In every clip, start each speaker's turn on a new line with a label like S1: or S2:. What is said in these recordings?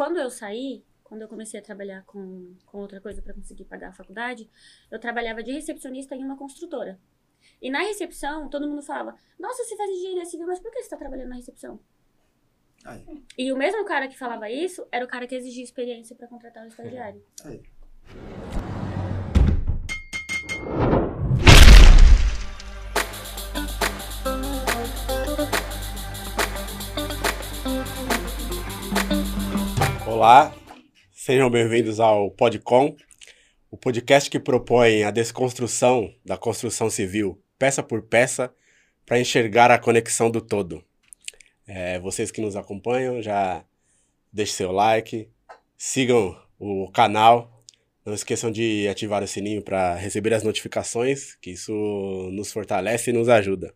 S1: quando eu saí, quando eu comecei a trabalhar com, com outra coisa para conseguir pagar a faculdade, eu trabalhava de recepcionista em uma construtora. E na recepção, todo mundo falava: Nossa, você faz engenharia civil, mas por que você está trabalhando na recepção?
S2: Aí,
S1: E o mesmo cara que falava isso era o cara que exigia experiência para contratar o estagiário.
S2: aí.
S3: Olá, sejam bem-vindos ao Podcom, o podcast que propõe a desconstrução da construção civil, peça por peça, para enxergar a conexão do todo. É, vocês que nos acompanham, já deixem seu like, sigam o canal, não esqueçam de ativar o sininho para receber as notificações, que isso nos fortalece e nos ajuda.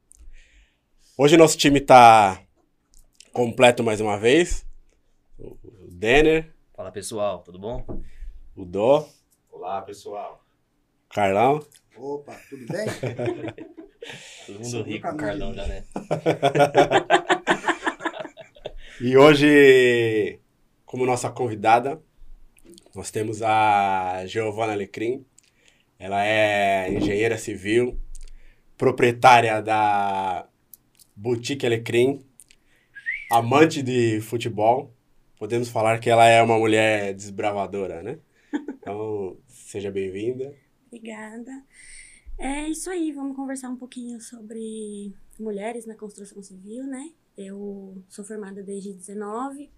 S3: Hoje nosso time está completo mais uma vez. Denner,
S4: Fala pessoal, tudo bom?
S3: o Dó,
S5: Olá, pessoal.
S3: Carlão.
S2: Opa, tudo bem?
S4: Todo mundo
S2: o
S4: rico,
S2: caminho.
S4: Carlão já, né?
S3: E hoje, como nossa convidada, nós temos a Giovana Alecrim. Ela é engenheira civil, proprietária da Boutique Alecrim, amante de futebol. Podemos falar que ela é uma mulher desbravadora, né? Então, seja bem-vinda.
S1: Obrigada. É isso aí, vamos conversar um pouquinho sobre mulheres na construção civil, né? Eu sou formada desde 19,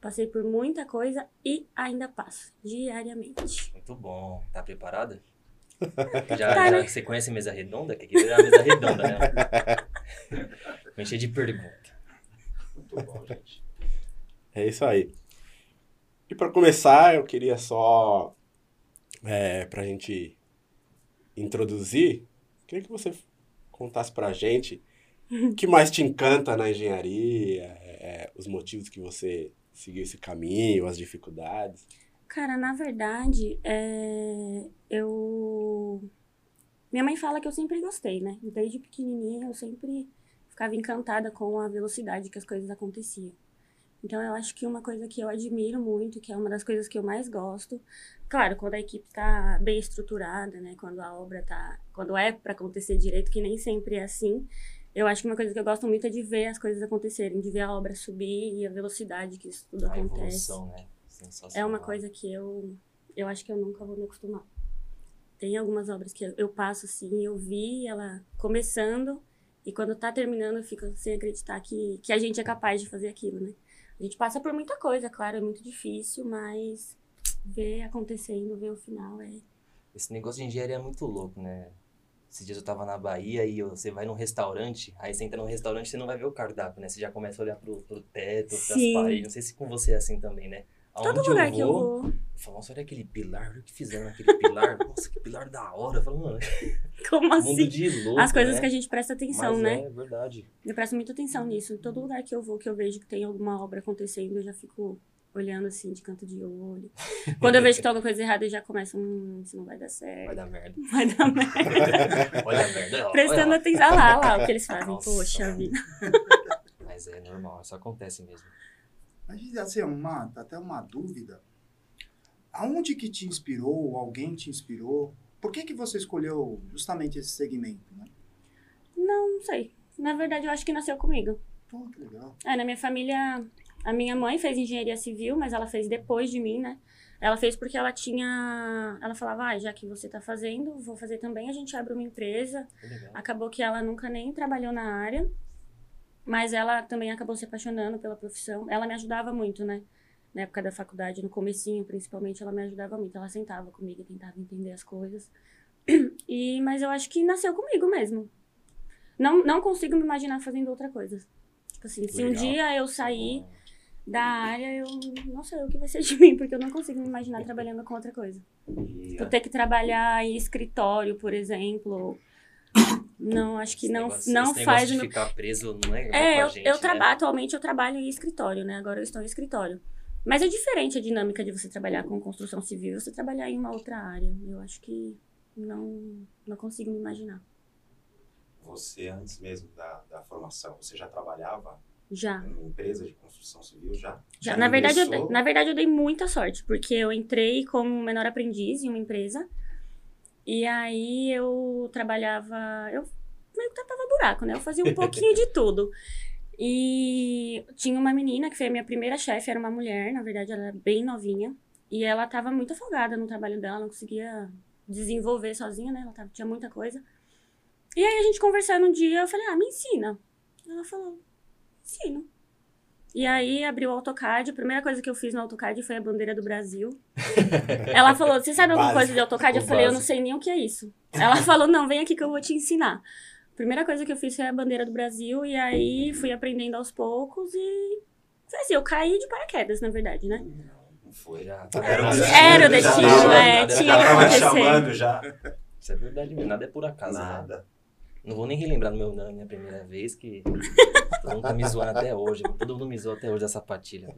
S1: passei por muita coisa e ainda passo diariamente.
S4: Muito bom. Tá preparada?
S1: Tá,
S4: Já, já
S1: né?
S4: você conhece mesa redonda? Que aqui é a mesa redonda, né? Vou encher de pergunta.
S5: Muito bom, gente.
S3: É isso aí. E para começar, eu queria só, é, para a gente introduzir, queria que você contasse para a gente o que mais te encanta na engenharia, é, os motivos que você seguiu esse caminho, as dificuldades.
S1: Cara, na verdade, é, eu. Minha mãe fala que eu sempre gostei, né? Desde pequenininha eu sempre ficava encantada com a velocidade que as coisas aconteciam. Então eu acho que uma coisa que eu admiro muito, que é uma das coisas que eu mais gosto, claro, quando a equipe está bem estruturada, né? Quando a obra tá, quando é para acontecer direito, que nem sempre é assim. Eu acho que uma coisa que eu gosto muito é de ver as coisas acontecerem, de ver a obra subir e a velocidade que isso tudo
S4: A
S1: acontece.
S4: evolução, né?
S1: É uma coisa que eu, eu acho que eu nunca vou me acostumar. Tem algumas obras que eu, eu passo assim, eu vi ela começando e quando tá terminando eu fico sem acreditar que, que a gente é capaz de fazer aquilo, né? A gente passa por muita coisa, claro, é muito difícil, mas ver acontecendo, ver o final é.
S4: Esse negócio de engenharia é muito louco, né? Esses dias eu tava na Bahia e você vai num restaurante, aí você entra num restaurante e você não vai ver o cardápio, né? Você já começa a olhar pro, pro teto, pras
S1: Sim.
S4: paredes. Não sei se com você é assim também, né?
S1: Todo
S4: Aonde
S1: lugar que eu vou.
S4: Eu falo, nossa, olha aquele pilar, olha o que fizeram naquele pilar. Nossa, que pilar da hora. Eu falo, mano,
S1: Como
S4: mundo
S1: assim?
S4: de louco,
S1: As coisas
S4: né?
S1: que a gente presta atenção,
S4: Mas
S1: né?
S4: É verdade.
S1: Eu presto muita atenção nisso. Em todo lugar que eu vou, que eu vejo que tem alguma obra acontecendo, eu já fico olhando assim, de canto de olho. Quando eu vejo que tem alguma coisa errada, eu já começo, hum, isso não vai dar certo.
S4: Vai dar merda.
S1: Vai dar merda.
S4: Olha a merda.
S1: Prestando
S4: olha lá.
S1: atenção Ah lá, lá, o que eles fazem.
S4: Nossa,
S1: Poxa vida.
S4: Mas é normal, isso acontece mesmo.
S2: Mas assim, uma, até uma dúvida. Aonde que te inspirou, alguém te inspirou? Por que que você escolheu justamente esse segmento, né?
S1: Não, não sei. Na verdade, eu acho que nasceu comigo.
S2: Pô, que legal.
S1: É, na minha família, a minha mãe fez engenharia civil, mas ela fez depois de mim, né? Ela fez porque ela tinha. Ela falava, ah, já que você tá fazendo, vou fazer também, a gente abre uma empresa.
S4: Legal.
S1: Acabou que ela nunca nem trabalhou na área, mas ela também acabou se apaixonando pela profissão. Ela me ajudava muito, né? Na época da faculdade, no comecinho, principalmente, ela me ajudava muito. Ela sentava comigo e tentava entender as coisas. E, mas eu acho que nasceu comigo mesmo. Não, não consigo me imaginar fazendo outra coisa. Tipo assim, se um
S3: Legal.
S1: dia eu sair da área, eu não sei o que vai ser de mim, porque eu não consigo me imaginar trabalhando com outra coisa.
S4: E,
S1: Tipo, ter que trabalhar em escritório, por exemplo. Não, acho que
S4: esse
S1: não,
S4: negócio-
S1: não faz
S4: de
S1: meu.
S4: ficar preso não é
S1: É,
S4: com a
S1: eu,
S4: gente,
S1: eu
S4: né?
S1: trabalho, atualmente eu trabalho em escritório, né? Agora eu estou em escritório. Mas é diferente a dinâmica de você trabalhar com construção civil e você trabalhar em uma outra área. Eu acho que não, não consigo me imaginar.
S5: Você, antes mesmo da, da formação, você já trabalhava
S1: Já.
S5: Em empresa de construção civil já?
S1: Já,
S2: Já
S1: na, verdade, eu, na verdade, eu dei muita sorte, porque eu entrei como menor aprendiz em uma empresa. E aí eu trabalhava. Eu meio que tapava buraco, né? Eu fazia um pouquinho de tudo. E tinha uma menina que foi a minha primeira chefe, era uma mulher, na verdade, ela era bem novinha. E ela tava muito afogada no trabalho dela, não conseguia desenvolver sozinha, né? Ela tava- tinha muita coisa. E aí a gente conversando um dia, eu falei, ah, me ensina. Ela falou, ensino. E aí abriu o AutoCAD, a primeira coisa que eu fiz no AutoCAD foi a bandeira do Brasil. Ela falou, você sabe alguma
S3: Básico,
S1: coisa de AutoCAD? Eu falei, eu não sei nem o que é isso. Ela falou, não, vem aqui que eu vou te ensinar. A primeira coisa que eu fiz foi a bandeira do Brasil, e aí fui aprendendo aos poucos e... Foi assim, eu caí de paraquedas, na verdade, né?
S5: Não foi.
S4: Já.
S5: Era,
S1: Era o destino, é, tinha
S5: Já
S1: que acontecer.
S5: chamando já.
S4: Isso é verdade mesmo. Nada é por acaso, né?
S5: Nada.
S4: Não vou nem relembrar do meu, da minha primeira vez, que todo mundo tá me zoando até hoje. Todo mundo me zoa até hoje da sapatilha.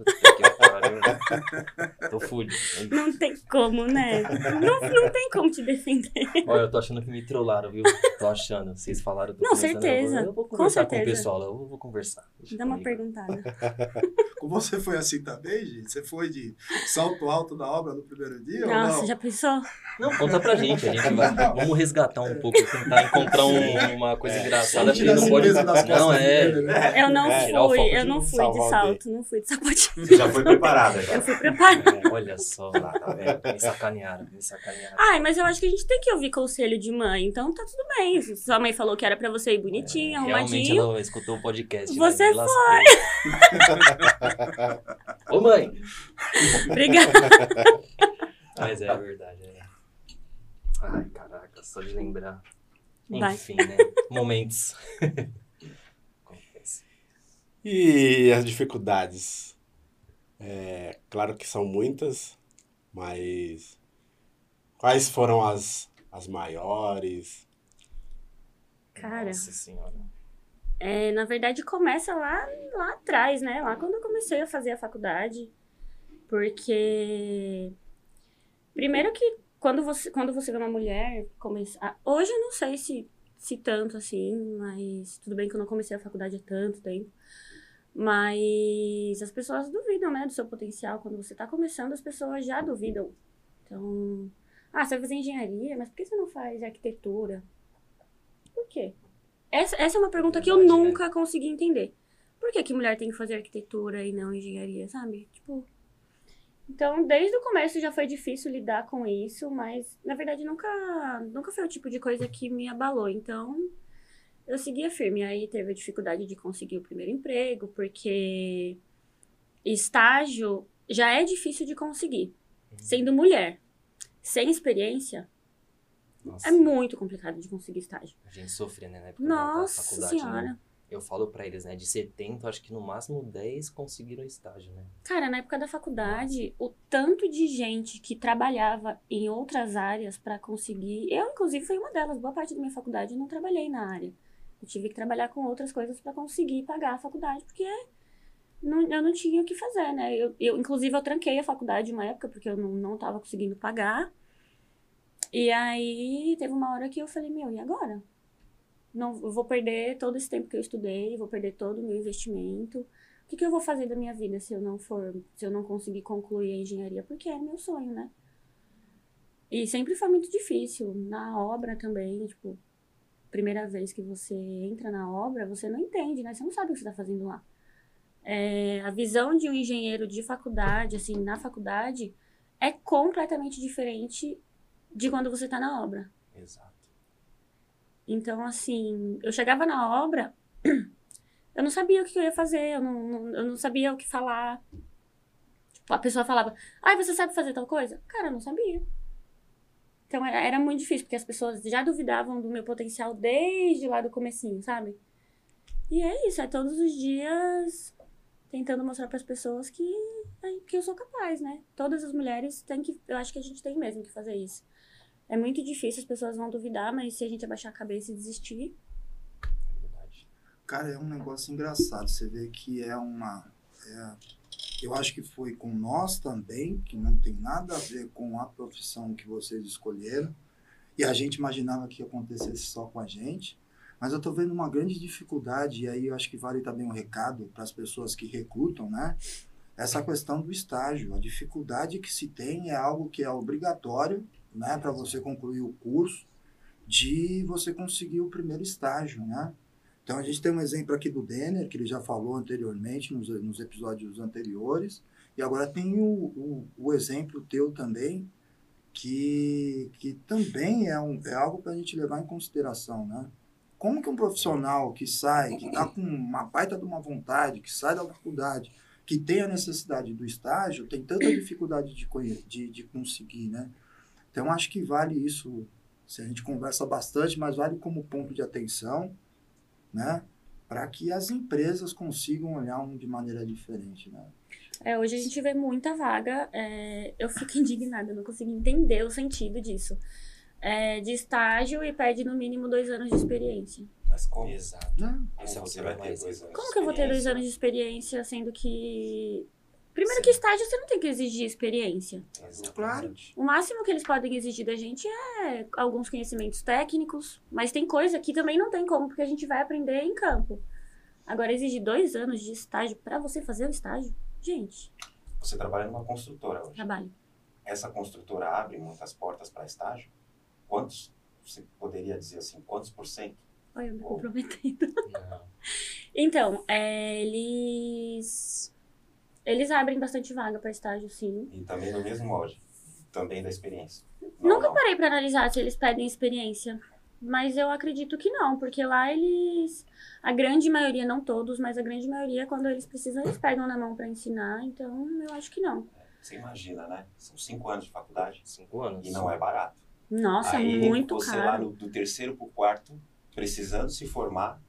S4: Pariu. Tô fudido.
S1: Não tem como, né? Não, não tem como te defender.
S4: Olha, eu tô achando que me trollaram, viu? Tô achando. Vocês falaram. eu tô
S1: Não,
S4: começando,
S1: certeza.
S4: Eu vou, eu vou
S1: Com
S4: conversar com, o
S1: certeza.
S4: pessoal. Eu vou, conversar. Deixa
S1: Dá uma
S4: comigo.
S1: perguntada.
S2: Com você foi assim também, gente? Você foi de salto alto da obra no primeiro dia ou
S1: Nossa,
S2: não?
S1: já pensou?
S4: Não, conta pra gente. A gente vai. Vamos resgatar um pouco, tentar encontrar um- uma coisa engraçada. porque não
S2: esse
S4: pode. Não, é.
S2: dele, né?
S1: Eu não
S3: É,
S4: tirar o
S1: fui, eu não fui de salto, não fui de sapatinho.
S5: Você já foi preparada. Já.
S1: Eu fui preparada.
S4: É, olha só, lá, tá vendo? Me sacanearam, me sacanearam.
S1: Ai, mas eu acho que a gente tem que ouvir conselho de mãe, então tá tudo bem. Sua mãe falou que era pra você ir bonitinho,
S4: Realmente
S1: arrumadinho.
S4: ela escutou o podcast.
S1: Você
S4: né? Lasquei. Ô mãe!
S1: Obrigada.
S4: Mas é verdade. É. Ai, caraca, só de lembrar.
S1: Vai.
S4: Enfim, né? Momentos.
S3: E as dificuldades? É, claro que são muitas, mas quais foram as, as maiores?
S1: Cara.
S4: Nossa senhora.
S1: É, na verdade, começa lá, lá atrás, né? Lá quando eu comecei a fazer a faculdade. Porque. Primeiro que quando você, quando você vê uma mulher começar. Hoje eu não sei se, se tanto assim, mas tudo bem que eu não comecei a faculdade há tanto tempo. Mas as pessoas duvidam, né, do seu potencial. Quando você tá começando, as pessoas já duvidam. Então. Ah, você vai fazer engenharia, mas por que você não faz arquitetura? Por quê? Essa, essa é uma pergunta que eu
S4: né?
S1: nunca consegui entender. Por que, que mulher tem que fazer arquitetura e não engenharia, sabe? Tipo. Então, desde o começo já foi difícil lidar com isso, mas na verdade nunca, nunca foi o tipo de coisa que me abalou. Então, eu seguia firme. Aí teve a dificuldade de conseguir o primeiro emprego, porque estágio já é difícil de conseguir. Sendo mulher, sem experiência,
S4: Nossa,
S1: é muito complicado de conseguir estágio.
S4: a gente sofria, né? Na época da
S1: Nossa
S4: faculdade,
S1: senhora.
S4: Né? Eu falo pra eles, né? De 70, acho que no máximo 10 conseguiram estágio, né?
S1: Cara, na época da faculdade, o tanto de gente que trabalhava em outras áreas pra conseguir. Eu, inclusive, fui uma delas. Boa parte da minha faculdade eu não trabalhei na área. Eu tive que trabalhar com outras coisas pra conseguir pagar a faculdade, porque não- eu não tinha o que fazer, né? Eu, eu, inclusive, eu tranquei a faculdade uma época, porque eu não, não conseguindo pagar. E aí, teve uma hora que eu falei, meu, e agora? Não, eu vou perder todo esse tempo que eu estudei, vou perder todo o meu investimento. O que, que eu vou fazer da minha vida se eu não for, se eu não conseguir concluir a engenharia? Porque é meu sonho, né? E sempre foi muito difícil. Na obra também, tipo, primeira vez que você entra na obra, você não entende, né? Você não sabe o que você está fazendo lá. É, a visão de um engenheiro de faculdade, assim, na faculdade, é completamente diferente de quando você está na obra.
S4: Exato.
S1: Então, assim, eu chegava na obra, eu não sabia o que eu ia fazer, eu não, não- eu não sabia o que falar. Tipo, a pessoa falava, ai, você sabe fazer tal coisa? Cara, eu não sabia. Então, era, era muito difícil, porque as pessoas já duvidavam do meu potencial desde lá do comecinho, sabe? E é isso, é todos os dias tentando mostrar para as pessoas que, que eu sou capaz, né? Todas as mulheres têm que, eu acho que a gente tem mesmo que fazer isso. É muito difícil, as pessoas vão duvidar, mas se a gente abaixar a cabeça e desistir,
S4: É.
S2: Cara, é um negócio engraçado. Você vê que é uma. é- eu acho que foi com nós também, que não tem nada a ver com a profissão que vocês escolheram. E a gente imaginava que acontecesse só com a gente. Mas eu estou vendo uma grande dificuldade, e aí eu acho que vale também um recado para as pessoas que recrutam, né? Essa questão do estágio. A dificuldade que se tem é algo que é obrigatório, né, para você concluir o curso, de você conseguir o primeiro estágio, né? Então a gente tem um exemplo aqui do Denner, que ele já falou anteriormente, nos, nos episódios anteriores, e agora tem o, o, o exemplo teu também, que, que também é, um, é algo para a gente levar em consideração, né? Como que um profissional que sai, que está com uma baita de uma vontade, que sai da faculdade, que tem a necessidade do estágio, tem tanta dificuldade de, de, de conseguir, né? Então, acho que vale isso, se a gente conversa bastante, mas vale como ponto de atenção, né? Para que as empresas consigam olhar um de maneira diferente, né?
S1: É, hoje a gente vê muita vaga. é, eu fico indignada, eu não consigo entender o sentido disso. É, de estágio e pede no mínimo dois anos de experiência.
S5: Mas como?
S4: Exato.
S2: Né?
S4: Esse é o
S5: você vai ter dois anos
S1: Como que eu vou ter dois anos de experiência, sendo que. Primeiro
S4: Sim.
S1: que estágio você não tem que exigir experiência.
S5: Exatamente.
S1: O máximo que eles podem exigir da gente é alguns conhecimentos técnicos, mas tem coisa que também não tem como, porque a gente vai aprender em campo. Agora, exigir dois anos de estágio pra você fazer o estágio, gente,
S5: Você trabalha numa construtora hoje.
S1: trabalho.
S5: Essa construtora abre muitas portas para estágio? Quantos, você poderia dizer assim, quantos por cento?
S1: Olha, eu me comprometendo. Então, é, eles. Eles abrem bastante vaga pra estágio, sim.
S5: E também no mesmo molde, também da experiência. Não,
S1: Nunca
S5: não.
S1: parei pra analisar se eles pedem experiência. Mas eu acredito que não, porque lá eles. A grande maioria, não todos, mas a grande maioria, quando eles precisam, eles pegam na mão pra ensinar. Então, eu acho que não.
S5: Você imagina, né? São cinco anos de faculdade
S4: Cinco anos.
S5: e não é barato.
S1: Nossa,
S5: Aí
S1: muito
S5: você lá
S1: caro.
S5: no, do terceiro pro quarto, precisando se formar,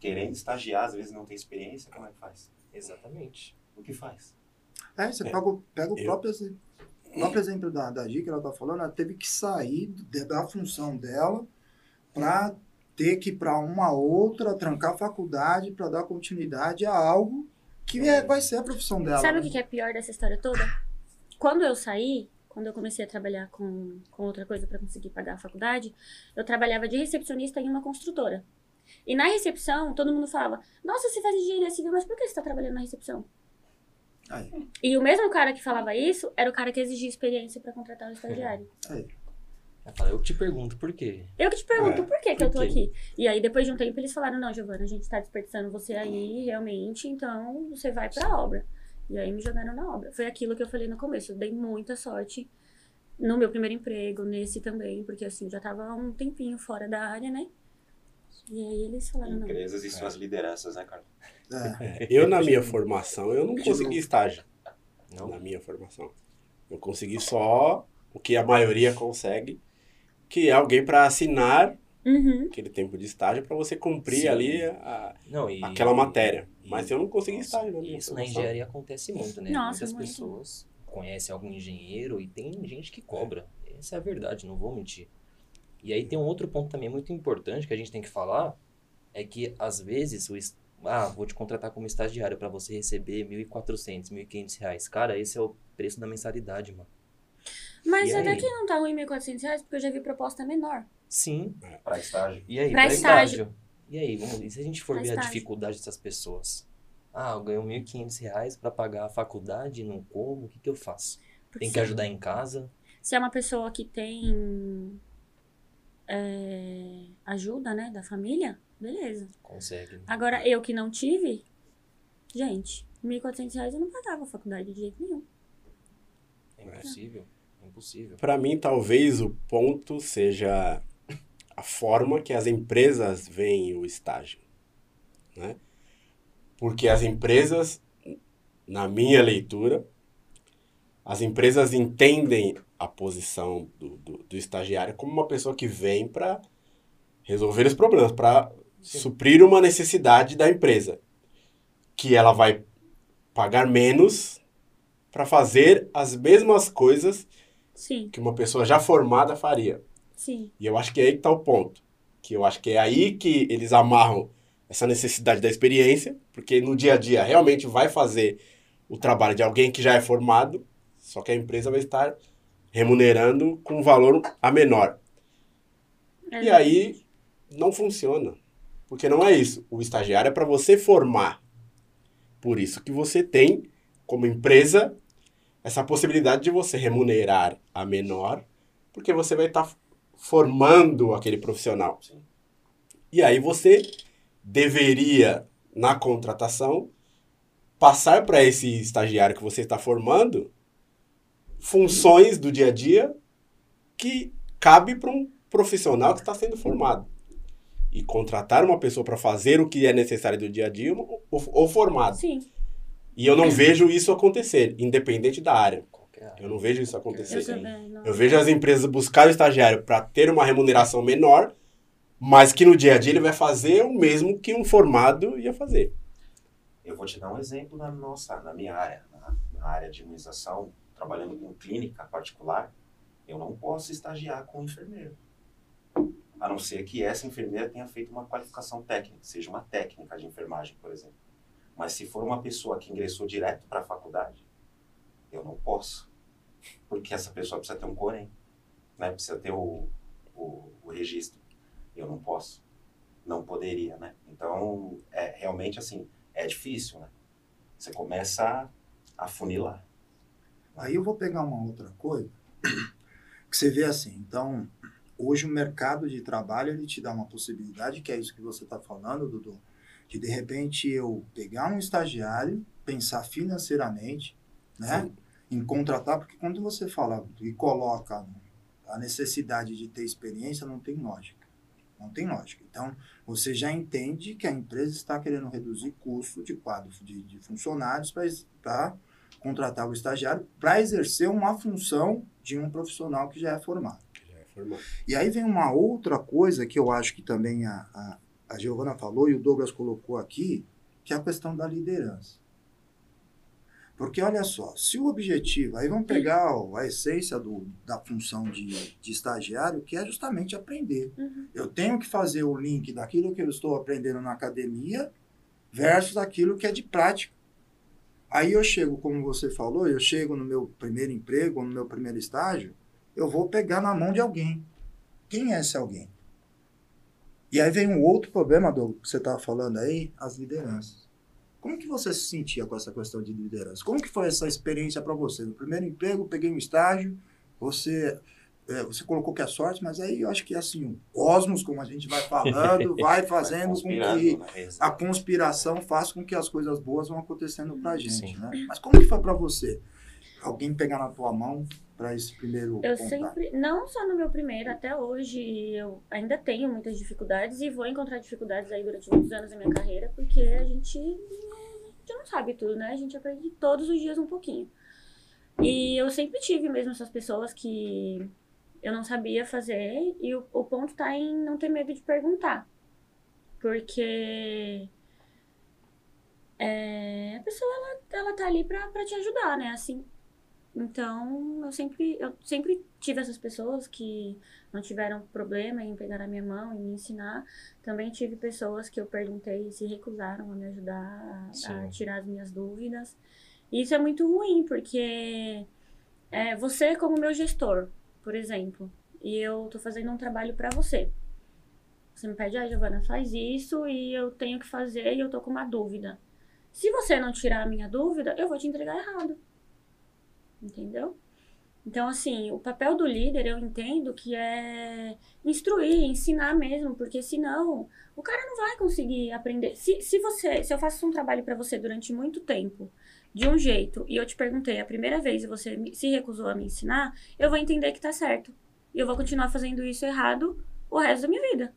S5: querendo estagiar, às vezes não tem experiência, como é que faz?
S4: Exatamente.
S5: O que faz?
S2: É, você
S3: É,
S2: pega, o- pega o
S3: eu-
S2: próprio, exe- o próprio exemplo da, da Gi, que ela tá falando, ela teve que sair da função dela para ter que ir para uma outra, trancar a faculdade para dar continuidade a algo que é, vai ser a profissão dela.
S1: Sabe
S2: né?
S1: o que que é pior dessa história toda? Quando eu saí, quando eu comecei a trabalhar com, com outra coisa pra conseguir pagar a faculdade, eu trabalhava de recepcionista em uma construtora. E na recepção, todo mundo falava: Nossa, você faz engenharia civil, mas por que você tá trabalhando na recepção?
S2: Aí,
S1: E o mesmo cara que falava isso era o cara que exigia experiência pra contratar o estagiário.
S2: aí.
S4: Ela fala, eu te pergunto por quê?
S1: Eu que te pergunto
S3: É,
S1: por que, que eu tô
S4: quê?
S1: aqui. E aí, depois de um tempo, eles falaram: Não, Giovana, a gente tá desperdiçando você aí, realmente, então você vai pra obra. E aí me jogaram na obra. Foi aquilo que eu falei no começo. Eu dei muita sorte no meu primeiro emprego, nesse também, porque assim, eu já tava um tempinho fora da área, né? E aí eles falaram: Não.
S5: Empresas e suas lideranças, né, Carlos?
S2: É.
S3: É, eu, na minha formação, eu não consegui estágio.
S4: Não?
S3: Na minha formação. Eu consegui só o que a maioria consegue, que é alguém para assinar
S1: Uhum.
S3: aquele tempo de estágio para você cumprir
S4: Sim.
S3: ali a-
S4: Não, e...
S3: aquela matéria.
S4: e-
S3: Mas eu não consegui
S4: Nossa,
S3: estágio na minha
S4: Isso na
S3: formação.
S4: engenharia acontece muito, né?
S1: Nossa,
S4: Muitas
S1: muito.
S4: pessoas conhecem algum engenheiro e tem gente que cobra. Essa é a verdade, não vou mentir. E aí tem um outro ponto também muito importante que a gente tem que falar, é que às vezes o ah, vou te contratar como estagiário para você receber 1.400, 1.500 reais. Cara, esse é o preço da mensalidade, mano.
S1: Mas
S4: E
S1: até
S4: aí?
S1: que não tá ruim 1.400 reais, porque eu já vi proposta menor.
S4: Sim.
S5: Para estágio.
S4: E aí,
S1: Pra
S4: pra
S1: estágio.
S4: estágio? E aí, vamos, e se a gente for
S1: Pra
S4: ver a
S1: estágio.
S4: dificuldade dessas pessoas? Ah, eu ganho 1.500 reais para pagar a faculdade, não como, o que, que eu faço?
S1: Porque
S4: Tem que ajudar em casa?
S1: se é uma pessoa que tem é, ajuda, né, da família, beleza.
S4: Consegue. né?
S1: Agora, eu que não tive, gente, 1.400 reais eu não pagava a faculdade de jeito nenhum.
S4: É impossível. É impossível.
S3: Para mim, talvez o ponto seja a forma que as empresas veem o estágio, né? Porque as empresas, na minha leitura, as empresas entendem a posição do, do, do estagiário como uma pessoa que vem para resolver os problemas, para suprir uma necessidade da empresa, que ela vai pagar menos para fazer as mesmas coisas
S1: Sim,
S3: que uma pessoa já formada faria.
S1: sim.
S3: E eu acho que é aí que está o ponto. Que eu acho que é aí que eles amarram essa necessidade da experiência, porque no dia a dia realmente vai fazer o trabalho de alguém que já é formado, só que a empresa vai estar remunerando com um valor a menor. E aí não funciona. Porque não é isso. O estagiário é para você formar. Por isso que você tem, como empresa, essa possibilidade de você remunerar a menor, porque você vai estar formando aquele profissional.
S5: Sim.
S3: E aí você deveria, na contratação, passar para esse estagiário que você está formando funções do dia a dia que cabe para um profissional que está sendo formado. E contratar uma pessoa para fazer o que é necessário do dia a dia ou, ou formado.
S1: Sim,
S3: E eu não vejo isso acontecer, independente da área. Eu não vejo isso
S1: eu
S3: acontecer.
S1: Também. não.
S3: Eu vejo as empresas buscar o estagiário para ter uma remuneração menor, mas que no dia a dia ele vai fazer o mesmo que um formado ia fazer.
S5: Eu vou te dar um exemplo na nossa, na minha área, na, na área de imunização, trabalhando com clínica particular, eu não posso estagiar com enfermeiro. A não ser que essa enfermeira tenha feito uma qualificação técnica, seja uma técnica de enfermagem, por exemplo. Mas se for uma pessoa que ingressou direto para a faculdade, eu não posso. Porque essa pessoa precisa ter um corém, né? precisa ter o, o, o registro. Eu não posso. Não poderia, né? Então, é realmente assim, é difícil, né? Você começa a funilar.
S2: Aí eu vou pegar uma outra coisa que você vê assim. Então, hoje o mercado de trabalho ele te dá uma possibilidade, que é isso que você está falando, Dudu, de de repente eu pegar um estagiário, pensar financeiramente, né,
S3: Sim.
S2: em contratar, porque quando você fala e coloca a necessidade de ter experiência, não tem lógica. Não tem lógica. Então, você já entende que a empresa está querendo reduzir custo de quadro de, de funcionários para contratar o estagiário para exercer uma função de um profissional que já é formado.
S3: Já é formado.
S2: E aí vem uma outra coisa que eu acho que também a, a, a Giovana falou e o Douglas colocou aqui, que é a questão da liderança. Porque olha só, se o objetivo, aí vamos pegar ó, a essência do, da função de, de estagiário, que é justamente aprender.
S1: Uhum.
S2: Eu tenho que fazer o link daquilo que eu estou aprendendo na academia versus aquilo que é de prática. Aí eu chego, como você falou, eu chego no meu primeiro emprego, no meu primeiro estágio, eu vou pegar na mão de alguém. Quem é esse alguém? E aí vem um outro problema do que você estava falando aí, as lideranças. Como que você se sentia com essa questão de liderança? Como que foi essa experiência para você? No primeiro emprego, peguei um estágio, você é, você colocou que é sorte, mas aí eu acho que assim, o cosmos, como a gente vai falando, vai fazendo com
S5: Conspirando,
S2: que
S5: né?
S2: a conspiração faz com que as coisas boas vão acontecendo pra gente,
S4: Sim.
S2: né? Mas como que foi pra você? Alguém pegar na tua mão pra esse primeiro
S1: Eu
S2: contato?
S1: sempre, não só no meu primeiro, até hoje, eu ainda tenho muitas dificuldades e vou encontrar dificuldades aí durante muitos anos da minha carreira, porque a gente, a gente não sabe tudo, né? A gente aprende todos os dias um pouquinho. E eu sempre tive mesmo essas pessoas que eu não sabia fazer, e o, o ponto tá em não ter medo de perguntar. Porque é, a pessoa, ela, ela tá ali pra, pra te ajudar, né? Assim, então, eu sempre, eu sempre tive essas pessoas que não tiveram problema em pegar na minha mão e me ensinar. Também tive pessoas que eu perguntei e se recusaram a me ajudar a, a tirar as minhas dúvidas. E isso é muito ruim, porque é, você, como meu gestor, por exemplo, e eu tô fazendo um trabalho pra você. Você me pede, ah, Giovana, faz isso e eu tenho que fazer e eu tô com uma dúvida. Se você não tirar a minha dúvida, eu vou te entregar errado. Entendeu? Então, assim, o papel do líder eu entendo que é instruir, ensinar mesmo, porque senão o cara não vai conseguir aprender. Se, se você, se eu faço um trabalho pra você durante muito tempo, de um jeito, e eu te perguntei a primeira vez e você se recusou a me ensinar, eu vou entender que tá certo. E eu vou continuar fazendo isso errado o resto da minha vida.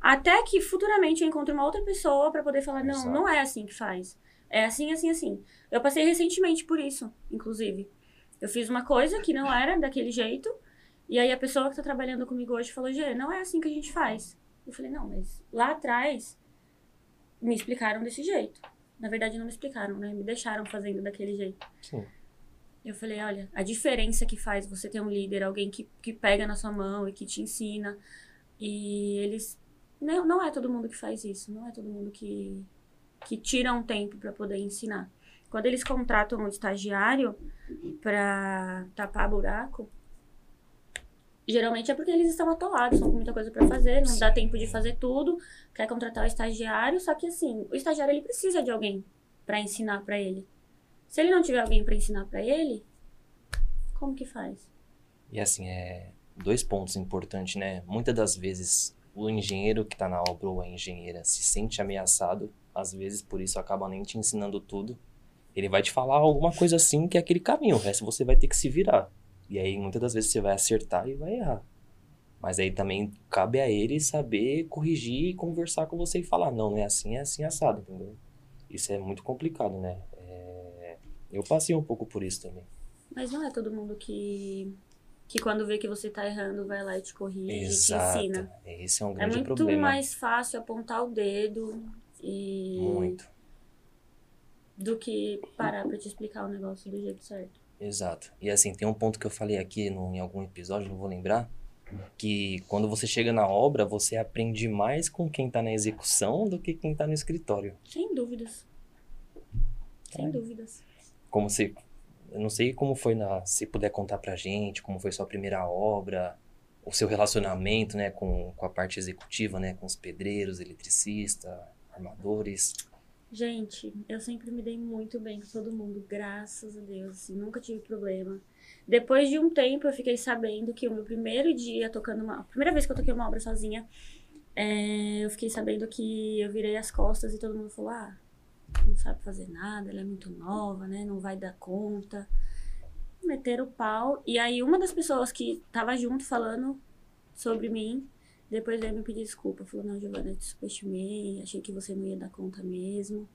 S1: Até que futuramente eu encontre uma outra pessoa pra poder falar, não,
S4: Exato.
S1: não é assim que faz. É assim, assim, assim. Eu passei recentemente por isso, inclusive. Eu fiz uma coisa que não era daquele jeito, e aí a pessoa que tá trabalhando comigo hoje falou, Gê, não é assim que a gente faz. Eu falei, não, mas lá atrás me explicaram desse jeito. Na verdade, não me explicaram, né? Me deixaram fazendo daquele jeito.
S4: Sim.
S1: Eu falei, olha, a diferença que faz você ter um líder, alguém que, que pega na sua mão e que te ensina. E eles. Não, não é todo mundo que faz isso, não é todo mundo que, que tira um tempo para poder ensinar. Quando eles contratam um estagiário para tapar buraco, Geralmente é porque eles estão atolados, estão com muita coisa pra fazer, não dá tempo de fazer tudo, quer contratar o estagiário, só que assim, o estagiário ele precisa de alguém pra ensinar pra ele. Se ele não tiver alguém pra ensinar pra ele, como que faz?
S4: E assim, é dois pontos importantes, né? Muitas das vezes o engenheiro que tá na obra ou a engenheira se sente ameaçado, às vezes por isso acaba nem te ensinando tudo. Ele vai te falar alguma coisa assim que é aquele caminho, o resto você vai ter que se virar. E aí muitas das vezes você vai acertar e vai errar. Mas aí também cabe a ele saber corrigir e conversar com você e falar, não, não é assim, é assim assado, entendeu? Isso é muito complicado, né? É, Eu passei um pouco por isso também.
S1: Mas não é todo mundo que, que quando vê que você tá errando, vai lá e te corrige, te
S4: Exato.
S1: ensina.
S4: Esse é um
S1: É
S4: grande
S1: muito
S4: problema.
S1: mais fácil apontar o dedo e
S4: Muito.
S1: do que parar pra te explicar o negócio do jeito certo.
S4: Exato. E assim, tem um ponto que eu falei aqui no, em algum episódio, não vou lembrar, que quando você chega na obra, você aprende mais com quem tá na execução do que quem tá no escritório.
S1: Sem dúvidas. Sem
S4: É.
S1: dúvidas.
S4: Como se. Eu não sei como foi na. Se puder contar pra gente, como foi sua primeira obra, o seu relacionamento, né, com, com a parte executiva, né, com os pedreiros, eletricistas, armadores.
S1: Gente, eu sempre me dei muito bem com todo mundo, graças a Deus, assim, nunca tive problema. Depois de um tempo, eu fiquei sabendo que o meu primeiro dia tocando uma. A primeira vez que eu toquei uma obra sozinha, é, eu fiquei sabendo que eu virei as costas e todo mundo falou: ah, não sabe fazer nada, ela é muito nova, né? Não vai dar conta. Meteram o pau. E aí, uma das pessoas que tava junto falando sobre mim depois veio me pedir desculpa. Falou, não, Giovana, eu te subestimei, achei que você não ia dar conta mesmo.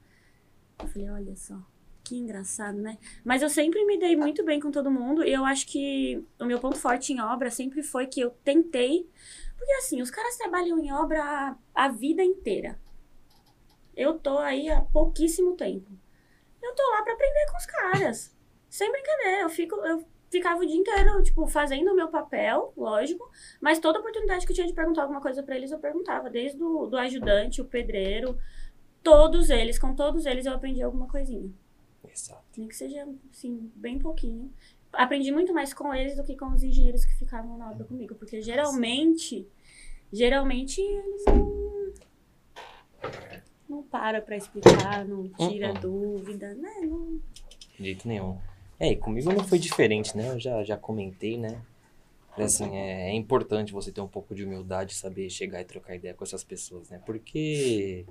S1: Eu falei, olha só, que engraçado, né? Mas eu sempre me dei muito bem com todo mundo e eu acho que o meu ponto forte em obra sempre foi que eu tentei. Porque assim, os caras trabalham em obra a, a vida inteira. Eu tô aí há pouquíssimo tempo. Eu tô lá pra aprender com os caras. Sem brincadeira, eu fico. Eu ficava o dia inteiro, tipo, fazendo o meu papel, lógico, mas toda oportunidade que eu tinha de perguntar alguma coisa pra eles, eu perguntava. Desde o do ajudante, o pedreiro, todos eles, com todos eles eu aprendi alguma coisinha.
S4: Exato.
S1: Nem que seja, assim, bem pouquinho. Aprendi muito mais com eles do que com os engenheiros que ficavam na obra comigo, porque geralmente, geralmente eles não, não param pra explicar, não tira
S4: Uhum.
S1: dúvida, né? Não,
S4: De jeito nenhum. É, e comigo não foi diferente, né? Eu já, já comentei, né? Assim, é, é importante você ter um pouco de humildade, saber chegar e trocar ideia com essas pessoas, né? Porque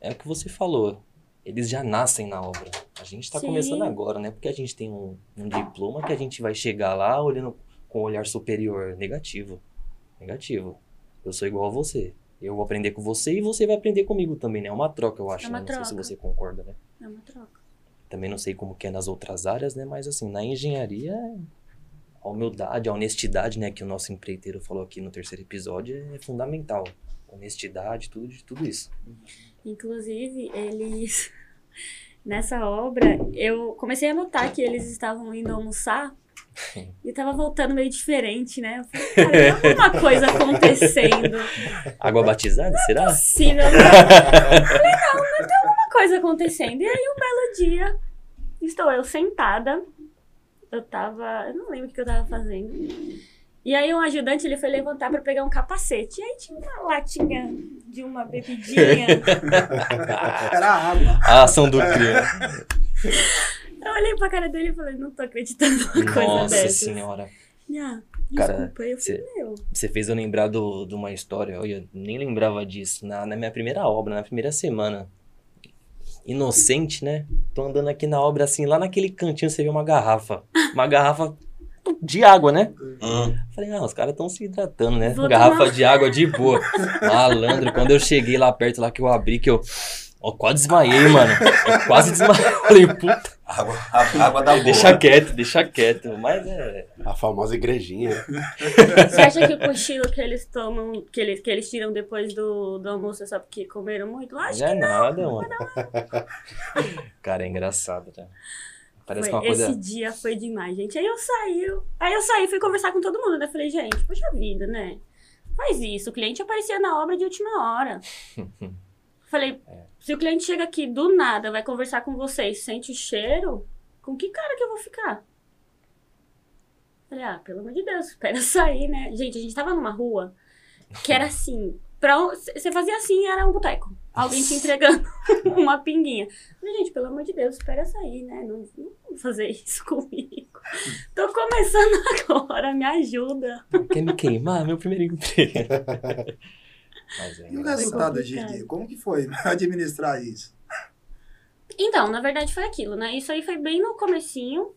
S4: é o que você falou. Eles já nascem na obra. A gente tá
S1: Sim.
S4: começando agora, né? Porque a gente tem um, um diploma que a gente vai chegar lá olhando com um olhar superior. Negativo. Negativo. Eu sou igual a você. Eu vou aprender com você e você vai aprender comigo também, né? É uma troca, eu acho.
S1: É uma
S4: né? Não sei se
S1: troca.
S4: você concorda, né?
S1: é uma troca.
S4: Também não sei como que é nas outras áreas, né? Mas assim, na engenharia, a humildade, a honestidade, né? Que o nosso empreiteiro falou aqui no terceiro episódio é fundamental. Honestidade, tudo, tudo isso.
S1: Inclusive, eles. Nessa obra, eu comecei a notar que eles estavam indo almoçar e tava voltando meio diferente, né? Eu falei, cara, alguma coisa acontecendo.
S4: Água batizada, será?
S1: Possível. Eu falei, não, não tem alguma coisa acontecendo. E aí, um belo dia, estou eu sentada. Eu tava. Eu não lembro o que eu tava fazendo. E aí, um ajudante ele foi levantar pra pegar um capacete. E aí tinha uma latinha de uma bebidinha.
S2: Era água.
S4: A ação do crime.
S1: Eu olhei pra cara dele e falei, não tô acreditando numa coisa
S4: Nossa
S1: dessa.
S4: senhora.
S1: Ah,
S4: Cara,
S1: desculpa, eu falei,
S4: cê-
S1: meu.
S4: Você fez eu lembrar do, de uma história, eu nem lembrava disso. Na, na minha primeira obra, na primeira semana. Inocente, né? Tô andando aqui na obra assim, lá naquele cantinho você vê uma garrafa. Uma garrafa de água, né? Falei, ah, os caras estão se hidratando, né?
S1: Vou
S4: Garrafa
S1: tomar-
S4: de água de boa. Malandro, quando eu cheguei lá perto, lá que eu abri, que eu. Ó, quase desmaiei, mano. Eu quase desmaiei. Falei, puta,
S5: Água, a- água da boa.
S4: deixa quieto, deixa quieto. Mas é.
S3: A famosa igrejinha.
S1: Você acha que o cochilo que eles tomam, que eles, que eles tiram depois do, do almoço é só porque comeram muito? Acho
S4: Não é nada, mano. Cara, é engraçado, né? Parece que é
S1: Foi-
S4: uma coisa.
S1: Esse dia foi demais, gente. Aí eu saí, aí eu saí, fui conversar com todo mundo, né? Falei, gente, poxa vida, né? Faz isso. O cliente aparecia na obra de última hora. Falei,
S4: É.
S1: se o cliente chega aqui do nada, vai conversar com vocês, sente o cheiro, com que cara que eu vou ficar? Falei, ah, pelo amor de Deus, espera sair, né? Gente, a gente tava numa rua que era assim, pra você fazia assim, era um boteco. Alguém te entregando uma pinguinha. Falei, gente, pelo amor de Deus, espera sair, né? Não, não vou fazer isso comigo. Tô começando agora, me ajuda.
S4: Quer me queimar? Meu primeiro emprego. É
S2: E o resultado,
S1: complicado.
S2: Gigi? Como que foi administrar isso?
S1: Então, na verdade foi aquilo, né? Isso aí foi bem no comecinho,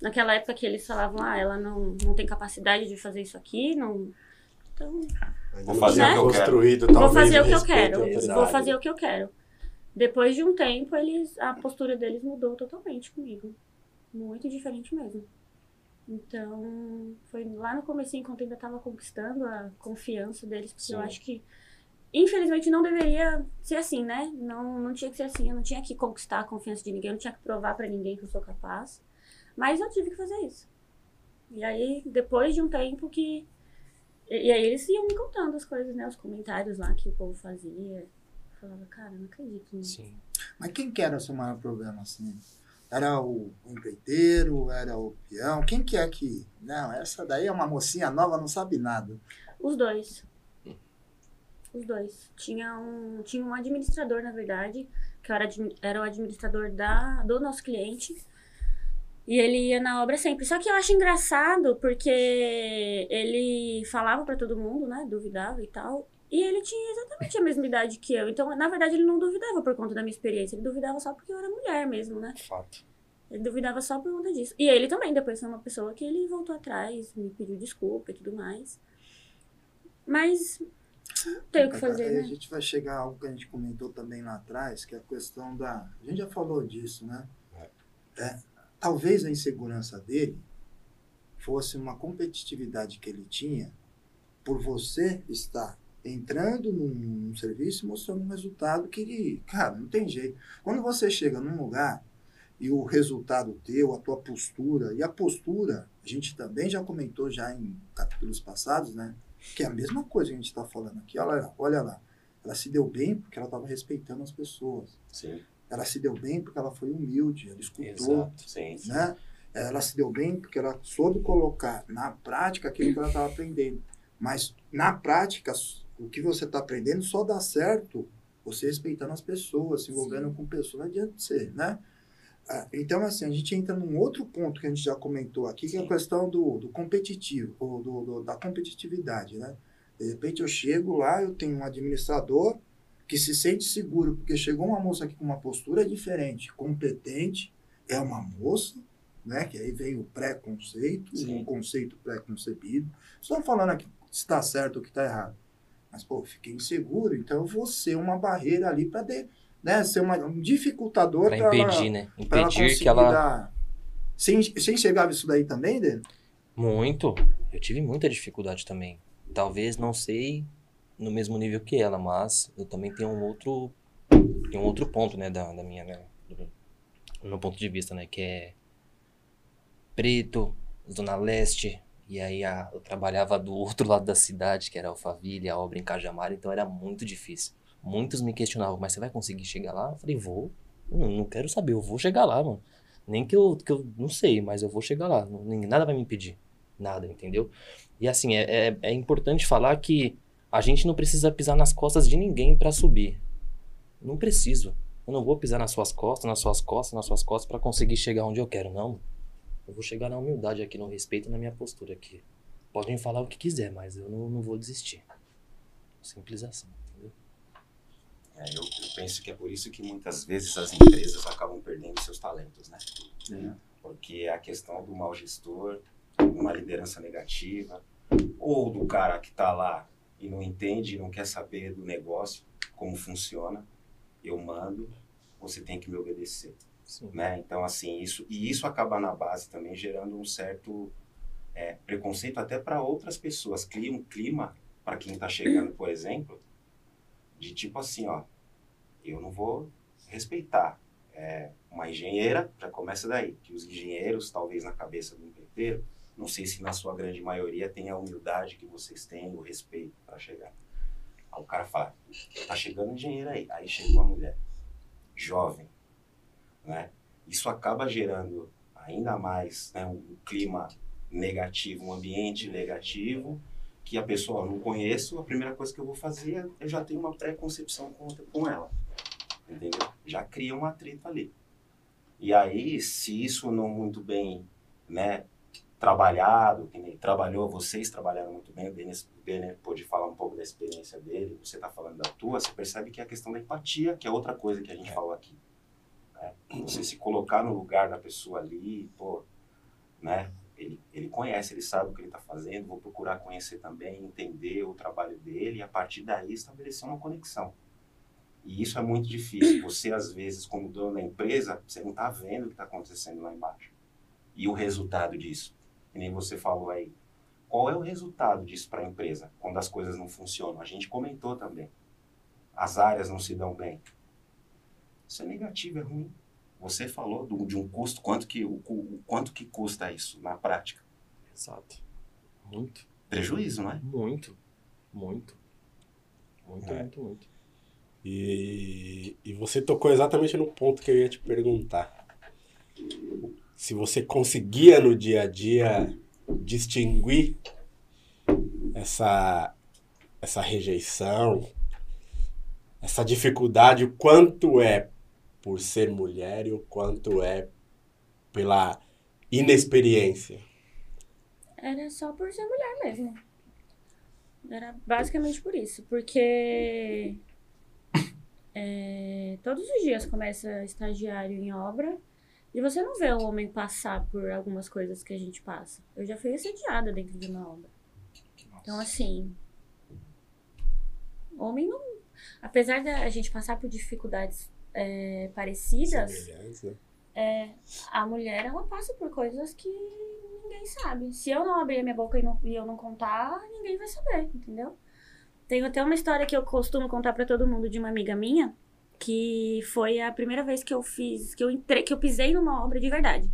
S1: naquela época que eles falavam, ah, ela não, não tem capacidade de fazer isso aqui, não... Então,
S5: Vou fazer
S1: o que eu
S3: construído,
S1: vou
S3: talvez,
S1: fazer o que eu quero, vou fazer o que eu quero. Depois de um tempo, eles, a postura deles mudou totalmente comigo. Muito diferente mesmo. Então, foi lá no comecinho, quando eu ainda tava conquistando a confiança deles, porque eu
S4: Sim.
S1: acho que, infelizmente, não deveria ser assim, né? Não, não tinha que ser assim, eu não tinha que conquistar a confiança de ninguém, eu não tinha que provar pra ninguém que eu sou capaz. Mas eu tive que fazer isso. E aí, depois de um tempo que... E, e aí eles iam me contando as coisas, né? Os comentários lá que o povo fazia. Eu falava, cara, não acredito nisso.
S4: Sim.
S2: Mas quem que era o seu maior problema, assim? Era o empreiteiro? Era o peão? Quem que é que... Não, essa daí é uma mocinha nova, não sabe nada.
S1: Os dois. Os dois. Tinha um, tinha um administrador, na verdade, que era, era o administrador da, do nosso cliente. E ele ia na obra sempre. Só que eu acho engraçado porque ele falava pra todo mundo, né? Duvidava e tal. E ele tinha exatamente a mesma idade que eu. Então, na verdade, ele não duvidava por conta da minha experiência. Ele duvidava só porque eu era mulher mesmo, né?
S4: Fato.
S1: Ele duvidava só por conta disso. E ele também, depois foi uma pessoa que ele voltou atrás, me pediu desculpa e tudo mais. Mas não tem o que fazer,
S2: Aí A
S1: né?
S2: gente vai chegar a algo que a gente comentou também lá atrás, que é a questão da. A gente já falou disso, né? É, talvez a insegurança dele fosse uma competitividade que ele tinha por você estar entrando num, num serviço e mostrando um resultado que ele. Cara, não tem jeito. Quando você chega num lugar e o resultado teu, a tua postura, e a postura, a gente também já comentou já em capítulos passados, né? Que é a mesma coisa que a gente está falando aqui. Olha lá, olha lá. Ela se deu bem porque ela estava respeitando as pessoas.
S5: Sim,
S2: Ela se deu bem porque ela foi humilde, ela escutou,
S4: Exato.
S5: sim.
S2: né? Ela se deu bem porque ela soube colocar na prática aquilo que ela estava aprendendo. Mas na prática, o que você está aprendendo só dá certo você respeitando as pessoas, se envolvendo com pessoas, não adianta ser, né? Ah, Então, assim, a gente entra num outro ponto que a gente já comentou aqui, que é a
S5: Sim.
S2: questão do, do competitivo, ou do, do- da competitividade, né? De repente eu chego lá, eu tenho um administrador que se sente seguro, porque chegou uma moça aqui com uma postura diferente, competente, é uma moça, né? Que aí vem o pré-conceito,
S5: Sim.
S2: um conceito pré-concebido. Estou falando aqui se está certo ou que está errado. Mas, pô, fiquei inseguro, então eu vou ser uma barreira ali para né, ser uma, um dificultador para
S4: impedir,
S2: ela,
S4: né?
S2: ela
S4: Impedir
S2: conseguir
S4: que ela.
S2: dar... Você, você enxergava isso daí também, Dê?
S4: Muito. Eu tive muita dificuldade também. Talvez não sei no mesmo nível que ela, mas eu também tenho um outro, tenho um outro ponto, né, da, da minha, né, do, do meu ponto de vista, né, que é preto, zona leste, e aí a- eu trabalhava do outro lado da cidade, que era Alphaville, a obra em Cajamar, então era muito difícil. Muitos me questionavam, mas você vai conseguir chegar lá? Eu falei, vou. Não, não quero saber, eu vou chegar lá, mano. Nem que eu, que eu não sei, mas eu vou chegar lá. Não- Nada vai me impedir. Nada, entendeu? E assim, é, é, é importante falar que a gente não precisa pisar nas costas de ninguém pra subir. Não preciso. Eu não vou pisar nas suas costas, nas suas costas, nas suas costas pra conseguir chegar onde eu quero, não. Eu vou chegar na humildade aqui, no respeito na minha postura aqui. Podem falar o que quiser, mas eu não, não vou desistir. Simples assim?
S5: É, eu, eu penso que é por isso que muitas vezes as empresas acabam perdendo seus talentos, né? Porque a questão do mau gestor, uma liderança negativa, ou do cara que está lá e não entende, não quer saber do negócio, como funciona, eu mando, você tem que me obedecer.
S4: Sim.
S5: né? Então, assim, isso e isso acaba na base também gerando um certo é, preconceito até para outras pessoas. Cria um clima para quem está chegando, por exemplo, de tipo assim, ó, eu não vou respeitar. É, uma engenheira, já começa daí, que os engenheiros, talvez na cabeça do empreiteiro, não sei se na sua grande maioria tem a humildade que vocês têm, o respeito para chegar. Aí o cara fala, tá chegando engenheiro aí. Aí chega uma mulher, jovem, né? Isso acaba gerando ainda mais né, um clima negativo, um ambiente negativo, que a pessoa não conheço, a primeira coisa que eu vou fazer é eu já tenho uma pré-concepção com, com ela. Entendeu? Já cria um atrito ali. E aí, se isso não muito bem, né, trabalhado, que nem trabalhou, vocês trabalharam muito bem, o Denis, o Denis pôde falar um pouco da experiência dele, você está falando da tua, você percebe que é a questão da empatia, que é outra coisa que a gente falou aqui. Né? Você se colocar no lugar da pessoa ali, pô, né? Ele, ele conhece, ele sabe o que ele está fazendo, vou procurar conhecer também, entender o trabalho dele e a partir daí estabelecer uma conexão. E isso é muito difícil. Você, às vezes, como dono da empresa, você não está vendo o que está acontecendo lá embaixo. E o resultado disso, que nem você falou aí. Qual é o resultado disso para a empresa quando as coisas não funcionam? A gente comentou também. As áreas não se dão bem. Isso é negativo, é ruim. Você falou do, de um custo, quanto que, o, o, quanto que custa isso na prática?
S4: Exato. Muito.
S5: Prejuízo, não é?
S4: Muito. Muito. Muito,
S3: É.
S4: muito, muito.
S3: E, e você tocou exatamente no ponto que eu ia te perguntar. Se você conseguia no dia a dia distinguir essa, essa rejeição, essa dificuldade, o quanto é por ser mulher e o quanto é pela inexperiência.
S1: Era só por ser mulher mesmo. Era basicamente por isso. Porque é, todos os dias começa estagiário em obra e você não vê o homem passar por algumas coisas que a gente passa. Eu já fui assediada dentro de uma obra. Então, assim. Homem não. Apesar da gente passar por dificuldades é, parecidas,
S3: Semelhantes, né?
S1: é, a mulher ela passa por coisas que ninguém sabe. Se eu não abrir a minha boca e, não- e eu não contar, ninguém vai saber, entendeu? Tenho até uma história que eu costumo contar pra todo mundo de uma amiga minha, que foi a primeira vez que eu fiz, que eu entrei, que eu pisei numa obra de verdade.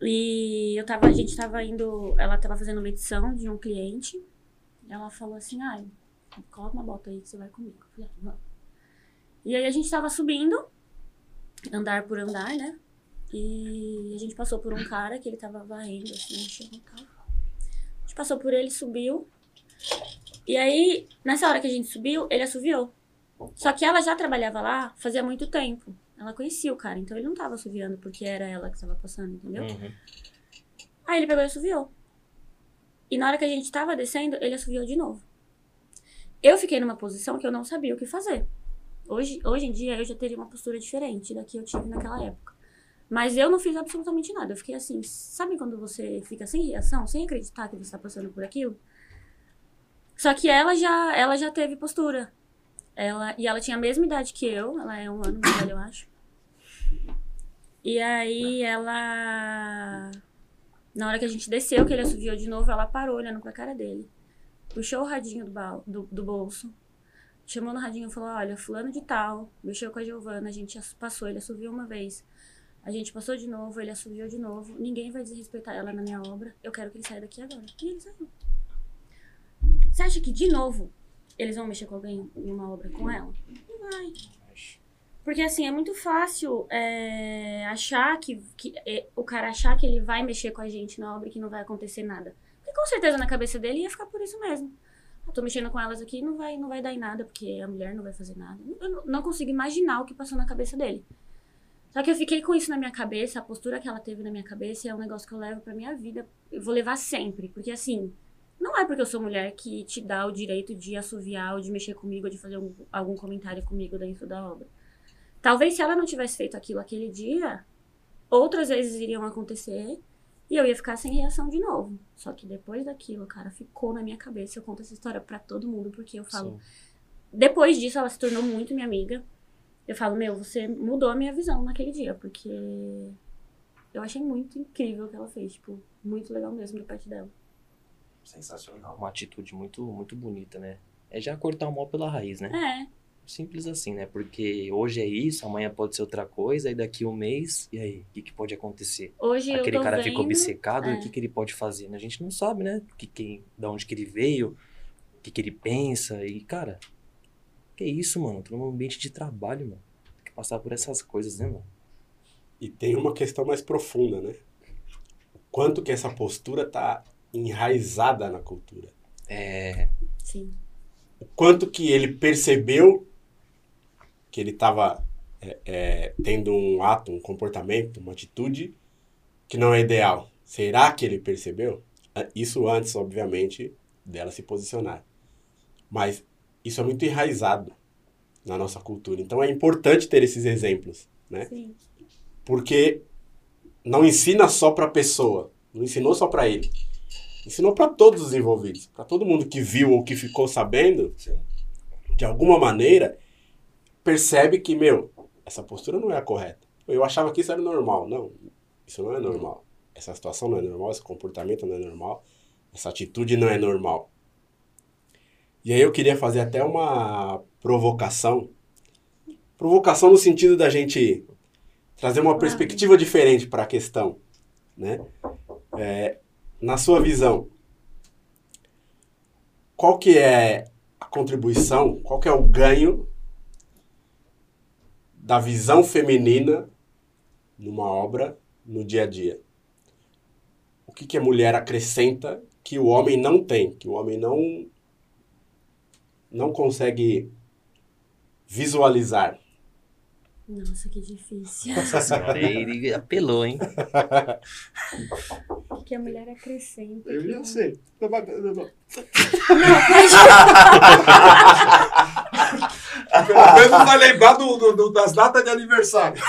S1: E eu tava, a gente tava indo, ela tava fazendo uma edição de um cliente. Ela falou assim: "Ai, coloca uma bota aí que você vai comigo". Eu falei, "Ah, vamos". E aí a gente tava subindo andar por andar, né? E a gente passou por um cara que ele tava varrendo, assim, mexendo no carro. A gente passou por ele, subiu. E aí, nessa hora que a gente subiu, ele assoviou. Só que ela já trabalhava lá fazia muito tempo. Ela conhecia o cara, então ele não tava assoviando porque era ela que tava passando, entendeu?
S4: Uhum.
S1: Aí ele pegou e assoviou. E na hora que a gente tava descendo, ele assoviou de novo. Eu fiquei numa posição que eu não sabia o que fazer. Hoje, hoje em dia eu já teria uma postura diferente da que eu tive naquela época. Mas eu não fiz absolutamente nada. Eu fiquei assim, sabe quando você fica sem reação, sem acreditar que você tá passando por aquilo? Só que ela já, ela já teve postura. Ela, e ela tinha a mesma idade que eu, ela é um ano mais velha, eu acho. E aí ela. Na hora que a gente desceu, que ele assoviou de novo, ela parou olhando pra cara dele. Puxou o radinho do, do, do bolso. Chamou no radinho e falou: Olha, fulano de tal, mexeu com a Giovana, a gente ass- passou, ele assoviou uma vez. A gente passou de novo, ele assoviou de novo. Ninguém vai desrespeitar ela na minha obra. Eu quero que ele saia daqui agora. E ele saiu. Você acha que, de novo, eles vão mexer com alguém em uma obra com ela? Não vai. Porque, assim, é muito fácil é, achar que, que é, o cara achar que ele vai mexer com a gente na obra e que não vai acontecer nada. Porque, com certeza, na cabeça dele ia ficar por isso mesmo. Eu tô mexendo com elas aqui não vai, não vai dar em nada, porque a mulher não vai fazer nada. Eu não consigo imaginar o que passou na cabeça dele. Só que eu fiquei com isso na minha cabeça, a postura que ela teve na minha cabeça é um negócio que eu levo pra minha vida. Eu vou levar sempre. Porque, assim, não é porque eu sou mulher que te dá o direito de assoviar ou de mexer comigo ou de fazer um- algum comentário comigo dentro da obra. Talvez se ela não tivesse feito aquilo aquele dia, outras vezes iriam acontecer e eu ia ficar sem reação de novo. Só que depois daquilo, cara, ficou na minha cabeça. Eu conto essa história pra todo mundo porque eu falo.
S4: Sim.
S1: Depois disso, ela se tornou muito minha amiga. Eu falo, meu, você mudou a minha visão naquele dia, porque eu achei muito incrível o que ela fez. Tipo, muito legal mesmo da parte dela.
S5: Sensacional.
S4: Uma atitude muito, muito bonita, né? É já cortar o mal pela raiz, né?
S1: É,
S4: Simples assim, né? Porque hoje é isso, amanhã pode ser outra coisa, e daqui um mês, e aí? O que, que pode acontecer?
S1: hoje
S4: Aquele cara
S1: vendo...
S4: ficou obcecado,
S1: é.
S4: o que, que ele pode fazer? né? A gente não sabe, né? Que, que, da onde que ele veio, o que, que ele pensa, e, cara, que isso, mano? Tô num ambiente de trabalho, mano. Tem que passar por essas coisas, né, mano?
S3: E tem uma questão mais profunda, né? O quanto que essa postura tá enraizada na cultura.
S4: É,
S1: Sim.
S3: O quanto que ele percebeu que ele estava tendo um ato, um comportamento, uma atitude que não é ideal. Será que ele percebeu? Ah, Isso antes, obviamente, dela se posicionar. Mas isso é muito enraizado na nossa cultura. Então é importante ter esses exemplos, né?
S1: Sim.
S3: Porque não ensina só para a pessoa, não ensinou só para ele. Ensinou para todos os envolvidos, para todo mundo que viu ou que ficou sabendo,
S5: Sim.
S3: de alguma maneira, percebe que, meu, essa postura não é a correta. Eu achava que isso era normal. Não, isso não é normal. Essa situação não é normal, esse comportamento não é normal, essa atitude não é normal. E aí eu queria fazer até uma provocação. Provocação no sentido da gente trazer uma perspectiva diferente para a questão, né? É, na sua visão, qual que é a contribuição, qual que é o ganho da visão feminina numa obra no dia a dia? O que, que a mulher acrescenta que o homem não tem, que o homem não não consegue visualizar?
S1: Nossa, que difícil.
S4: nossa senhora, ele apelou, hein?
S1: Que a mulher acrescenta.
S3: Eu já
S1: não-
S3: sei.
S2: Pelo menos vai lembrar do, do- do- das datas de aniversário.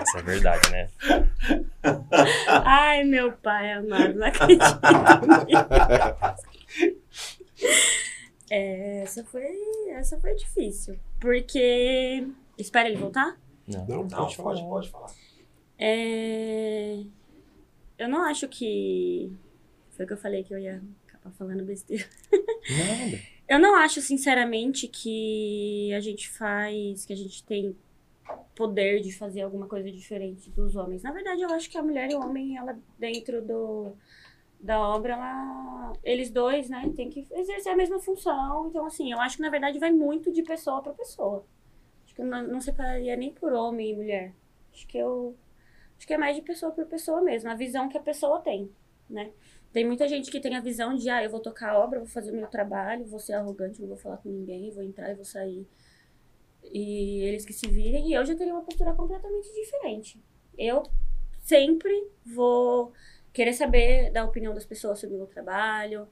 S4: Essa é verdade, né?
S1: Ai, meu pai amado, não acredito. É, essa foi, essa foi difícil. Porque. Espera ele voltar?
S4: Não.
S3: Não,
S5: Não,
S3: pode falar.
S5: pode, pode falar.
S1: É, eu não acho que. Foi o que eu falei que eu ia acabar falando besteira.
S4: Nada.
S1: Eu não acho, sinceramente, que a gente faz, que a gente tem poder de fazer alguma coisa diferente dos homens. Na verdade, eu acho que a mulher e o homem, ela dentro do, da obra, ela, eles dois, né, tem que exercer a mesma função. Então, assim, eu acho que na verdade vai muito de pessoa para pessoa. Que eu não, não separaria nem por homem e mulher. Acho que eu acho que é mais de pessoa por pessoa mesmo, a visão que a pessoa tem, né? Tem muita gente que tem a visão de, ah, eu vou tocar a obra, vou fazer o meu trabalho, vou ser arrogante, não vou falar com ninguém, vou entrar e vou sair. E eles que se virem. E eu já teria uma postura completamente diferente. Eu sempre vou querer saber da opinião das pessoas sobre o meu trabalho.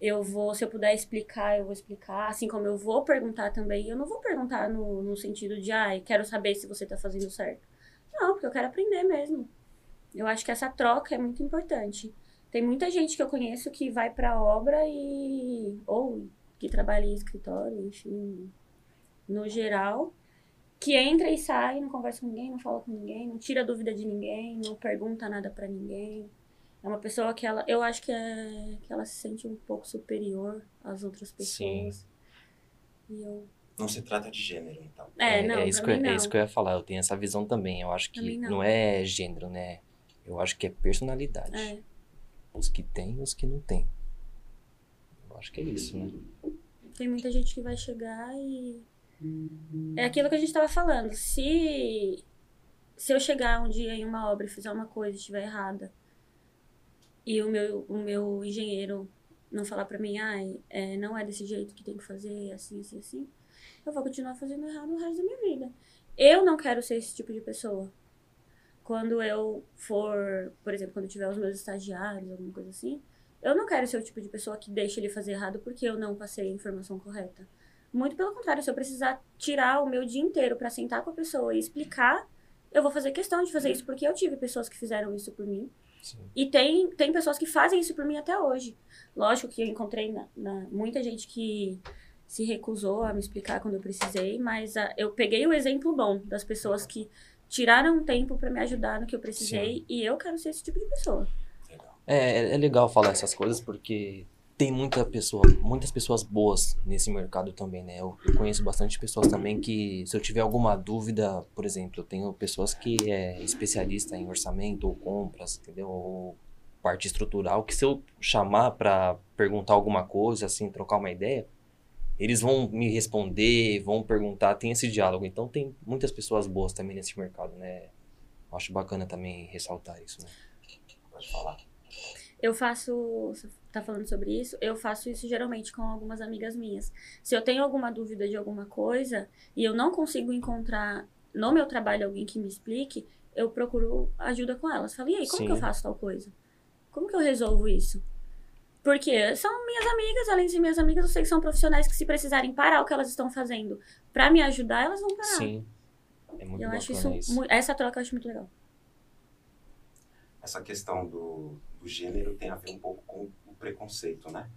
S1: Eu vou, se eu puder explicar, eu vou explicar. Assim como eu vou perguntar também. Eu não vou perguntar no, no sentido de, ah, quero saber se você tá fazendo certo. Não, porque eu quero aprender mesmo. Eu acho que essa troca é muito importante. Tem muita gente que eu conheço que vai pra obra e. ou que trabalha em escritório, enfim, no geral, que entra e sai, não conversa com ninguém, não fala com ninguém, não tira dúvida de ninguém, não pergunta nada pra ninguém. É uma pessoa que ela. Eu acho que, é, que ela se sente um pouco superior às outras pessoas. E eu.
S5: Não se trata de gênero, então.
S1: É, não,
S4: é, isso que,
S1: mim
S4: é
S1: não.
S4: isso que eu ia falar. Eu tenho essa visão também. Eu acho que
S1: não.
S4: não. é gênero, né? Eu acho que é personalidade.
S1: É.
S4: Os que tem e os que não tem. Eu acho que é isso, né?
S1: Tem muita gente que vai chegar e. É aquilo que a gente tava falando. Se. Se eu chegar um dia em uma obra e fizer uma coisa e estiver errada, e o meu, o meu engenheiro não falar pra mim, ai, é, não é desse jeito que tem que fazer, assim, assim, assim, eu vou continuar fazendo errado o resto da minha vida. Eu não quero ser esse tipo de pessoa. Quando eu for, por exemplo, quando eu tiver os meus estagiários, alguma coisa assim, eu não quero ser o tipo de pessoa que deixa ele fazer errado porque eu não passei a informação correta. Muito pelo contrário, se eu precisar tirar o meu dia inteiro pra sentar com a pessoa e explicar, eu vou fazer questão de fazer isso porque eu tive pessoas que fizeram isso por mim.
S4: Sim.
S1: E tem, tem pessoas que fazem isso por mim até hoje. Lógico que eu encontrei na, na- muita gente que se recusou a me explicar quando eu precisei, mas ah, eu peguei o exemplo bom das pessoas que tiraram um tempo pra me ajudar no que eu precisei e eu quero ser esse tipo de pessoa.
S4: É, é legal falar essas coisas porque tem muita pessoa, muitas pessoas boas nesse mercado também, né? Eu, eu conheço bastante pessoas também que, se eu tiver alguma dúvida, por exemplo, eu tenho pessoas que é especialista em orçamento ou compras, entendeu? Ou parte estrutural, que se eu chamar pra perguntar alguma coisa, assim, trocar uma ideia, eles vão me responder, vão perguntar, tem esse diálogo. Então tem muitas pessoas boas também nesse mercado, né? Eu acho bacana também ressaltar isso, né?
S5: Pode falar.
S1: Eu faço. Você tá falando sobre isso? Eu faço isso geralmente com algumas amigas minhas. Se eu tenho alguma dúvida de alguma coisa e eu não consigo encontrar no meu trabalho alguém que me explique, eu procuro ajuda com elas. Falo, e aí, como
S4: Sim.
S1: que eu faço tal coisa? Como que eu resolvo isso? Porque são minhas amigas, além de minhas amigas, eu sei que são profissionais que se precisarem parar o que elas estão fazendo pra me ajudar, elas vão parar.
S4: Sim. É muito
S1: eu
S4: bacana
S1: acho isso,
S4: isso.
S1: essa troca eu acho muito legal.
S5: Essa questão do, do gênero tem a ver um pouco com o preconceito, né?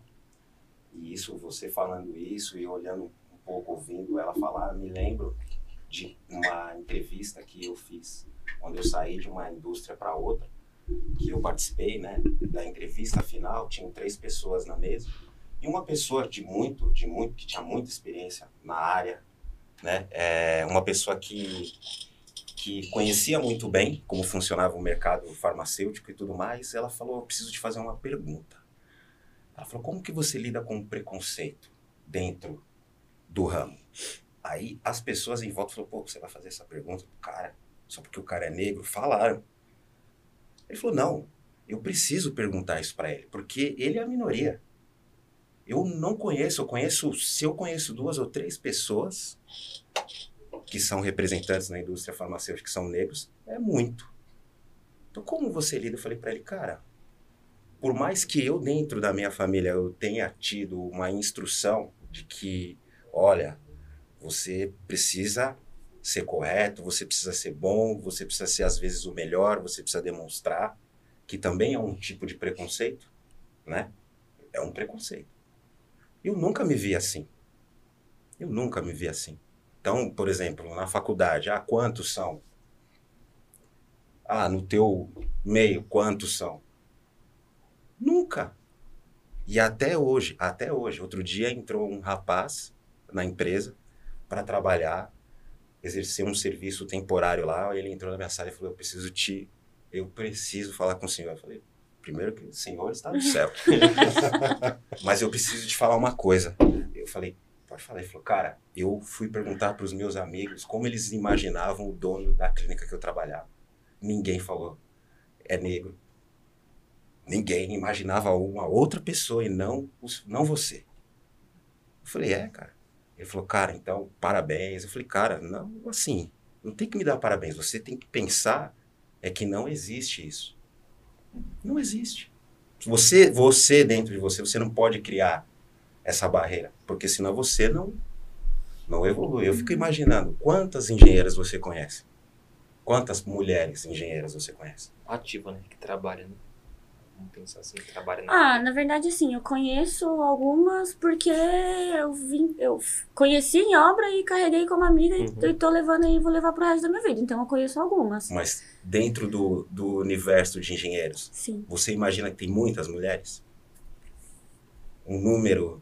S5: E isso, você falando isso e olhando um pouco, ouvindo ela falar, me lembro de uma entrevista que eu fiz quando eu saí de uma indústria para outra, que eu participei, né, da entrevista final, tinham três pessoas na mesa e uma pessoa de muito, de muito, que tinha muita experiência na área, né, é uma pessoa que que conhecia muito bem como funcionava o mercado farmacêutico e tudo mais, ela falou: "Eu preciso te fazer uma pergunta". Ela falou: "Como que você lida com o preconceito dentro do ramo?" Aí as pessoas em volta falaram: "Pô, você vai fazer essa pergunta pro cara só porque o cara é negro?" Falaram. Ele falou: "Não, eu preciso perguntar isso para ele, porque ele é a minoria. Eu não conheço, eu conheço, se eu conheço duas ou três pessoas que são representantes na indústria farmacêutica que são negros, é muito. Então, como você lida? Eu falei para ele, cara, por mais que eu, dentro da minha família, eu tenha tido uma instrução de que, olha, você precisa ser correto, você precisa ser bom, você precisa ser, às vezes, o melhor, você precisa demonstrar, que também é um tipo de preconceito, né? É um preconceito. Eu nunca me vi assim. Eu nunca me vi assim. Então, por exemplo, na faculdade, ah, quantos são? Ah, no teu meio, quantos são? Nunca. E até hoje, até hoje, outro dia entrou um rapaz na empresa para trabalhar, exercer um serviço temporário lá, ele entrou na minha sala e falou: "Eu preciso te eu preciso falar com o senhor". Eu falei: "Primeiro que o senhor está no céu. Mas eu preciso te falar uma coisa". Eu falei: Pode falar. Ele falou, cara, eu fui perguntar para os meus amigos como eles imaginavam o dono da clínica que eu trabalhava. Ninguém falou, é negro. Ninguém imaginava uma outra pessoa e não, não você. Eu falei, é, cara. Ele falou, cara, então, parabéns. Eu falei, cara, não, assim, não tem que me dar parabéns. Você tem que pensar é que não existe isso. Não existe. Você, você dentro de você, você não pode criar essa barreira, porque senão você não não evolui. Eu fico imaginando quantas engenheiras você conhece? Quantas mulheres engenheiras você conhece?
S4: Ativa, né? Que trabalha, né? Vamos pensar assim, que trabalha na
S1: Ah, na verdade, assim, eu conheço algumas porque eu vim, eu conheci em obra e carreguei como amiga
S4: Uhum.
S1: e, e tô levando aí, vou levar pro resto da minha vida. Então eu conheço algumas.
S5: Mas dentro do, do universo de engenheiros,
S1: Sim.
S5: você imagina que tem muitas mulheres? Um número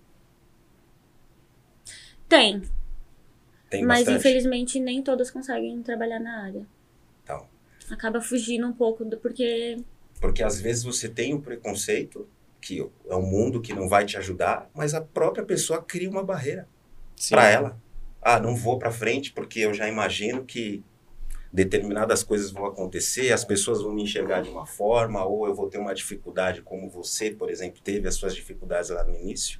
S1: Tem,
S5: tem
S1: mas
S5: bastante?
S1: infelizmente nem todas conseguem trabalhar na área.
S5: Então,
S1: Acaba fugindo um pouco do porque
S5: porque às vezes você tem o preconceito que é um mundo que não vai te ajudar, mas a própria pessoa cria uma barreira. Para ela. Ah, não vou para frente porque eu já imagino que determinadas coisas vão acontecer, as pessoas vão me enxergar de uma forma, ou eu vou ter uma dificuldade, como você, por exemplo, teve as suas dificuldades lá no início.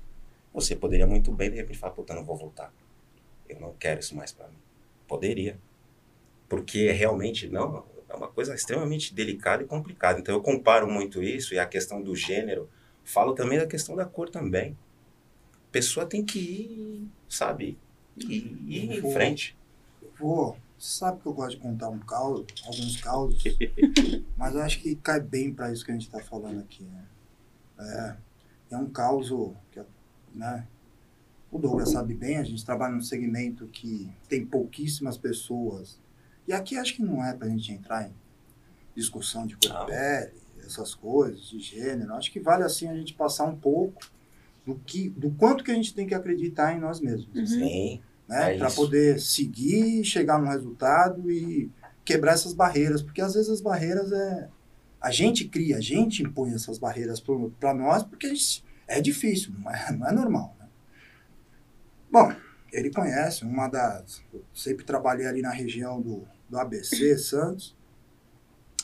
S5: Você poderia muito bem, de repente, falar: puta, não vou voltar. Eu não quero isso mais para mim. Poderia. Porque realmente, não, é uma coisa extremamente delicada e complicada. Então, eu comparo muito isso e a questão do gênero. Falo também da questão da cor também. A pessoa tem que ir, sabe, ir, ir em
S2: Vou-
S5: frente.
S2: Vou. Você sabe que eu gosto de contar um caos, alguns causos, mas eu acho que cai bem para isso que a gente está falando aqui, né? É, é um caos que, né? O Douglas sabe bem, a gente trabalha num segmento que tem pouquíssimas pessoas. E aqui acho que não é para a gente entrar em discussão de cor de pele, essas coisas, de gênero. Acho que vale assim a gente passar um pouco do, que, do quanto que a gente tem que acreditar em nós mesmos
S1: Uhum.
S5: Sim,
S2: né?
S5: É
S2: para poder seguir, chegar no resultado e quebrar essas barreiras, porque às vezes as barreiras é a gente cria, a gente impõe essas barreiras para nós, porque a gente, é difícil, não é, não é normal. Né? Bom, ele conhece uma das, eu sempre trabalhei ali na região do, do ABC Santos,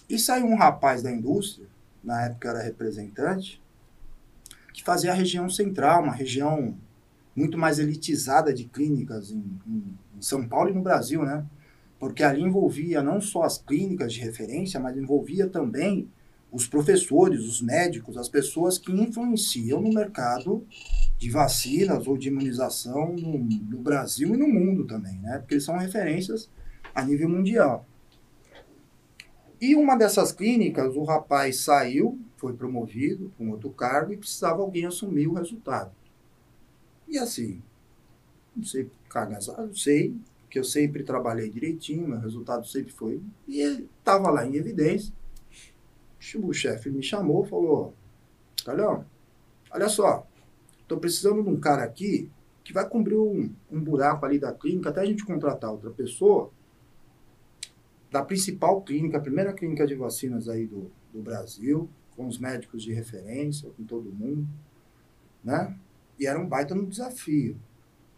S2: e saiu um rapaz da indústria na época era representante, que fazia a região central, uma região muito mais elitizada de clínicas em, em, em São Paulo e no Brasil, né? Porque ali envolvia não só as clínicas de referência, mas envolvia também os professores, os médicos, as pessoas que influenciam no mercado de vacinas ou de imunização no, no, Brasil e no mundo também, né? Porque eles são referências a nível mundial. E uma dessas clínicas, o rapaz saiu, foi promovido para outro cargo e precisava alguém assumir o resultado. E assim, não sei não sei, que eu sempre trabalhei direitinho, meu resultado sempre foi. E ele estava lá em evidência. O chefe me chamou falou: Calhão, olha só, estou precisando de um cara aqui que vai cobrir um, um buraco ali da clínica até a gente contratar outra pessoa da principal clínica, a primeira clínica de vacinas aí do, do Brasil, com os médicos de referência, com todo mundo, né? E era um baita no desafio.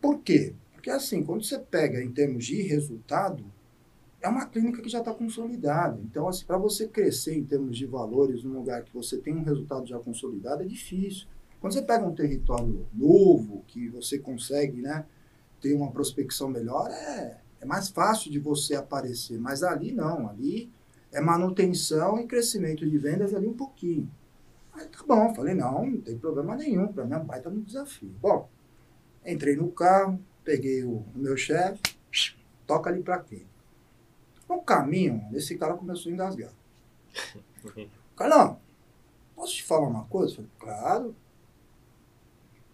S2: Por quê? Porque assim, quando você pega em termos de resultado, é uma clínica que já está consolidada. Então, assim, para você crescer em termos de valores num lugar que você tem um resultado já consolidado, é difícil. Quando você pega um território novo, que você consegue né, ter uma prospecção melhor, é, é mais fácil de você aparecer. Mas ali não, ali é manutenção e crescimento de vendas ali um pouquinho. Aí tá bom, falei, não, não tem problema nenhum, para mim é um baita no desafio. Bom, entrei no carro, peguei o, meu chefe, toca ali para quê? No caminho, esse cara começou a engasgar. Carlão, posso te falar uma coisa? falei, claro.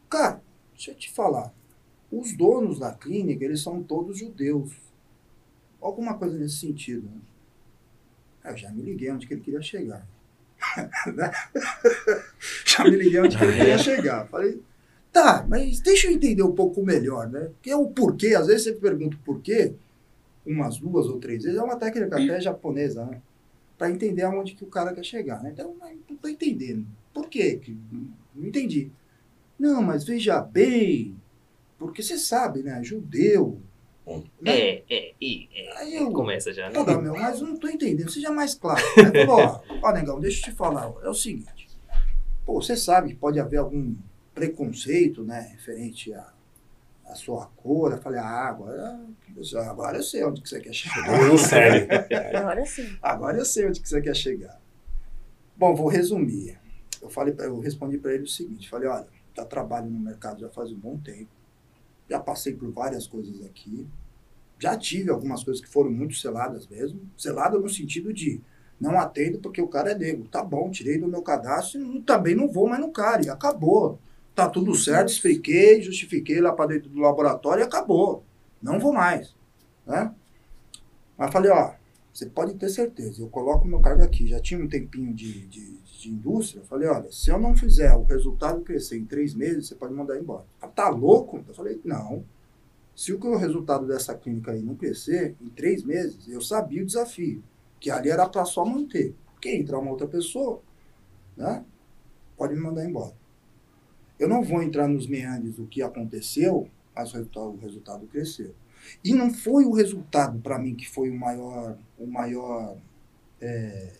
S2: Cara, deixa eu te falar. Os donos da clínica, eles são todos judeus. Alguma coisa nesse sentido. Né? Eu já me liguei onde que ele queria chegar. Né? já me liguei onde que ele queria chegar. Falei, tá, mas deixa eu entender um pouco melhor, né? Porque é o porquê, às vezes você pergunta o porquê, umas duas ou três vezes, é uma técnica até japonesa, né? Para entender aonde que o cara quer chegar, né? Então, não tô entendendo. Por quê? Não entendi. Não, mas veja bem, porque você sabe, né? Judeu.
S4: Né? É, é, é.
S2: Aí eu,
S4: Começa já, né?
S2: Pô, meu, mas eu não tô entendendo, seja mais claro. Aí, ó, ó, negão, deixa eu te falar. É o seguinte. Pô, você sabe que pode haver algum preconceito, né? Referente a a sua cor. Eu falei, ah, agora, agora eu sei onde que você quer chegar.
S3: Não sério.
S1: Agora sim.
S2: Agora eu sei onde que você quer chegar. Bom, vou resumir. Eu falei, eu respondi para ele o seguinte, falei, olha, já trabalho no mercado já faz um bom tempo, já passei por várias coisas aqui, já tive algumas coisas que foram muito seladas mesmo, selada no sentido de não atendo porque o cara é negro. Tá bom, tirei do meu cadastro e também não vou mais no cara, e acabou. Tá tudo certo, expliquei, justifiquei lá para dentro do laboratório e acabou. Não vou mais. Né? Mas falei, ó, você pode ter certeza, eu coloco meu cargo aqui. Já tinha um tempinho de, de, de indústria. Falei, olha, se eu não fizer o resultado crescer em três meses, você pode mandar embora. Tá louco? Eu falei, não. Se o resultado dessa clínica aí não crescer em três meses, eu sabia o desafio, que ali era para só manter. Porque entrar uma outra pessoa, né, pode me mandar embora. Eu não vou entrar nos meandros do que aconteceu, mas o resultado, cresceu. E não foi o resultado, para mim, que foi o maior, o maior é,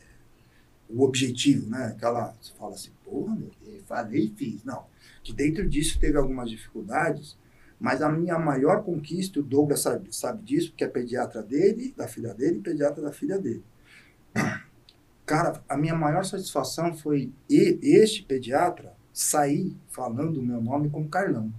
S2: o objetivo, né? Aquela, você fala assim, porra, meu, falei e fiz. Não, que dentro disso teve algumas dificuldades, mas a minha maior conquista, o Douglas sabe, sabe disso, porque é pediatra dele, da filha dele, e pediatra da filha dele. Cara, a minha maior satisfação foi este pediatra sair falando o meu nome como Carlão.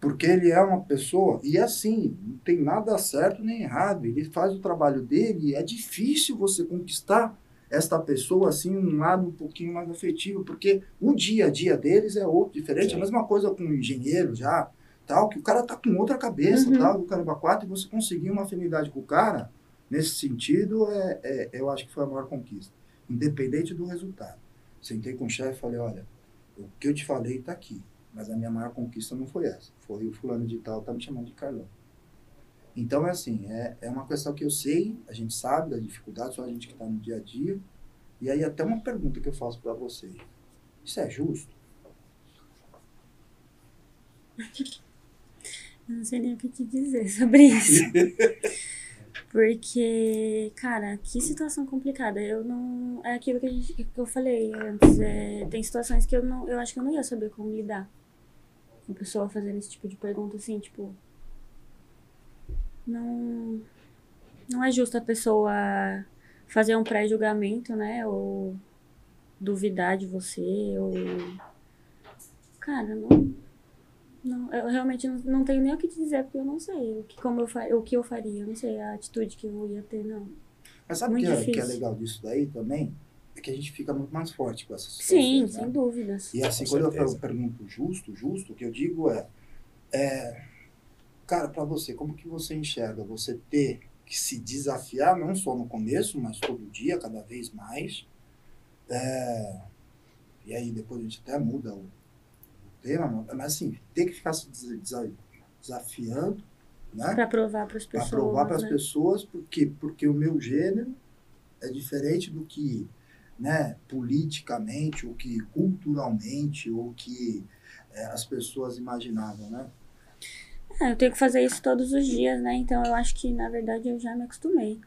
S2: Porque ele é uma pessoa, e assim, não tem nada certo nem errado, ele faz o trabalho dele, e é difícil você conquistar esta pessoa assim, um lado um pouquinho mais afetivo, porque o dia a dia deles é outro, diferente. Sim. A mesma coisa com o engenheiro já, tal, que o cara tá com outra cabeça, uhum. tal, o caramba quatro, e você conseguir uma afinidade com o cara, nesse sentido, é, é, eu acho que foi a maior conquista, independente do resultado. Sentei com o chefe e falei, olha, o que eu te falei está aqui, mas a minha maior conquista não foi essa. Foi o fulano de tal tá me chamando de Carlão. Então, é assim, é, é uma questão que eu sei, a gente sabe da dificuldade, só a gente que está no dia a dia. E aí, até uma pergunta que eu faço para vocês. Isso é justo?
S1: Eu não sei nem o que te dizer sobre isso. Porque, cara, que situação complicada. Eu não. É aquilo que, a gente, que eu falei antes. É, tem situações que eu não. Eu acho que eu não ia saber como lidar. Uma pessoa fazendo esse tipo de pergunta assim, tipo. Não. Não é justo a pessoa fazer um pré-julgamento, né? Ou duvidar de você, ou. Cara, não. Não, eu realmente não, não tenho nem o que te dizer, porque eu não sei o que, como eu, fa- o que eu faria. Eu não sei a atitude que eu ia ter, não.
S2: Mas sabe o
S1: Muito
S2: que, é- que é legal disso daí também? É que a gente fica muito mais forte com essas
S1: Sim,
S2: situações, né?
S1: sem dúvidas.
S2: E assim,
S3: Com
S2: quando eu
S3: certeza.
S2: per- pergunto justo, justo, o que eu digo é, é cara, para você, como que você enxerga você ter que se desafiar, não só no começo, mas todo dia, cada vez mais. É, e aí depois a gente até muda o tema, mas assim, ter que ficar se desa- desa- desafiando, né?
S1: Pra provar
S2: para
S1: pessoas.
S2: provar para as
S1: né?
S2: pessoas porque porque o meu gênero é diferente do que né politicamente ou que culturalmente ou que é, as pessoas imaginavam né
S1: É, eu tenho que fazer isso todos os dias, né? Então eu acho que, na verdade, eu já me acostumei.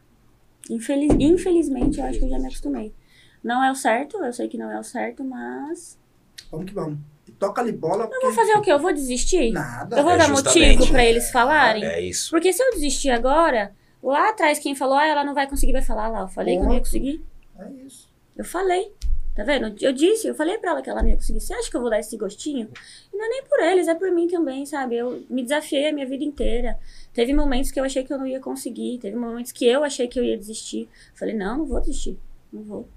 S1: Infeliz... Infelizmente, eu acho que eu já me acostumei. Não é o certo, eu sei que não é o certo, mas.
S2: vamos que vamos e toca ali bola
S1: Eu
S2: porque
S1: vou fazer o quê? Eu vou desistir?
S2: nada
S1: Eu vou
S4: É,
S1: dar motivo pra eles falarem?
S4: É isso.
S1: Porque se eu desistir agora, lá atrás quem falou, ah, ela não vai conseguir, vai falar lá. Eu falei que eu não ia conseguir.
S2: é isso
S1: Eu falei. Tá vendo? Eu disse, eu falei pra ela que ela não ia conseguir. Você acha que eu vou dar esse gostinho? E não é nem por eles, é por mim também, sabe? Eu me desafiei a minha vida inteira. Teve momentos que eu achei que eu não ia conseguir. Teve momentos que eu achei que eu ia desistir. Falei, não, não vou desistir. Não vou.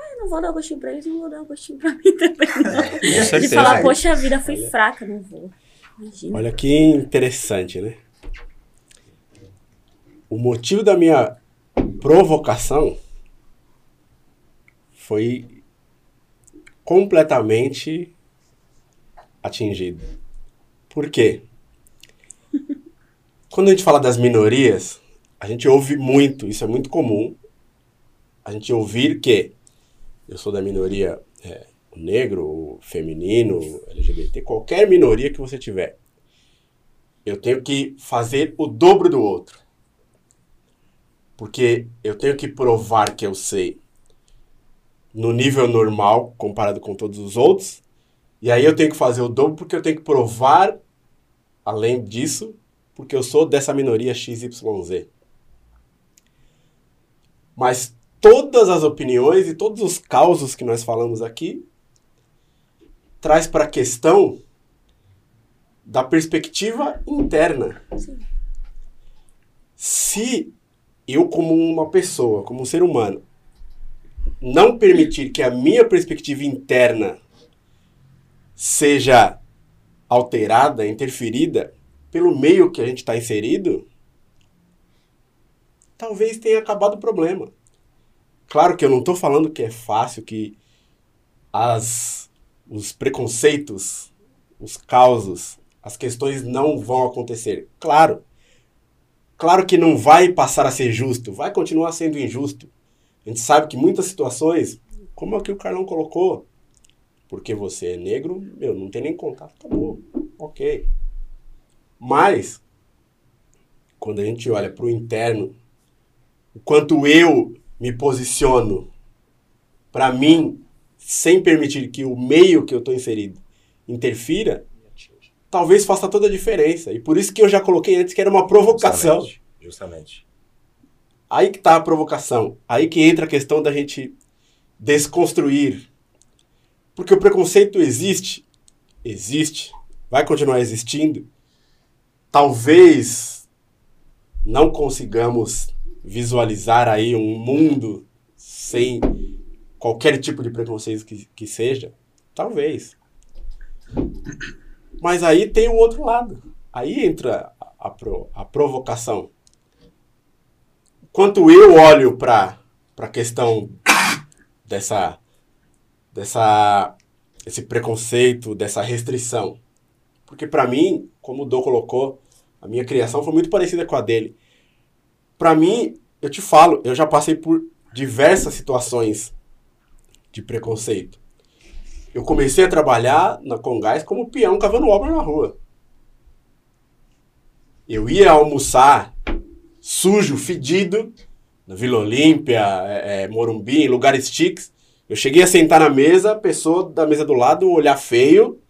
S1: Ah, não vou dar o gostinho pra eles, não vou dar o gostinho pra mim também. Não. De
S3: certeza.
S1: falar, poxa vida, fui fraca, não vou. Imagina.
S3: Olha que interessante, né? O motivo da minha provocação foi completamente atingido. Por quê? Quando a gente fala das minorias, a gente ouve muito, isso é muito comum, a gente ouvir que eu sou da minoria é, negro, feminino, LGBT, qualquer minoria que você tiver, eu tenho que fazer o dobro do outro. Porque eu tenho que provar que eu sei no nível normal comparado com todos os outros. E aí eu tenho que fazer o dobro porque eu tenho que provar, além disso, porque eu sou dessa minoria XYZ. Mas todas as opiniões e todos os causos que nós falamos aqui traz para a questão da perspectiva interna.
S1: Sim.
S3: Se eu, como uma pessoa, como um ser humano, não permitir que a minha perspectiva interna seja alterada, interferida pelo meio que a gente está inserido, talvez tenha acabado o problema. Claro que eu não estou falando que é fácil, que as, os preconceitos, os causos, as questões não vão acontecer. Claro. Claro que não vai passar a ser justo, vai continuar sendo injusto. A gente sabe que muitas situações, como é que o Carlão colocou, porque você é negro, meu, não tem nem contato, acabou. Ok. Mas, quando a gente olha para o interno, o quanto eu me posiciono para mim, sem permitir que o meio que eu estou inserido interfira, talvez faça toda a diferença. E por isso que eu já coloquei antes que era uma provocação.
S4: Justamente. Justamente.
S3: Aí que tá a provocação. Aí que entra a questão da gente desconstruir. Porque o preconceito existe, existe, vai continuar existindo. Talvez não consigamos visualizar aí um mundo sem qualquer tipo de preconceito que, que seja. Talvez. Mas aí tem o outro lado. Aí entra a, a, pro- a provocação. Quanto eu olho para a questão dessa, dessa esse preconceito, dessa restrição. Porque para mim, como o Dô colocou, a minha criação foi muito parecida com a dele. Para mim, eu te falo, eu já passei por diversas situações de preconceito. Eu comecei a trabalhar na Congás como peão cavando obra na rua. Eu ia almoçar sujo, fedido, na Vila Olímpia, é, é, Morumbi, em lugares chiques. Eu cheguei a sentar na mesa, a pessoa da mesa do lado olhar feio,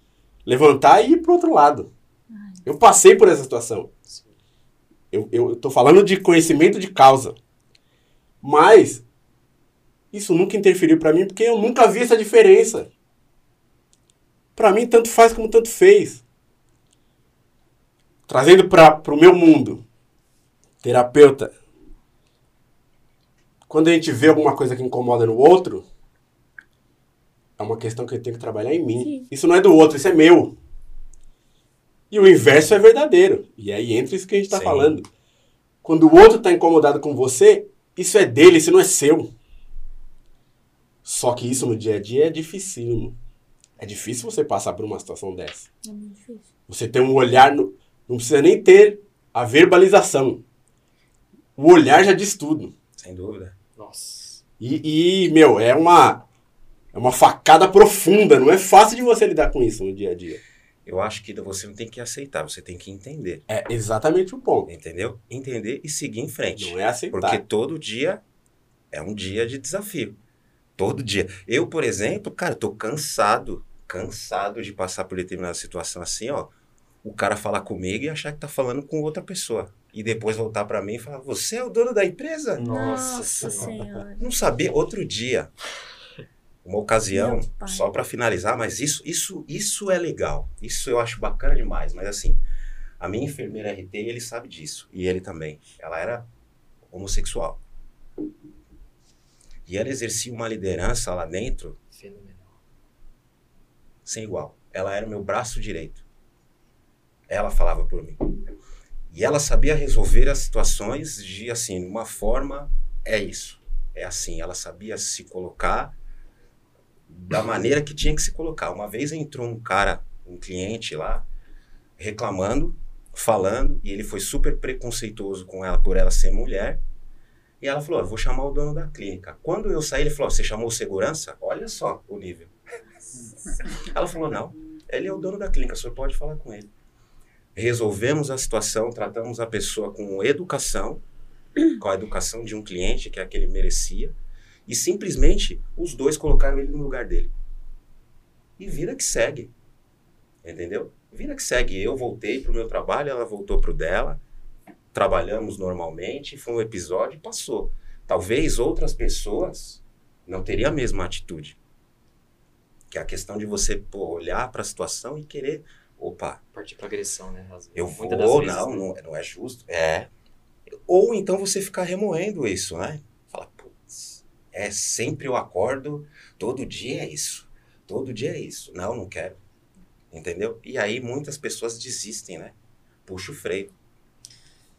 S3: levantar e ir pro outro lado. Eu passei por essa situação. Eu, eu tô falando de conhecimento de causa. Mas isso nunca interferiu para mim porque eu nunca vi essa diferença. Para mim, tanto faz como tanto fez. Trazendo para o meu mundo, terapeuta, quando a gente vê alguma coisa que incomoda no outro, é uma questão que eu tenho que trabalhar em mim.
S1: Sim.
S3: Isso não é do outro, isso é meu. E o inverso é verdadeiro. E aí entra isso que a gente está falando. Quando o outro está incomodado com você, isso é dele, isso não é seu. Só que isso no dia a dia é dificílimo. É difícil você passar por uma situação dessa.
S1: É muito difícil.
S3: Você tem um olhar, no- não precisa nem ter a verbalização. O olhar já diz tudo.
S5: Sem dúvida.
S4: Nossa.
S3: E, e, meu, é uma, é uma facada profunda. Não é fácil de você lidar com isso no dia a dia.
S5: Eu acho que você não tem que aceitar, você tem que entender.
S3: É exatamente o ponto.
S5: Entendeu? Entender e seguir em frente.
S3: Não é aceitar.
S5: Porque todo dia é um dia de desafio. Todo dia. Eu, por exemplo, cara, tô cansado, cansado de passar por determinada situação assim, ó. O cara falar comigo e achar que tá falando com outra pessoa. E depois voltar pra mim e falar: Você é o dono da empresa?
S4: Nossa, senhora.
S1: Senhora.
S5: Não sabia. Outro dia, uma ocasião, só pra finalizar, mas isso, isso, isso é legal. Isso eu acho bacana demais. Mas assim, a minha enfermeira RT, ele sabe disso. E ele também. Ela era homossexual. E ela exercia uma liderança lá dentro
S4: Fenomenal.
S5: sem igual. Ela era o meu braço direito. Ela falava por mim. E ela sabia resolver as situações de assim, uma forma é isso. É assim, ela sabia se colocar da maneira que tinha que se colocar. Uma vez entrou um cara, um cliente lá, reclamando, falando, e ele foi super preconceituoso com ela por ela ser mulher. E ela falou: "Eu vou chamar o dono da clínica". Quando eu saí, ele falou: "Você chamou segurança? Olha só o nível". Ela falou: não, ele é o dono da clínica, o senhor pode falar com ele. Resolvemos a situação, tratamos a pessoa com educação, com a educação de um cliente, que é a que ele merecia, e simplesmente os dois colocaram ele no lugar dele. E vida que segue. Entendeu? Vida que segue. Eu voltei pro meu trabalho, ela voltou pro dela, trabalhamos normalmente, foi um episódio e passou. Talvez outras pessoas não teriam a mesma atitude. Que é a questão de você pô, olhar para a situação e querer, opa,
S4: Partir pra agressão, né? Às-
S5: eu vou,
S4: vezes,
S5: não,
S4: né?
S5: não, não é justo. É. Ou então você ficar remoendo isso, né? É sempre eu acordo, todo dia é isso. Todo dia é isso. Não, não quero. Entendeu? E aí muitas pessoas desistem, né? Puxa o freio.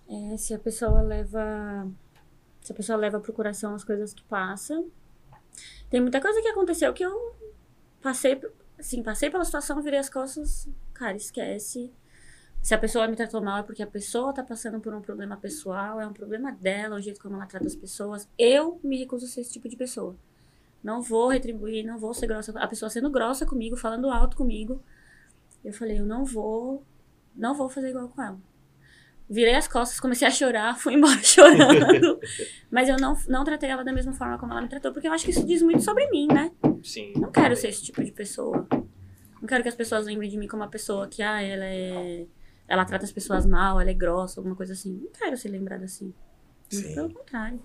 S1: É, se a pessoa leva. Se a pessoa leva pro coração as coisas que passa. Tem muita coisa que aconteceu que eu passei. Assim, passei pela situação, virei as costas. Cara, esquece. Se a pessoa me tratou mal é porque a pessoa tá passando por um problema pessoal, é um problema dela, o jeito como ela trata as pessoas. Eu me recuso a ser esse tipo de pessoa. Não vou retribuir, não vou ser grossa. A pessoa sendo grossa comigo, falando alto comigo. Eu falei, eu não vou, não vou fazer igual com ela. Virei as costas, comecei a chorar, fui embora chorando. Mas eu não, não tratei ela da mesma forma como ela me tratou, porque eu acho que isso diz muito sobre mim, né?
S4: Sim.
S1: Não quero ser esse tipo de pessoa. Não quero que as pessoas lembrem de mim como uma pessoa que, ah, ela é. Ela trata as pessoas mal, ela é grossa, alguma coisa assim. Não quero ser lembrada assim.
S5: Sim.
S1: pelo contrário.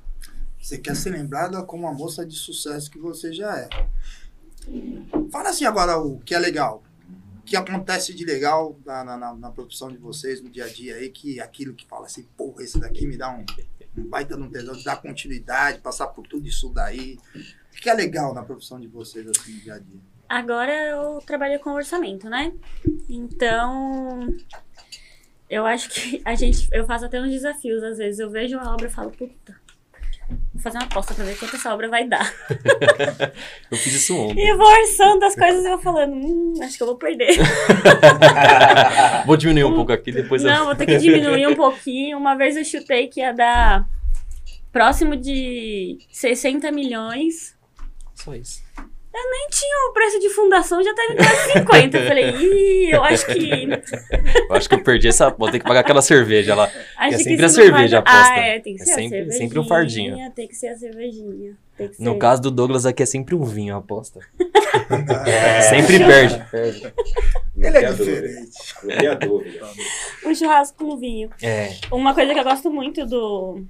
S2: Você quer ser lembrada como a moça de sucesso que você já é. Fala assim agora o que é legal. O que acontece de legal na, na, na- na profissão de vocês, no dia a dia aí, que aquilo que fala assim, porra, esse daqui me dá um, um baita de um tesão, de dar continuidade, passar por tudo isso daí. O que é legal na profissão de vocês, assim, no dia a dia?
S1: Agora eu trabalho com orçamento, né? Então, eu acho que a gente, eu faço até uns desafios às vezes. Eu vejo uma obra e falo, puta, vou fazer uma aposta pra ver quanto essa obra vai dar.
S4: Eu fiz isso ontem.
S1: E eu vou orçando as coisas e eu falando, hum, acho que eu vou perder.
S4: Vou diminuir um pouco aqui, depois eu...
S1: Não, vou ter que diminuir um pouquinho. Uma vez eu chutei que ia dar próximo de 60 milhões.
S4: Só isso.
S1: Nem tinha o preço de fundação, já tava em quase 50. Eu falei, ih, eu acho que.
S4: Eu acho que eu perdi essa. Vou ter que pagar aquela cerveja lá.
S1: Acho
S4: É
S1: que
S4: sempre a cerveja
S1: vai-
S4: a aposta.
S1: Ah, é, tem que
S4: É
S1: ser
S4: sempre-
S1: a cervejinha.
S4: sempre um fardinho.
S1: Tem que ser a cervejinha. Tem que
S4: No
S1: ser.
S4: caso do Douglas aqui é sempre um vinho, a aposta.
S2: É,
S4: Sempre perde. perde.
S2: Ele é diferente.
S1: Um churrasco com vinho.
S4: É.
S1: Uma coisa que eu gosto muito do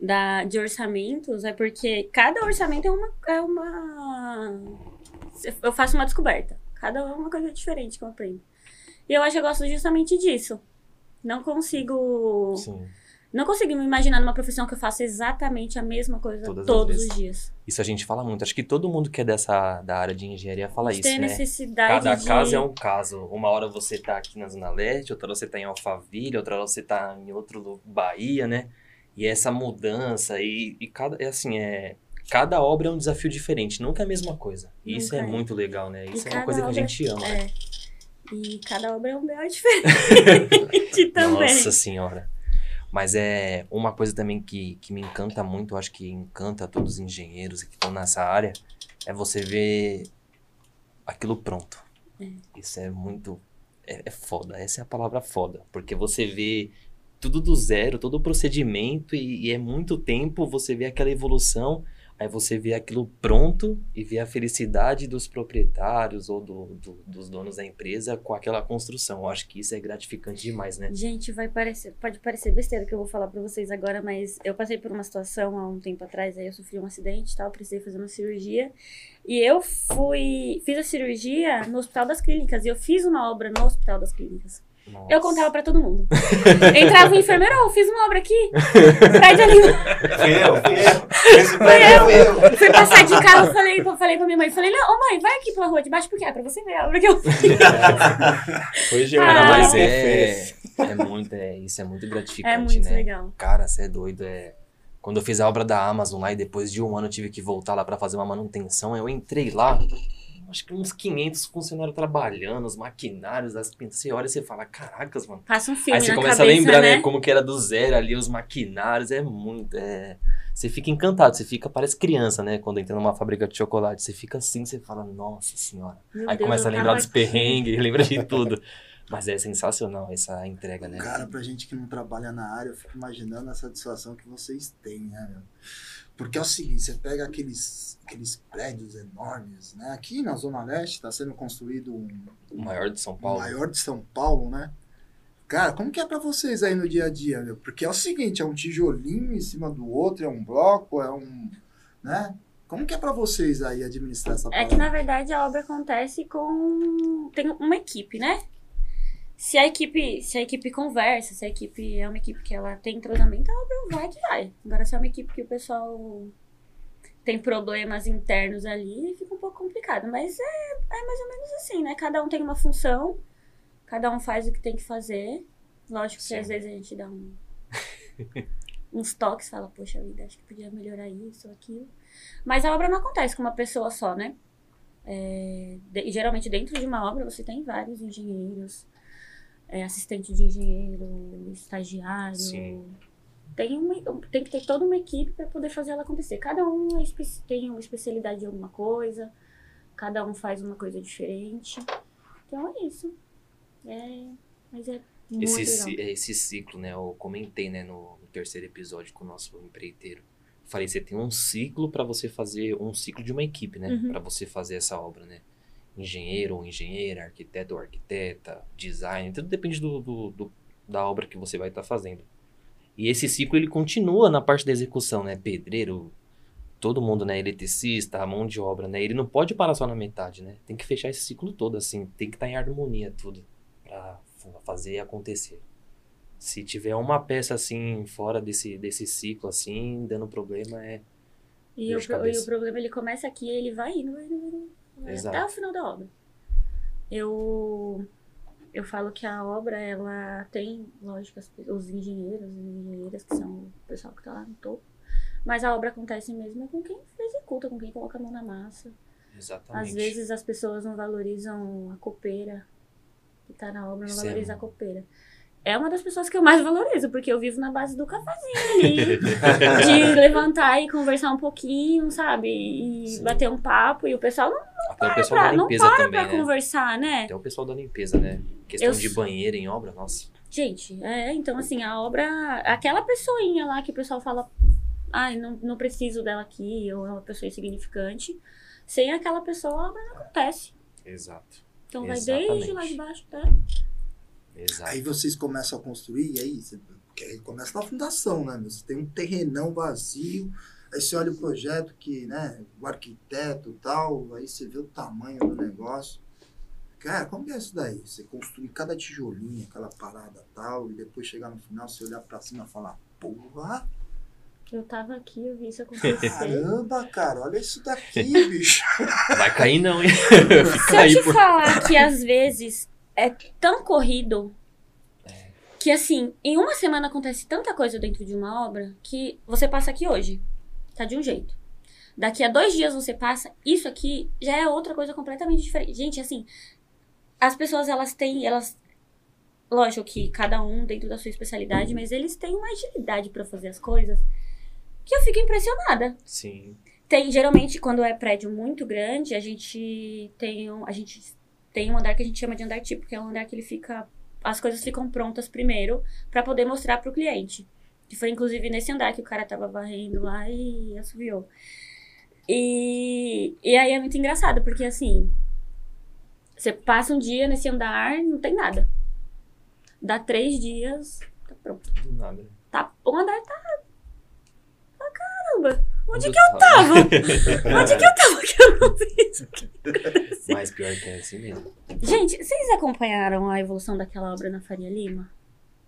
S1: da, de orçamentos é porque cada orçamento é uma, é uma. Eu faço uma descoberta. Cada um é uma coisa diferente que eu aprendo. E eu acho que eu gosto justamente disso. Não consigo.
S4: Sim.
S1: Não consigo me imaginar numa profissão que eu faça exatamente a mesma coisa
S4: Todas as
S1: todos os dias.
S4: Isso a gente fala muito. Acho que todo mundo que é dessa da área de engenharia fala isso,
S1: Ter
S4: né?
S1: necessidade
S4: Cada
S1: de.
S4: caso é um caso. Uma hora você tá aqui na Zona Leste, outra hora você tá em Alphaville, outra hora você tá em outro Bahia, né? E essa mudança e, e cada é assim, é cada obra é um desafio diferente, nunca é a mesma coisa. E isso é
S1: é.
S4: muito legal, né?
S1: E
S4: Isso é
S1: cada
S4: uma coisa que a gente ama. né?
S1: É. E cada obra é um B.O. diferente também.
S4: Nossa senhora. Mas é uma coisa também que, que me encanta muito, acho que encanta todos os engenheiros que estão nessa área, é você ver aquilo pronto.
S1: É.
S4: Isso é muito. É, é foda, essa é a palavra foda. Porque você vê tudo do zero, todo o procedimento, e, e é muito tempo você vê aquela evolução, aí você vê aquilo pronto e vê a felicidade dos proprietários ou do, do- dos donos da empresa com aquela construção. Eu acho que isso é gratificante demais, né?
S1: Gente, vai parecer, pode parecer besteira que eu vou falar pra vocês agora, mas eu passei por uma situação há um tempo atrás, aí eu sofri um acidente tal, precisei fazer uma cirurgia. E eu fui, fiz a cirurgia no Hospital das Clínicas, e eu fiz uma obra no Hospital das Clínicas.
S4: Nossa.
S1: Eu contava pra todo mundo. Entrava o enfermeiro, ó, eu fiz uma obra aqui. Prédio ali.
S5: Fui eu, fui eu. Prédio fui eu.
S1: Fui passar de carro, falei, pra- falei pra minha mãe, falei, não, ô mãe, vai aqui pela rua de baixo, porque é pra você ver a obra que eu fiz.
S3: Foi
S1: Ah,
S3: Georgia
S4: mas
S3: que
S4: é,
S3: fez.
S4: é muito, é, isso é muito gratificante,
S1: É muito
S4: né?
S1: legal.
S4: Cara, você é doido, é... Quando eu fiz a obra da Amazon lá e depois de um ano eu tive que voltar lá pra fazer uma manutenção, eu entrei lá, acho que uns 500 funcionários trabalhando, os maquinários, as pintas, você olha e você fala, caracas, mano.
S1: Passa um filme
S4: Aí você
S1: na
S4: começa
S1: cabeça,
S4: a lembrar, né?
S1: né?
S4: como que era do zero ali, os maquinários, é muito, é... Você fica encantado, você fica, parece criança, né? Quando entra numa fábrica de chocolate, você fica assim, você fala, nossa senhora.
S1: Meu
S4: Aí
S1: Deus,
S4: começa a lembrar dos perrengues, lembra de tudo. Mas é sensacional essa entrega, né?
S2: Cara, pra gente que não trabalha na área, eu fico imaginando a satisfação que vocês têm, né, meu? Porque é o seguinte, você pega aqueles, aqueles prédios enormes, né? Aqui na Zona Leste está sendo construído um,
S4: O maior de São
S2: o
S4: Paulo.
S2: maior de São Paulo, né? Cara, como que é pra vocês aí no dia a dia, meu? Porque é o seguinte, é um tijolinho em cima do outro, é um bloco, é um, né? Como que é pra vocês aí administrar essa
S1: É
S2: parada?
S1: que, na verdade, a obra acontece com... Tem uma equipe, né? Se a equipe, se a equipe conversa, se a equipe é uma equipe que ela tem entrosamento, a obra vai que vai. Agora, se é uma equipe que o pessoal tem problemas internos ali, fica um pouco complicado. Mas é, é mais ou menos assim, né? Cada um tem uma função, cada um faz o que tem que fazer. Lógico que
S4: Sim.
S1: às vezes a gente dá um, uns toques, fala, poxa vida, acho que podia melhorar isso ou aquilo. Mas a obra não acontece com uma pessoa só, né? É, de- geralmente dentro de uma obra você tem vários engenheiros, é, assistente de engenheiro, estagiário.
S4: Sim.
S1: Tem, uma, tem que ter toda uma equipe para poder fazer ela acontecer. Cada um é tem uma especialidade em alguma coisa, cada um faz uma coisa diferente. Então é isso. É, mas é muito
S4: Esse,
S1: legal.
S4: é, esse ciclo, né? Eu comentei, né, no, no terceiro episódio com o nosso empreiteiro. Falei, você tem um ciclo para você fazer, um ciclo de uma equipe, né?
S1: Uhum.
S4: Para você fazer essa obra, né? Engenheiro ou engenheira, arquiteto ou arquiteta, design, tudo depende do, do- do- da obra que você vai estar fazendo. E esse ciclo ele continua na parte da execução, né? Pedreiro, todo mundo, né? Eletricista, a mão de obra, né? Ele não pode parar só na metade, né? Tem que fechar esse ciclo todo, assim, tem que estar em harmonia tudo para fazer acontecer. Se tiver uma peça assim fora desse, desse ciclo assim, dando problema é
S1: E o, pro- e o problema ele começa aqui e ele vai indo, vai indo, vai indo, vai
S4: Exato.
S1: até o final da obra. Eu eu falo que a obra ela tem, lógico, os engenheiros e engenheiras que são o pessoal que tá lá no topo, mas a obra acontece mesmo com quem executa, com quem coloca a mão na massa.
S4: exatamente.
S1: Às vezes as pessoas não valorizam a copeira que tá na obra, não
S4: Isso é
S1: valoriza a copeira. É uma das pessoas que eu mais valorizo, porque eu vivo na base do cafezinho ali. de levantar e conversar um pouquinho, sabe? E
S4: Sim.
S1: bater um papo. E o pessoal não,
S4: Até o pessoal
S1: pra,
S4: da
S1: não
S4: limpeza
S1: para
S4: também,
S1: pra
S4: né?
S1: conversar, né?
S4: Até o pessoal da limpeza, né? Questão
S1: Eu
S4: de banheiro em obra, nossa.
S1: Gente, é, então assim, a obra. Aquela pessoinha lá que o pessoal fala, ai, não, não preciso dela aqui, ou é uma pessoa insignificante. Sem aquela pessoa, a obra não acontece.
S4: Exato.
S1: Então vai
S4: Exatamente.
S1: desde lá de baixo até.
S4: Exato.
S2: Aí vocês começam a construir, e aí, você, aí começa na fundação, né? meu? Você tem um terrenão vazio, aí você olha o projeto que, né, o arquiteto e tal, aí você vê o tamanho do negócio. Cara, como que é isso daí? Você construir cada tijolinho, aquela parada tal, e depois chegar no final, você olhar pra cima e falar, porra,
S1: Eu tava aqui, eu vi isso acontecer.
S2: caramba, cara, olha isso daqui, bicho.
S4: Vai cair não, hein?
S1: Se eu te
S4: por...
S1: falar que às vezes é tão corrido que assim, em uma semana acontece tanta coisa dentro de uma obra que você passa aqui hoje, tá de um jeito. Daqui a dois dias você passa, isso aqui já é outra coisa completamente diferente. Gente, assim, as pessoas elas têm, elas. Lógico que cada um dentro da sua especialidade, mas eles têm uma agilidade pra fazer as coisas que eu fico impressionada.
S4: Sim.
S1: Tem, geralmente, quando é prédio muito grande, a gente tem um, a gente tem um andar que a gente chama de andar tipo, que é um andar que ele fica. As coisas ficam prontas primeiro pra poder mostrar pro cliente. Que foi inclusive nesse andar que o cara tava varrendo lá e assoviou. E, e aí é muito engraçado, porque assim. Você passa um dia nesse andar, não tem nada. Dá três dias, tá pronto.
S4: Do nada.
S1: Tá, o andar tá. Ah, caramba! Onde
S4: que eu tava?
S1: Onde que eu tava que eu não fiz?
S4: Mas pior que é assim mesmo.
S1: Gente, vocês acompanharam a evolução daquela obra na Faria Lima?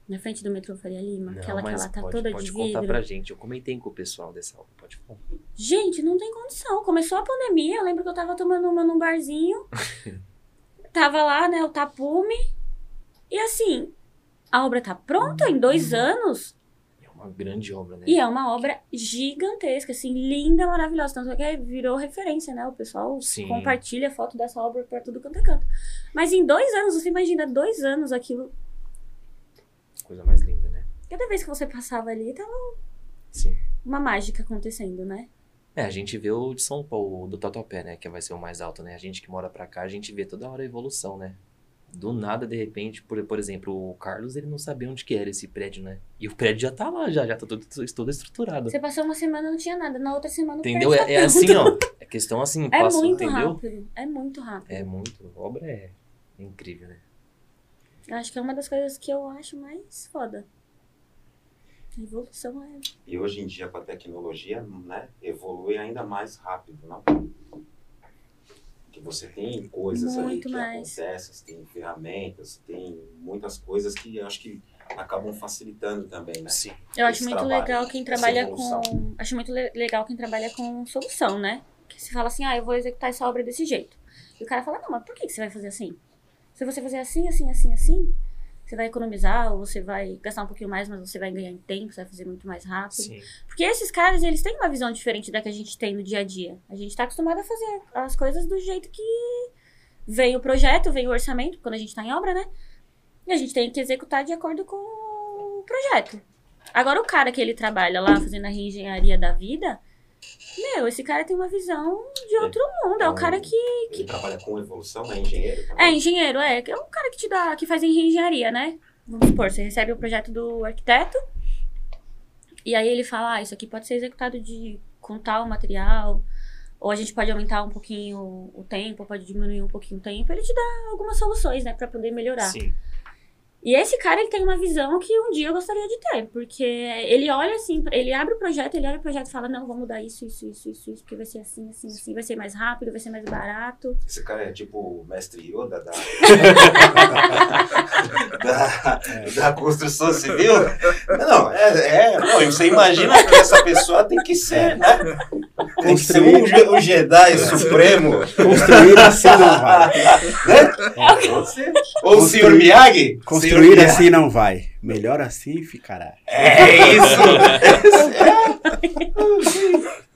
S1: Na frente do metrô Faria Lima?
S4: Não,
S1: aquela que ela tá
S4: pode,
S1: toda
S4: pode
S1: de
S4: contar
S1: vidro.
S4: pra gente. Eu comentei com o pessoal dessa aula. Pode falar.
S1: Gente, não tem condição. Começou a pandemia, eu lembro que eu tava tomando uma num barzinho. tava lá, né, o tapume. E assim, a obra tá pronta em dois anos.
S4: Uma grande obra, né?
S1: E é uma obra gigantesca, assim, linda, maravilhosa. Tanto que virou referência, né? O pessoal
S4: Sim.
S1: compartilha foto dessa obra pra tudo quanto é canto. Mas em dois anos, você imagina, dois anos aquilo.
S4: Coisa mais linda, né?
S1: Cada vez que você passava ali, tava
S4: Sim.
S1: uma mágica acontecendo, né?
S4: É, a gente vê o de São Paulo, o do Tatuapé, né? Que vai ser o mais alto, né? A gente que mora pra cá, a gente vê toda hora a evolução, né? Do nada, de repente, por, por exemplo, o Carlos, ele não sabia onde que era esse prédio, né? E o prédio já tá lá, já, já tá todo, todo estruturado.
S1: Você passou uma semana e não tinha nada. Na outra semana o
S4: Entendeu?
S1: tá
S4: É, é assim, ó. É questão assim,
S1: É
S4: passa,
S1: muito
S4: entendeu?
S1: rápido. É muito rápido.
S4: É muito. A obra é incrível, né?
S1: Eu Acho que é uma das coisas que eu acho mais foda. A evolução é.
S5: E hoje em dia, com a tecnologia, né, evolui ainda mais rápido, não? Que você tem coisas ali
S1: Muito
S5: que
S1: mais.
S5: acontecem, você tem ferramentas, tem muitas coisas que eu acho que acabam facilitando também, né?
S4: Sim.
S1: Eu acho
S5: Esse
S1: muito
S5: trabalho,
S1: legal quem trabalha com. Acho muito le- legal quem trabalha com solução, né? Que se fala assim, ah, eu vou executar essa obra desse jeito. E o cara fala, não, mas por que que você vai fazer assim? Se você fazer assim, assim, assim, assim, você vai economizar, ou você vai gastar um pouquinho mais, mas você vai ganhar em tempo, você vai fazer muito mais rápido.
S4: Sim.
S1: Porque esses caras, eles têm uma visão diferente da que a gente tem no dia a dia. A gente tá acostumado a fazer as coisas do jeito que vem o projeto, vem o orçamento, quando a gente tá em obra, né? E a gente tem que executar de acordo com o projeto. Agora, o cara que ele trabalha lá fazendo a reengenharia da vida, meu, esse cara tem uma visão de outro mundo. É o cara que.
S5: Ele trabalha com evolução, é engenheiro
S1: É,
S5: também.
S1: engenheiro, é. É o cara que te dá, que faz engenharia, né? Vamos supor, você recebe o projeto do arquiteto, e aí ele fala, ah, isso aqui pode ser executado de, com tal material, ou a gente pode aumentar um pouquinho o tempo, pode diminuir um pouquinho o tempo. Ele te dá algumas soluções, né, pra poder melhorar.
S4: Sim.
S1: E esse cara, ele tem uma visão que um dia eu gostaria de ter, porque ele olha assim, ele abre o projeto, ele olha o projeto e fala, não, vamos mudar isso, isso, isso, isso, isso, porque vai ser assim, assim, assim, vai ser mais rápido, vai ser mais barato.
S5: Esse cara é tipo o mestre Yoda da, da, da construção civil. Não, é, é. Não, você imagina que essa pessoa tem que ser, né? Um, Je- um Jedi supremo.
S3: Construir assim não vai.
S5: Ou o Sr. Miyagi.
S3: Construir
S5: Miyagi.
S3: assim não vai. Melhor assim ficará.
S5: É isso! É.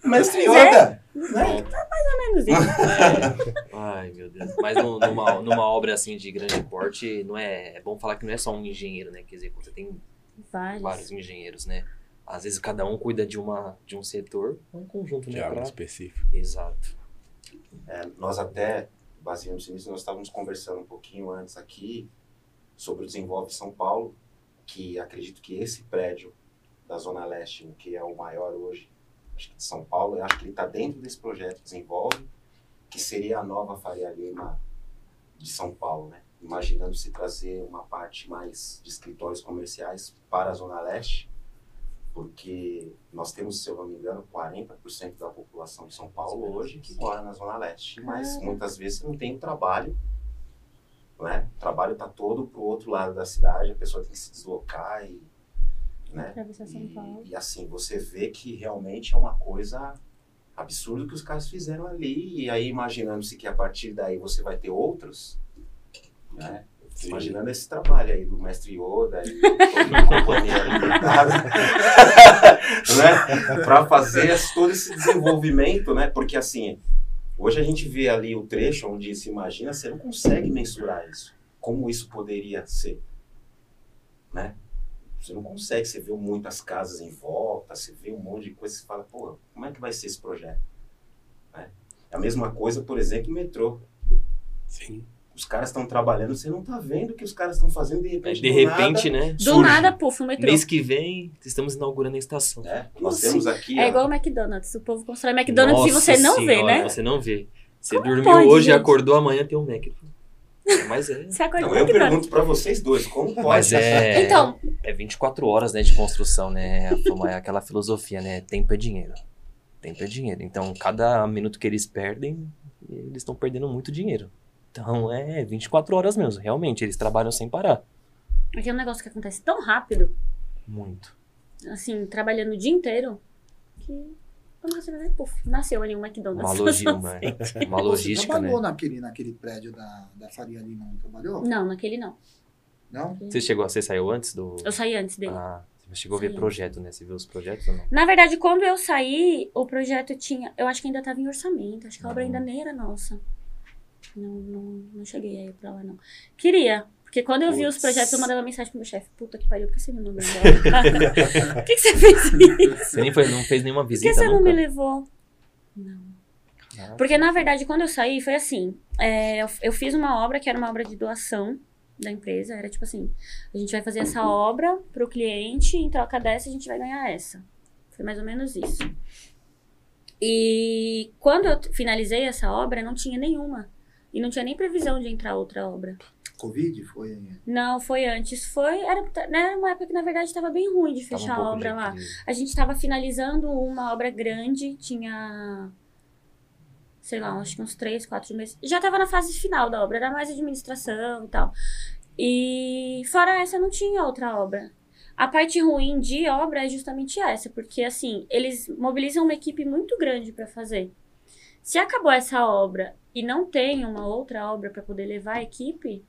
S5: Mestre Yoda.
S1: Mais ou menos isso.
S4: Ai, Ai, meu Deus. Mas no- numa, numa obra assim de grande porte, não é, é bom falar que não é só um engenheiro, né, que executa, tem
S1: Vários.
S4: vários engenheiros, né? Às vezes cada um cuida de uma de um setor, é um conjunto,
S3: De
S4: né?
S3: algo
S4: pra-
S3: específico.
S4: Exato.
S5: É, nós até, baseando-se nisso, nós estávamos conversando um pouquinho antes aqui sobre o Desenvolve São Paulo, que acredito que esse prédio da Zona Leste, que é o maior hoje, acho que de São Paulo, eu acho que ele está dentro desse projeto Desenvolve, que seria a nova Faria Lima de São Paulo, né? Imaginando se trazer uma parte mais de escritórios comerciais para a Zona Leste, porque nós temos, se eu não me engano, 40% da população de São Paulo hoje que mora na Zona Leste, mas
S1: Cara.
S5: muitas vezes não tem trabalho, né? O trabalho está todo pro outro lado da cidade, a pessoa tem que se deslocar e, né? E, e assim, você vê que realmente é uma coisa absurda que os caras fizeram ali, e aí imaginando-se que a partir daí você vai ter outros, né?
S3: Sim.
S5: Imaginando esse trabalho aí do mestre Yoda e companhia limitada, né? Para fazer todo esse desenvolvimento, né? Porque assim, hoje a gente vê ali o trecho onde se imagina, você não consegue mensurar isso. Como isso poderia ser, né? Você não consegue, você vê muitas casas em volta, você vê um monte de coisa, você fala, pô, como é que vai ser esse projeto? Né? É a mesma coisa, por exemplo, o metrô.
S3: Sim.
S5: Os caras estão trabalhando, você não tá vendo o que os caras estão fazendo de repente.
S4: De repente,
S5: nada,
S4: né?
S1: Do
S5: surge,
S1: nada, puf, o metrô.
S4: Mês que vem, estamos inaugurando a estação.
S5: né? Nós
S1: Sim.
S5: temos aqui.
S1: É
S5: ó,
S1: igual o McDonald's. O povo constrói McDonald's e
S4: Nossa
S1: você não vê, né?
S4: Você não vê. Você
S1: Como
S4: dormiu
S1: pode,
S4: hoje e
S1: gente?
S4: acordou amanhã tem um Mac. Mas é.
S1: Você acorda
S5: Não,
S1: no
S5: eu
S1: McDonald's.
S5: pergunto pra vocês dois, como pode?
S4: Mas é.
S1: Então,
S4: É 24 horas né, de construção, né? É aquela filosofia, né? Tempo é dinheiro. Tempo é dinheiro. Então, cada minuto que eles perdem, eles estão perdendo muito dinheiro. Então, é 24 horas mesmo. Realmente, eles trabalham sem parar.
S1: aqui é um negócio que acontece tão rápido,
S4: Muito.
S1: assim, trabalhando o dia inteiro, que quando você vai ver, puf, nasceu ali um McDonald's.
S4: Uma, logi uma, uma logística,
S2: Você
S4: né?
S2: trabalhou naquele, naquele prédio da, da Faria Lima, não trabalhou?
S1: Não, naquele não.
S2: Não?
S4: Você chegou, você saiu antes do.
S1: Eu saí antes dele.
S4: Ah, você chegou a ver
S1: Saí.
S4: projeto, né? Você viu os projetos ou não?
S1: Na verdade, quando eu saí, o projeto tinha. Eu acho que ainda estava em orçamento. Acho que a obra
S4: Uhum.
S1: ainda nem era nossa. Não, não, não cheguei aí pra lá, não. Queria. Porque quando eu vi os projetos, eu mandava mensagem pro meu chefe. Puta que pariu, por que você me mandou embora? Por que, que você fez isso?
S4: Você nem foi, não fez nenhuma
S1: Por que
S4: visita
S1: você não
S4: nunca?
S1: me levou? Não.
S4: Caraca.
S1: Porque, na verdade, quando eu saí, foi assim. é, eu, eu fiz uma obra que era uma obra de doação da empresa. Era tipo assim, a gente vai fazer essa obra pro cliente, em troca dessa a gente vai ganhar essa. Foi mais ou menos isso. E quando eu finalizei essa obra, não tinha nenhuma. E não tinha nem previsão de entrar outra obra.
S2: Covid foi.
S1: Não, foi antes. Foi. Era, né, era uma época que, na verdade, estava bem ruim de
S4: Tava um
S1: fechar a obra lá. A gente estava finalizando uma obra grande, tinha. Sei lá, acho que uns três, quatro meses. Já estava na fase final da obra, era mais administração e tal. E fora essa, não tinha outra obra. A parte ruim de obra é justamente essa, porque assim, eles mobilizam uma equipe muito grande para fazer. Se acabou essa obra e não tem uma outra obra para poder levar a equipe,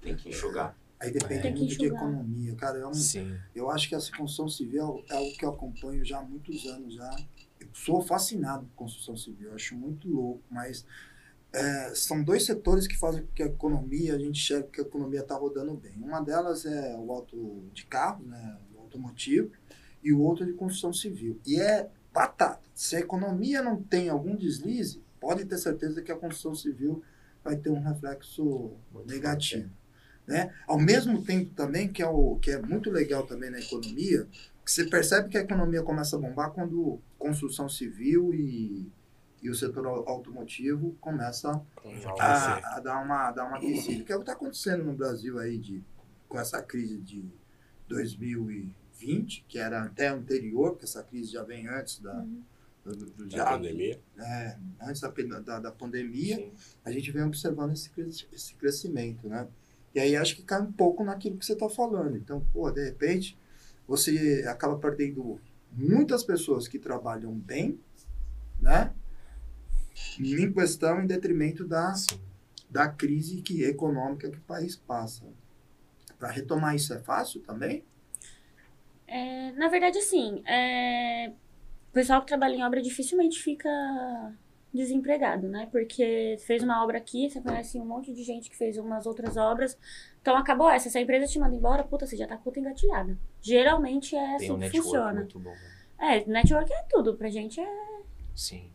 S5: Tem que enxugar.
S2: Aí depende
S1: que
S2: muito de economia, cara. É um,
S4: Sim.
S2: eu acho que essa construção civil é algo que eu acompanho já há muitos anos já. Eu sou fascinado por construção civil, eu acho muito louco, mas é, são dois setores que fazem com que a economia, a gente enxerga que a economia está rodando bem. Uma delas é o auto de carro, né, o automotivo, e o outro é de construção civil. E é batata. Se a economia não tem algum deslize, pode ter certeza que a construção civil vai ter um reflexo
S4: Muito
S2: negativo. Né? Ao mesmo tempo também, que é, o, que é muito legal também na economia, que você percebe que a economia começa a bombar quando construção civil e, e o setor au- automotivo começa a, a dar uma, dar uma aquecida. Que é o que está acontecendo no Brasil aí de, com essa crise de 2020, que era até anterior, porque essa crise já vem antes da, do, do, do-
S3: Da
S2: já-
S3: pandemia.
S2: é, antes da, da, da pandemia
S4: Sim.
S2: a gente vem observando esse, esse crescimento, né? E aí acho que cai um pouco naquilo que você está falando. Então, pô, de repente, você acaba perdendo muitas pessoas que trabalham bem, né? Em questão, em detrimento da,
S4: Sim.
S2: da crise que, econômica que o país passa. Para retomar isso é fácil também?
S1: É, na verdade, assim, é, pessoal que trabalha em obra dificilmente fica desempregado, né? Porque fez uma obra aqui, você conhece um monte de gente que fez umas outras obras. Então acabou essa. Se a empresa te manda embora, puta, você já tá puta engatilhada. Geralmente é assim
S4: um
S1: que funciona.
S4: bom. né?
S1: É, network é tudo. Pra gente é.
S4: Sim.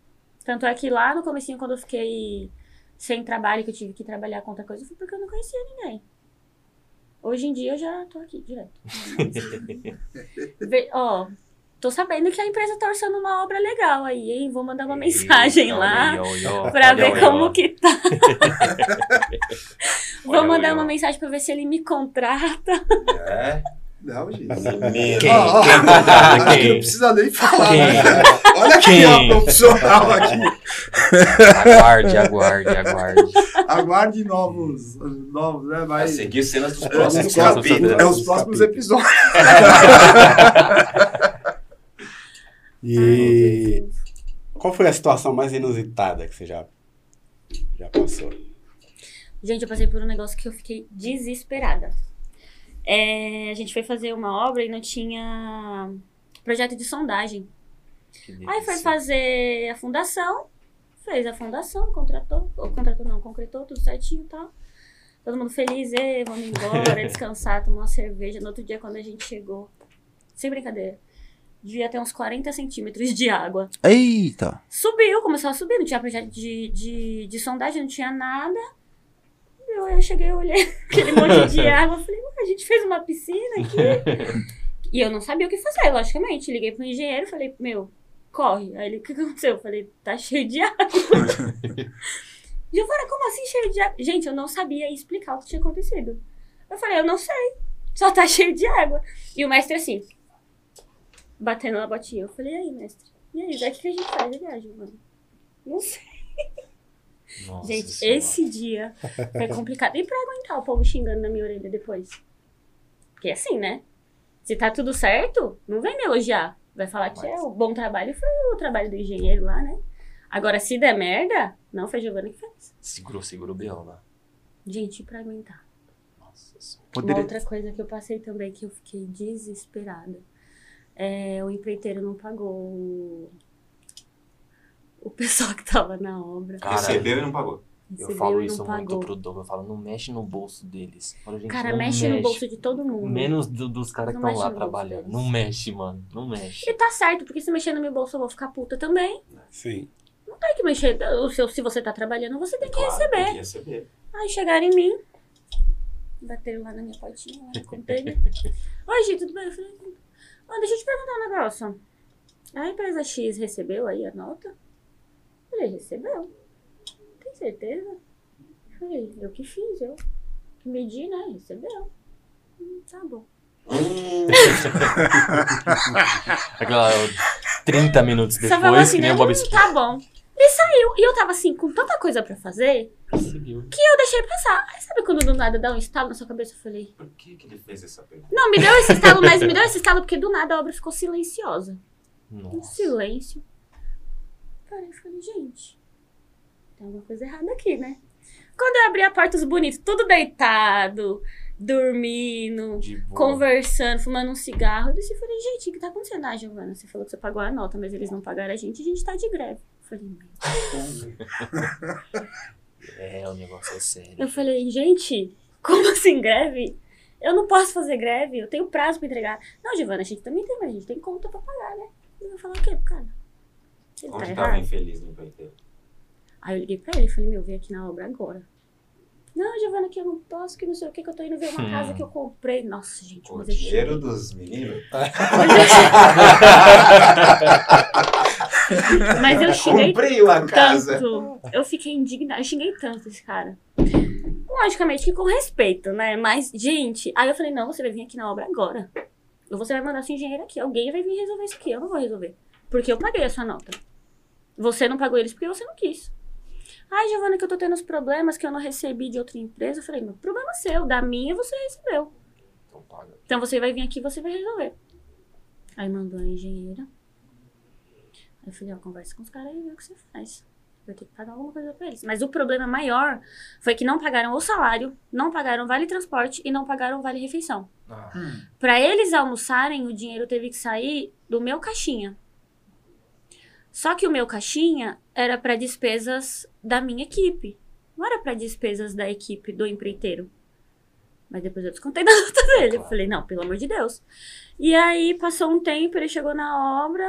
S1: Tanto é que lá no comecinho, quando eu fiquei sem trabalho, que eu tive que trabalhar com outra coisa, foi porque eu não conhecia ninguém. Hoje em dia eu já tô aqui direto. Ó, tô sabendo que a empresa tá orçando uma obra legal aí, hein? Vou mandar uma mensagem
S4: Olha
S1: lá.
S4: olha
S1: ver como que tá. Vou
S4: Olha
S1: mandar uma mensagem pra ver se ele me contrata.
S5: É.
S2: Não, gente.
S4: Quem? Quem
S2: acho que
S4: quem?
S2: não precisa nem falar.
S4: Quem?
S2: né? Olha aqui,
S4: Quem?
S2: ó, profissional aqui.
S4: Aguarde, aguarde, aguarde.
S2: Aguarde novos, novos, né?
S5: Vai seguir cenas dos
S2: É,
S5: próximos
S2: os
S4: próximos
S5: capítulos.
S2: É os próximos episódios.
S3: E qual foi a situação mais inusitada que você já, já passou?
S1: Gente, eu passei por um negócio que eu fiquei desesperada. É, a gente foi fazer uma obra e não tinha projeto de sondagem. Aí foi fazer a fundação, fez a fundação, contratou, ou contratou não, concretou tudo certinho e tal. Todo mundo feliz, e vamos embora, descansar, tomar uma cerveja. No outro dia, quando a gente chegou, sem brincadeira, devia ter uns 40 centímetros de água.
S6: Eita!
S1: Subiu, começou a subir, não tinha projeto de, de, de sondagem, não tinha nada. Eu, eu cheguei, eu olhei aquele monte de água, falei, a gente fez uma piscina aqui. e eu não sabia o que fazer, logicamente. Liguei pro engenheiro, falei, meu, corre. Aí ele, o que aconteceu? Eu falei, tá cheio de água. Giovana, como assim cheio de água? Gente, eu não sabia explicar o que tinha acontecido. Eu falei, eu não sei, só tá cheio de água. E o mestre assim, batendo na botinha. Eu falei, e aí, mestre? E aí, o que que a gente faz? Ele, ah, Giovana, não sei.
S4: Nossa
S1: Gente,
S4: Senhora.
S1: esse dia foi complicado. E pra aguentar o povo xingando na minha orelha depois? Porque assim, né? Se tá tudo certo, não vem me elogiar. Vai falar que é o bom trabalho foi o trabalho do engenheiro lá, né? Agora, se der merda, não foi a Giovana que fez.
S4: Segurou, segurou o B.O. lá.
S1: Gente, pra aguentar.
S4: Nossa Senhora.
S1: Uma
S6: Poderia...
S1: outra coisa que eu passei também que eu fiquei desesperada. É, o empreiteiro não pagou o, o pessoal que tava na obra.
S4: Cara,
S5: Recebeu e não pagou.
S4: Eu
S1: Recebeu
S4: falo
S1: e
S4: isso
S1: não
S4: muito
S1: pagou.
S4: pro Douglas. Eu falo, não mexe no bolso deles. Eu falo, gente,
S1: Cara,
S4: não
S1: mexe, no bolso de todo mundo.
S4: Menos do- dos caras que estão lá
S1: mexe
S4: trabalhando.
S1: deles.
S4: Não mexe, mano. Não mexe.
S1: E tá certo, porque se mexer no meu bolso eu vou ficar puta também.
S3: Sim.
S1: Não tem que mexer. O seu, se você tá trabalhando, você tem que
S5: Claro,
S1: receber.
S5: Tem que receber.
S1: Aí chegaram em mim, bateram lá na minha portinha, lá no container. Oi, Gi, tudo bem? Eu falei, ó, deixa eu te perguntar um negócio. A empresa X recebeu aí a nota? Eu falei, recebeu. Tem certeza? Eu falei, eu que fiz, eu que medi, né? Recebeu. Hum, tá bom.
S4: Aquela 30 minutos
S1: Só falou
S4: depois,
S1: assim,
S4: que nem
S1: né?
S4: o Bob
S1: Hum,
S4: Esponja.
S1: tá bom. E saiu. E eu tava assim, com tanta coisa pra fazer,
S4: Conseguiu.
S1: eu deixei passar. Aí sabe quando do nada dá um estalo na sua cabeça? Eu falei,
S5: Por que, que ele fez essa pergunta?
S1: não, me deu esse estalo, mas me deu esse estalo porque do nada a obra ficou silenciosa. Um
S4: Nossa.
S1: silêncio. Parei e falei, gente, tem alguma coisa errada aqui, né? Quando eu abri a porta, os bonitos, tudo deitado, dormindo,
S4: De
S1: conversando, fumando um cigarro. Eu disse, falei, gente, o que tá acontecendo? Ah, Giovana, você falou que você pagou a nota, mas eles não pagaram a gente, a gente tá de greve. Eu falei, meu
S4: É, o negócio é sério.
S1: Eu falei, gente, como assim greve? Eu não posso fazer greve, eu tenho prazo pra entregar. Não, Giovana, a gente também tem, mas a gente tem conta pra pagar, né? Ele vai falar o quê, cara? Ele tá
S5: Onde estava
S1: errado.
S5: infeliz no empreiteiro?
S1: Aí eu liguei pra ele e falei, meu, vem aqui na obra agora. Não, Giovana, que eu não posso, que não sei o que, que eu tô indo ver uma
S4: Hum.
S1: casa que eu comprei. Nossa, gente,
S5: O
S1: eu
S5: dinheiro
S1: xinguei.
S5: dos meninos?
S1: Mas eu xinguei
S5: Comprei uma casa.
S1: tanto. Eu fiquei indignada. Eu xinguei tanto esse cara. Logicamente que com respeito, né? Mas, gente, aí eu falei, não, você vai vir aqui na obra agora. Ou você vai mandar seu engenheiro aqui. Alguém vai vir resolver isso aqui. Eu não vou resolver. Porque eu paguei a sua nota. Você não pagou eles porque você não quis. Ai, Giovana, que eu tô tendo os problemas que eu não recebi de outra empresa. Eu falei, meu problema é seu. Da minha você recebeu.
S4: Então paga.
S1: Então você vai vir aqui e você vai resolver. Aí mandou a engenheira. Aí eu falei, ó, conversa com os caras aí e vê o que você faz. Vai ter que pagar alguma coisa pra eles. Mas o problema maior foi que não pagaram o salário, não pagaram vale transporte e não pagaram vale refeição.
S4: Ah,
S1: Pra eles almoçarem, o dinheiro teve que sair do meu caixinha. Só que o meu caixinha era para despesas da minha equipe. Não era para despesas da equipe do empreiteiro. Mas depois eu descontei da nota dele. Eu falei, não, pelo amor de Deus. E aí passou um tempo, ele chegou na obra.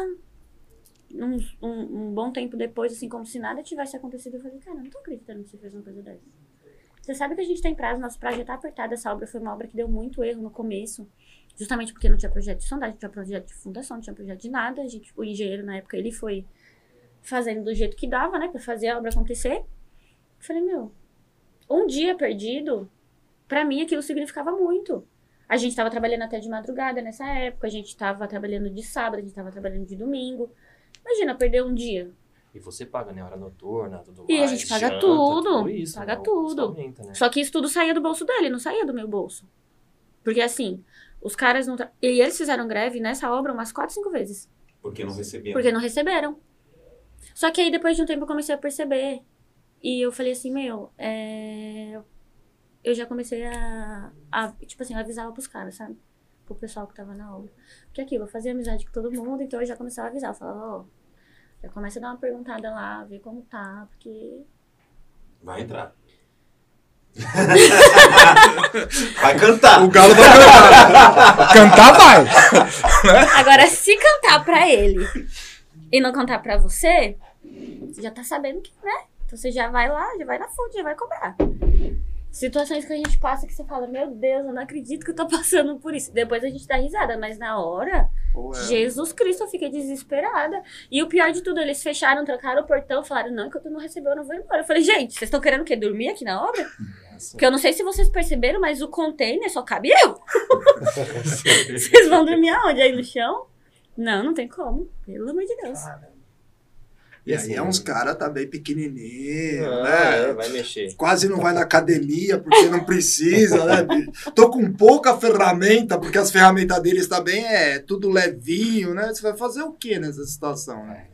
S1: Um, um, um bom tempo depois, assim, como se nada tivesse acontecido, eu falei, cara, eu não tô acreditando que você fez uma coisa dessa. Você sabe que a gente tem prazo, nosso prazo já tá apertado. Essa obra foi uma obra que deu muito erro no começo. Justamente porque não tinha projeto de sondagem, não tinha projeto de fundação, não tinha projeto de nada. A gente, o engenheiro, na época, ele foi fazendo do jeito que dava, né? Pra fazer a obra acontecer. Eu falei, meu, um dia perdido, pra mim aquilo significava muito. A gente tava trabalhando até de madrugada nessa época, a gente tava trabalhando de sábado, a gente tava trabalhando de domingo. Imagina perder um dia.
S4: E você paga, né? Hora noturna, tudo
S1: E a
S4: mais.
S1: gente paga
S4: janta,
S1: tudo,
S4: isso,
S1: paga
S4: né? O
S1: tudo.
S4: aumenta, né?
S1: Só que isso tudo saía do bolso dele, não saía do meu bolso. Porque assim, os caras não. tra- E eles fizeram greve nessa obra umas quatro, cinco vezes.
S5: Porque não receberam.
S1: Porque não receberam. Só que aí depois de um tempo eu comecei a perceber. E eu falei assim, meu, é... eu já comecei a, a, tipo assim, avisar pros caras, sabe? Pro pessoal que tava na obra. Porque aqui, eu fazia amizade com todo mundo, então eu já começava a avisar. Eu falava, ó, já começa a dar uma perguntada lá, ver como tá, porque
S5: Vai entrar. vai cantar.
S6: O galo vai cantar. cantar vai.
S1: Agora, se cantar pra ele e não cantar pra você, você já tá sabendo que, né? Então você já vai lá, já vai na fonte, já vai cobrar. Situações que a gente passa que você fala, meu Deus, eu não acredito que eu tô passando por isso. Depois a gente dá risada, mas na hora,
S2: Ou é-
S1: Jesus Cristo, eu fiquei desesperada. E o pior de tudo, eles fecharam, trancaram o portão, falaram, não, enquanto não recebeu, eu não vou embora. Eu falei, gente, vocês estão querendo o quê? Dormir aqui na obra? Porque eu não sei se vocês perceberam, mas o container só cabe eu. Vocês vão dormir aonde? Aí no chão? Não, não tem como. Pelo amor de Deus.
S2: E aí é uns caras também pequenininhos,
S4: ah,
S2: né?
S4: é, vai mexer.
S2: Quase não vai na academia porque não precisa, né? Tô com pouca ferramenta, porque as ferramentas deles também é tudo levinho, né? Você vai fazer o que nessa situação, né?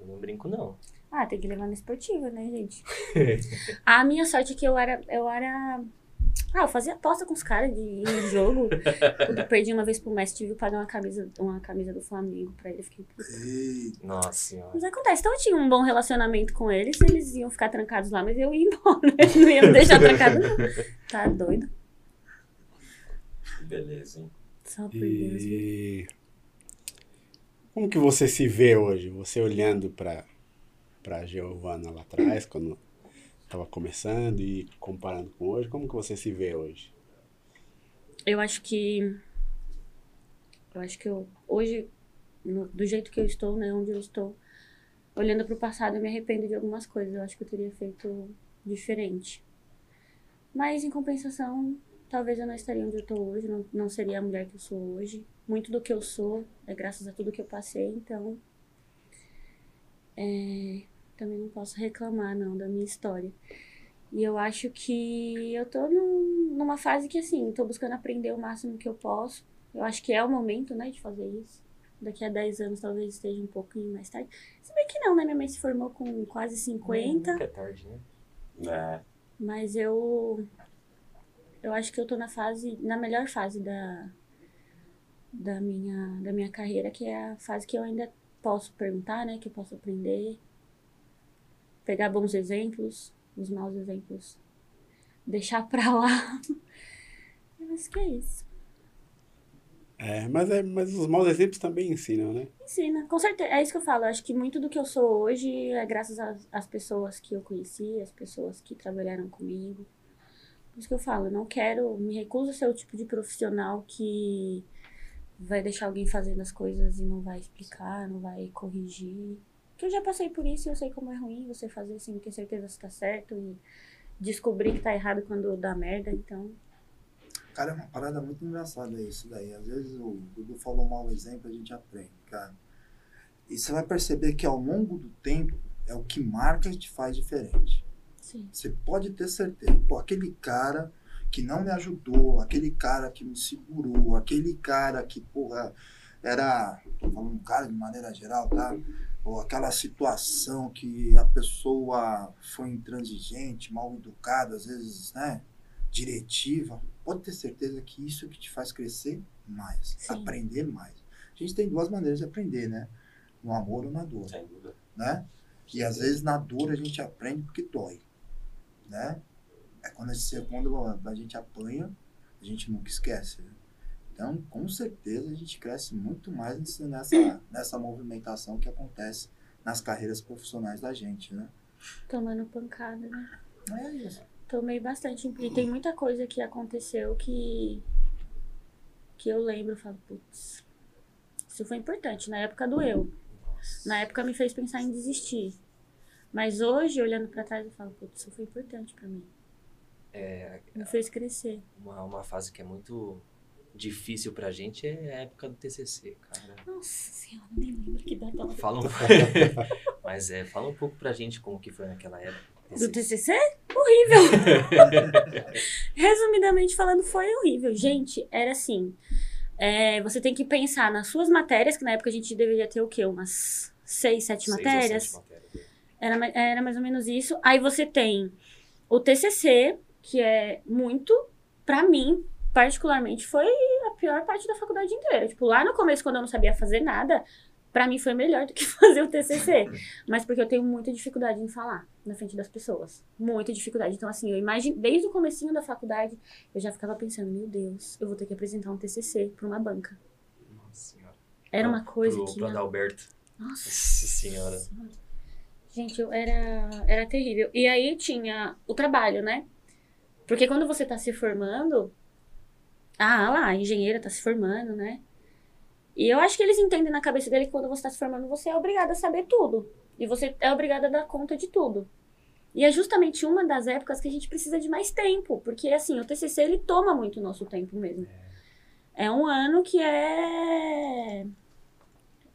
S4: Eu não brinco, não.
S1: Ah, tem que levar na esportiva, né, gente? a minha sorte é que eu era. Eu era. Ah, eu fazia aposta com os caras de ir no jogo. Quando eu perdi uma vez pro Messi, tive que pagar uma camisa, uma camisa do Flamengo pra ele. Fiquei puta.
S4: Nossa senhora.
S1: Mas acontece, então eu tinha um bom relacionamento com eles, eles iam ficar trancados lá, mas eu ia embora. Eles não iam me deixar trancado, não. Tá doido?
S5: Beleza, hein?
S1: Só por Deus. viu?
S3: E como que você se vê hoje? Você olhando para para Giovana lá atrás, quando estava começando e comparando com hoje, como que você se vê hoje?
S1: Eu acho que. Eu acho que eu. Hoje, no- do jeito que eu estou, né? Onde eu estou, olhando pro passado, eu me arrependo de algumas coisas. Eu acho que eu teria feito diferente. Mas, em compensação, talvez eu não estaria onde eu estou hoje. Não, não seria a mulher que eu sou hoje. Muito do que eu sou é graças a tudo que eu passei, então. é, também não posso reclamar, não, da minha história. E eu acho que eu tô num- numa fase que, assim, tô buscando aprender o máximo que eu posso. Eu acho que é o momento, né, de fazer isso. Daqui a 10 anos talvez esteja um pouquinho mais tarde. Se bem que não, né? Minha mãe se formou com quase 50.
S4: Nunca é tarde, né?
S5: É,
S1: Mas eu. Eu acho que eu tô na fase. Na melhor fase da. Da minha, da minha carreira, que é a fase que eu ainda posso perguntar, né? Que eu posso aprender. Pegar bons exemplos, os maus exemplos. Deixar pra lá. Eu acho que é isso.
S3: É, mas, é, mas os maus exemplos também ensinam, né?
S1: Ensina, com certeza. É isso que eu falo. Eu acho que muito do que eu sou hoje é graças às, às pessoas que eu conheci, às pessoas que trabalharam comigo. Por isso que eu falo, eu não quero, me recuso a ser o tipo de profissional que vai deixar alguém fazendo as coisas e não vai explicar, não vai corrigir. Porque eu já passei por isso e eu sei como é ruim você fazer sem ter certeza se tá certo e descobrir que tá errado quando dá merda, então.
S2: Cara, é uma parada muito engraçada isso daí. Às vezes o Dudu falou um mau exemplo, a gente aprende, cara. E você vai perceber que ao longo do tempo é o que marca e te faz diferente.
S1: Sim.
S2: Você pode ter certeza. Pô, aquele cara que não me ajudou, aquele cara que me segurou, aquele cara que, porra, era. Tô falando um cara de maneira geral, tá? Ou aquela situação que a pessoa foi intransigente, mal educada, às vezes, né? Diretiva. Pode ter certeza que isso é que te faz crescer mais,
S1: Sim.
S2: aprender mais. A gente tem duas maneiras de aprender, né? No amor ou na dor,
S5: Sem dúvida.
S2: né? E às vezes na dor a gente aprende porque dói, né? É quando a gente, quando a gente apanha, a gente nunca esquece. né? Então, com certeza, a gente cresce muito mais nesse- nessa, nessa movimentação que acontece nas carreiras profissionais da gente, né?
S1: Tomando pancada, né?
S2: É isso.
S1: Tomei bastante. E tem muita coisa que aconteceu que. que eu lembro e falo, putz. Isso foi importante. Na época doeu.
S4: Nossa.
S1: Na época me fez pensar em desistir. Mas hoje, olhando pra trás, eu falo, putz, isso foi importante pra mim.
S4: É,
S1: Me fez crescer.
S4: uma, uma fase que é muito difícil pra gente é a época do TCC, cara.
S1: Nossa senhora, nem lembro que data ela
S4: Fala um... Mas é, fala um pouco pra gente como que foi naquela época.
S1: Do TCC? Horrível! Resumidamente falando, foi horrível. Gente, era assim. é, você tem que pensar nas suas matérias, que na época a gente deveria ter o quê? Umas seis, sete
S4: Seis
S1: matérias.
S4: sete matérias.
S1: Era, ma- era mais ou menos isso. Aí você tem o TCC, que é muito, pra mim, particularmente, foi a pior parte da faculdade inteira. Tipo, lá no começo, quando eu não sabia fazer nada, pra mim foi melhor do que fazer o TCC. Mas porque eu tenho muita dificuldade em falar na frente das pessoas. Muita dificuldade. Então, assim, eu imagino, desde o comecinho da faculdade, eu já ficava pensando, meu Deus, eu vou ter que apresentar um TCC pra uma banca.
S4: Nossa senhora.
S1: Era uma coisa
S4: pro,
S1: que...
S4: Pro Adalberto.
S1: Nossa
S4: Nossa senhora.
S1: Gente, eu era, era terrível. E aí tinha o trabalho, né? Porque quando você tá se formando. Ah, lá, a engenheira tá se formando, né? E eu acho que eles entendem na cabeça dele que quando você tá se formando, você é obrigada a saber tudo. E você é obrigada a dar conta de tudo. E é justamente uma das épocas que a gente precisa de mais tempo. Porque, assim, o TCC, ele toma muito o nosso tempo mesmo. É um ano que é...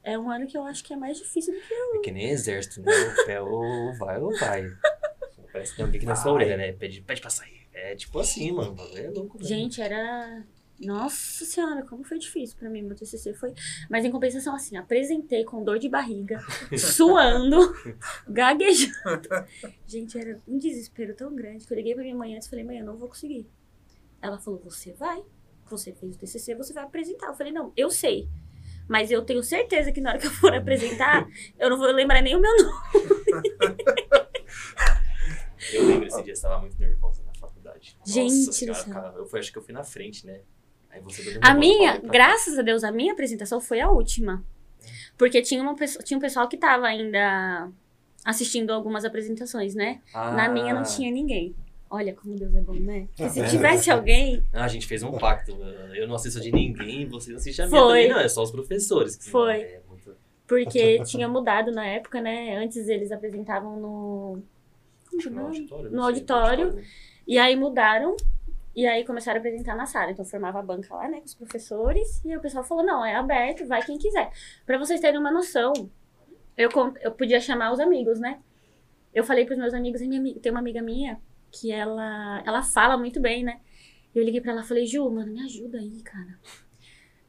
S1: É um ano que eu acho que é mais difícil do que
S4: É que nem exército, né? O pé ou vai ou vai. Parece que tem alguém aqui na sua orelha, né? Pede, pede pra sair. É tipo assim, mano. É louco, mesmo.
S1: Gente, era. Nossa senhora, como foi difícil pra mim. Meu TCC foi. Mas em compensação, assim, apresentei com dor de barriga, suando, gaguejando. Gente, era um desespero tão grande que eu liguei pra minha mãe antes e falei: mãe, eu não vou conseguir. Ela falou: você vai. Você fez o TCC, você vai apresentar. Eu falei: não, eu sei. Mas eu tenho certeza que na hora que eu for apresentar, eu não vou lembrar nem o meu nome.
S4: Eu lembro esse dia, você tava muito nervosa.
S1: Gente
S4: Nossa
S1: céu.
S4: cara, eu fui, acho que eu fui na frente, né? Aí você
S1: A minha, graças a Deus, a minha apresentação foi a última. Porque tinha, uma tinha um pessoal que tava ainda assistindo algumas apresentações, né? Na
S4: Ah,
S1: minha não tinha ninguém. Olha como Deus é bom, né? Porque se
S2: É.
S1: tivesse alguém,
S4: Ah, a gente fez um pacto. Eu não assisto de ninguém, você não assiste a minha
S1: Foi.
S4: também, não. É só os professores. que-
S1: Foi.
S4: É muito-
S1: porque tinha mudado na época, né? Antes eles apresentavam no. É
S4: No auditório?
S1: No
S4: sei,
S1: auditório. E aí mudaram. E aí começaram a apresentar na sala. Então formava a banca lá, né, com os professores. E o pessoal falou: não, é aberto, vai quem quiser. Pra vocês terem uma noção, eu, eu podia chamar os amigos, né? Eu falei pros meus amigos, e minha, tem uma amiga minha que ela, ela fala muito bem, né? Eu liguei pra ela e falei, Ju, mano, me ajuda aí, cara.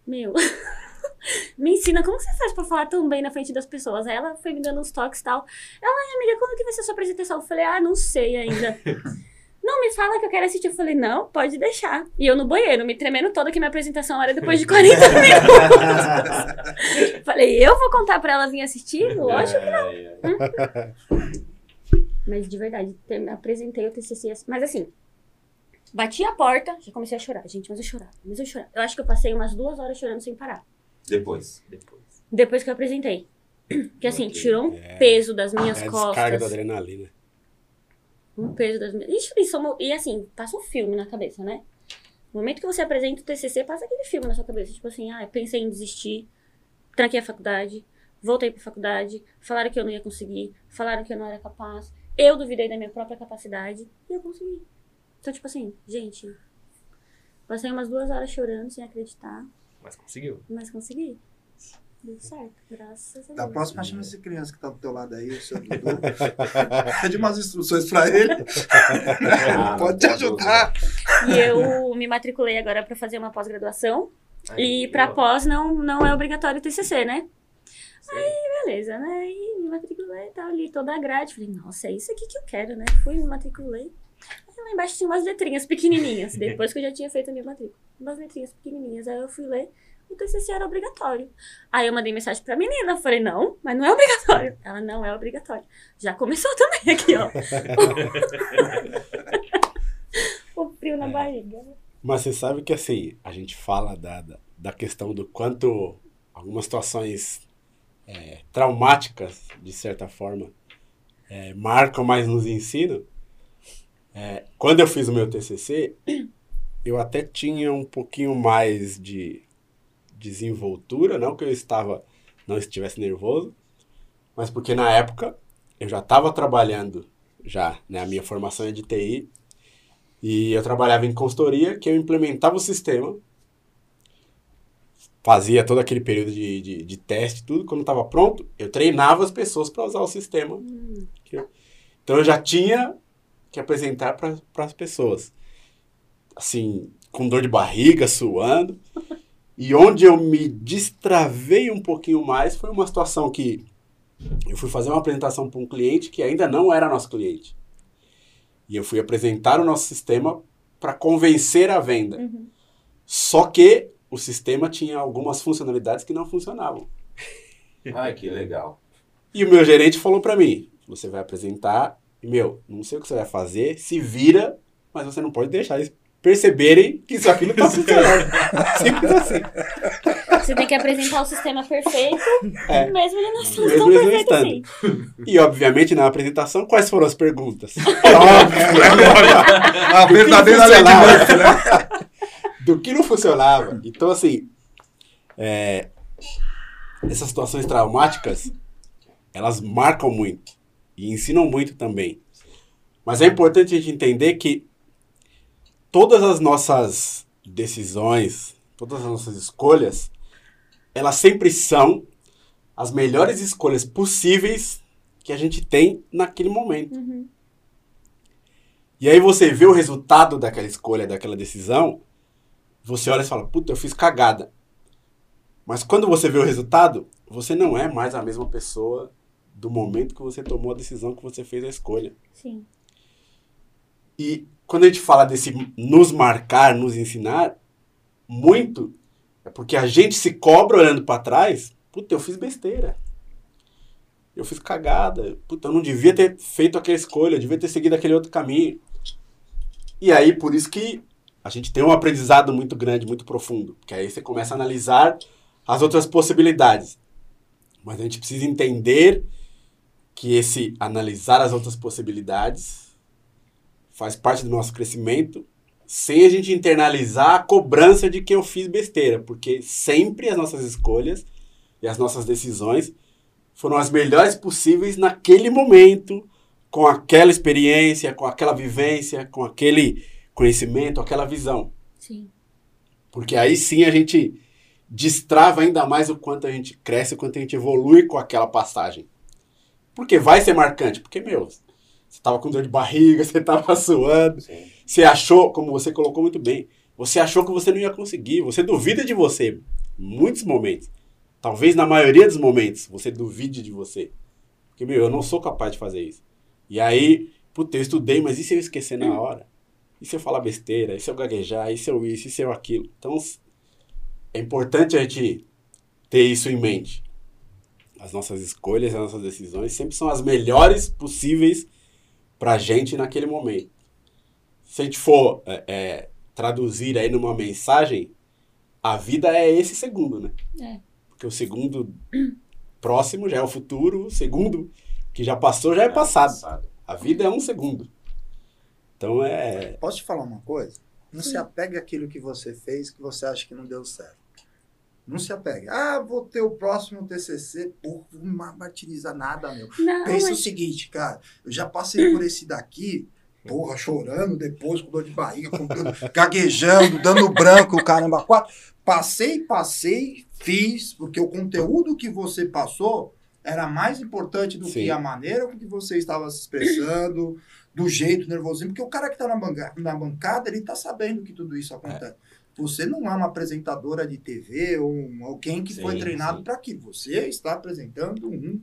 S1: Meu, me ensina como você faz pra falar tão bem na frente das pessoas. Aí ela foi me dando uns toques e tal. Ela, amiga, quando que vai ser a sua apresentação? Eu falei, ah, não sei ainda. Não, me fala que eu quero assistir. Eu falei, não, pode deixar. E eu no banheiro, me tremendo toda que minha apresentação era depois de 40 minutos. falei, eu vou contar pra ela vir assistir? Lógico.
S5: É, é.
S1: Mas de verdade, te- apresentei o TCC. assim- Mas assim, bati a porta, já comecei a chorar, gente. Mas eu chorava, mas eu chorava. Eu acho que eu passei umas duas horas chorando sem parar.
S5: Depois.
S4: Depois.
S1: Depois que eu apresentei. Porque assim, tirou um
S3: É.
S1: peso das minhas
S3: É a descarga da
S1: costas.
S3: adrenalina.
S1: Um peso das minhas. Isso E assim, passa um filme na cabeça, né? No momento que você apresenta o TCC, passa aquele filme na sua cabeça. Tipo assim, ah, pensei em desistir, tranquei a faculdade, voltei pra faculdade, falaram que eu não ia conseguir, falaram que eu não era capaz. Eu duvidei da minha própria capacidade e eu consegui. Então, tipo assim, gente, passei umas duas horas chorando sem acreditar,
S4: Mas conseguiu.
S1: mas consegui. Deu certo, graças a
S2: Da
S1: Deus.
S2: próxima, chama essa criança que tá do teu lado aí, o seu Dudu. Pede umas instruções pra ele.
S5: Ah,
S2: Pode te ajudar.
S1: E eu me matriculei agora pra fazer uma pós-graduação. E
S4: Aí,
S1: pra
S4: ó,
S1: pós não, não é obrigatório o TCC, né?
S4: sei.
S1: Beleza, né? E me matriculei, tava ali toda a grade. Falei, nossa, é isso aqui que eu quero, né? Fui, me matriculei. Aí lá embaixo tinha umas letrinhas pequenininhas, depois que eu já tinha feito a minha matrícula. Umas letrinhas pequenininhas. Aí eu fui ler, o TCC era obrigatório. Aí eu mandei mensagem pra menina, falei, não, mas não é obrigatório. Ela, não é obrigatório. Já começou também aqui, ó. o frio na
S3: É.
S1: barriga.
S3: Mas você sabe que assim, a gente fala da, da, da questão do quanto algumas situações é, traumáticas, de certa forma, é, marcam mais nos ensinam. É, quando eu fiz o meu TCC, eu até tinha um pouquinho mais de desenvoltura, não que eu estava, não estivesse nervoso, mas porque na época eu já estava trabalhando já, né, a minha formação é de TI, e eu trabalhava em consultoria, que eu implementava o sistema, fazia todo aquele período de, de, de teste, tudo. Quando estava pronto, eu treinava as pessoas para usar o sistema. Eu- Então eu já tinha que apresentar para as pessoas. Assim, com dor de barriga, suando. E onde eu me destravei um pouquinho mais foi uma situação que eu fui fazer uma apresentação para um cliente que ainda não era nosso cliente. E eu fui apresentar o nosso sistema para convencer a venda.
S1: Uhum.
S3: Só que o sistema tinha algumas funcionalidades que não funcionavam.
S5: Ai, que legal.
S3: E o meu gerente falou para mim: você vai apresentar, e meu, não sei o que você vai fazer, se vira, mas você não pode deixar eles perceberem que isso aqui não tá funcionando. Simples assim.
S1: Você tem que apresentar o sistema perfeito,
S3: É.
S1: mesmo ele não estando
S3: Mesmo
S1: tão perfeito
S3: estando.
S1: assim.
S3: E obviamente na apresentação, quais foram as perguntas?
S6: A verdadeira lei de. Murphy, né?
S3: do que não funcionava. Então, assim, é, essas situações traumáticas, elas marcam muito e ensinam muito também. Mas é importante a gente entender que todas as nossas decisões, todas as nossas escolhas, elas sempre são as melhores escolhas possíveis que a gente tem naquele momento.
S1: Uhum.
S3: E aí você vê o resultado daquela escolha, daquela decisão, você olha e fala, puta, eu fiz cagada. Mas quando você vê o resultado, você não é mais a mesma pessoa do momento que você tomou a decisão, que você fez a escolha.
S1: Sim.
S3: E quando a gente fala desse nos marcar, nos ensinar, muito é porque a gente se cobra olhando para trás, puta, eu fiz besteira. Eu fiz cagada. Puta, eu não devia ter feito aquela escolha, eu devia ter seguido aquele outro caminho. E aí, por isso que a gente tem um aprendizado muito grande, muito profundo. Porque aí você começa a analisar as outras possibilidades. Mas a gente precisa entender que esse analisar as outras possibilidades faz parte do nosso crescimento, sem a gente internalizar a cobrança de que eu fiz besteira, porque sempre as nossas escolhas e as nossas decisões foram as melhores possíveis naquele momento, com aquela experiência, com aquela vivência, com aquele conhecimento, aquela visão.
S1: Sim.
S3: Porque aí sim a gente destrava ainda mais o quanto a gente cresce, o quanto a gente evolui com aquela passagem. Porque vai ser marcante. Porque, meu, você tava com dor de barriga, você tava suando,
S5: Sim.
S3: você achou, como você colocou muito bem, você achou que você não ia conseguir, você duvida de você muitos momentos. Talvez na maioria dos momentos você duvide de você. Porque, meu, eu não sou capaz de fazer isso. E aí, puta, eu estudei, mas e se eu esquecer na hora? E se eu falar besteira? E se eu gaguejar? E se eu isso? E se eu aquilo? Então, é importante a gente ter isso em mente. As nossas escolhas, as nossas decisões sempre são as melhores possíveis pra gente naquele momento. Se a gente for é, é, traduzir aí numa mensagem, a vida é esse segundo, né?
S1: É.
S3: Porque o segundo próximo já é o futuro, o segundo que já passou já é passado. A vida é um segundo. Então é.
S2: Posso te falar uma coisa? Não se apegue àquilo que você fez que você acha que não deu certo. Não se apegue. Ah, vou ter o próximo TCC. Porra, vou me martirizar nada, meu.
S1: Não,
S2: Pensa o
S1: mas...
S2: seguinte, cara. Eu já passei por esse daqui, porra, chorando depois, com dor de barriga, com gaguejando, dando branco, caramba. Quatro. Passei, passei, fiz, porque o conteúdo que você passou era mais importante do
S3: Sim.
S2: que a maneira com que você estava se expressando, do jeito nervosinho, porque o cara que está na, banca- na bancada, ele está sabendo que tudo isso acontece. Você não é uma apresentadora de TV ou um- alguém que foi
S5: Sim,
S2: treinado
S5: sim.
S2: para aquilo. Você está apresentando um,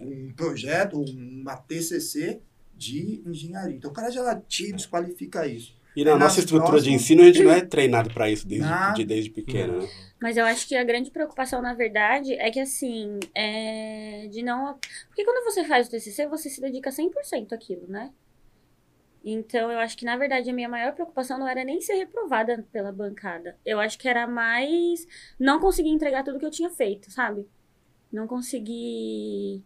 S2: um projeto, uma TCC de engenharia. Então o cara já te desqualifica isso.
S3: E na
S2: É
S3: nossa estrutura de
S2: próximas-
S3: ensino, a gente não é treinado para isso desde,
S2: Nada.
S3: de- desde pequeno, né?
S1: Mas eu acho que a grande preocupação, na verdade, é que assim, é de não. Porque quando você faz o TCC, você se dedica 100% àquilo, né? Então, eu acho que, na verdade, a minha maior preocupação não era nem ser reprovada pela bancada. Eu acho que era mais não conseguir entregar tudo que eu tinha feito, sabe? Não conseguir.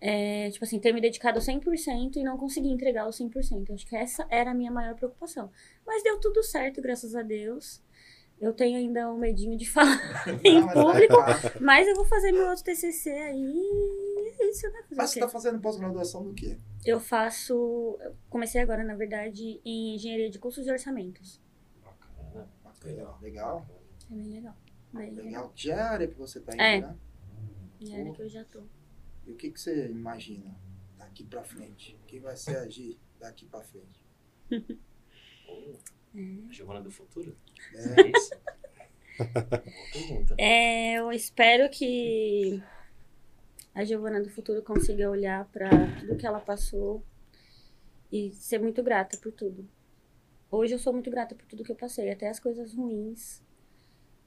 S1: é, tipo assim, ter me dedicado 100% e não conseguir entregar os 100%. Eu acho que essa era a minha maior preocupação. Mas deu tudo certo, graças a Deus. Eu tenho ainda um medinho de falar em
S2: vai
S1: público, mas eu vou fazer meu outro TCC aí. É isso, né? Fazer
S2: Mas você
S1: quê?
S2: tá fazendo pós-graduação do quê?
S1: Eu faço. eu comecei agora, na verdade, em engenharia de custos e orçamentos.
S4: Bacana.
S2: Legal. Legal.
S1: É bem legal. Bem legal.
S2: Legal. Que é área que você tá indo,
S1: É.
S2: né?
S1: É área que eu já tô.
S2: E o que, que você imagina daqui pra frente? Quem vai ser agir daqui pra frente?
S4: A Giovana do futuro?
S2: É,
S4: É isso? Boa pergunta.
S1: É, eu espero que a Giovana do futuro consiga olhar pra tudo que ela passou e ser muito grata por tudo. Hoje eu sou muito grata por tudo que eu passei, até as coisas ruins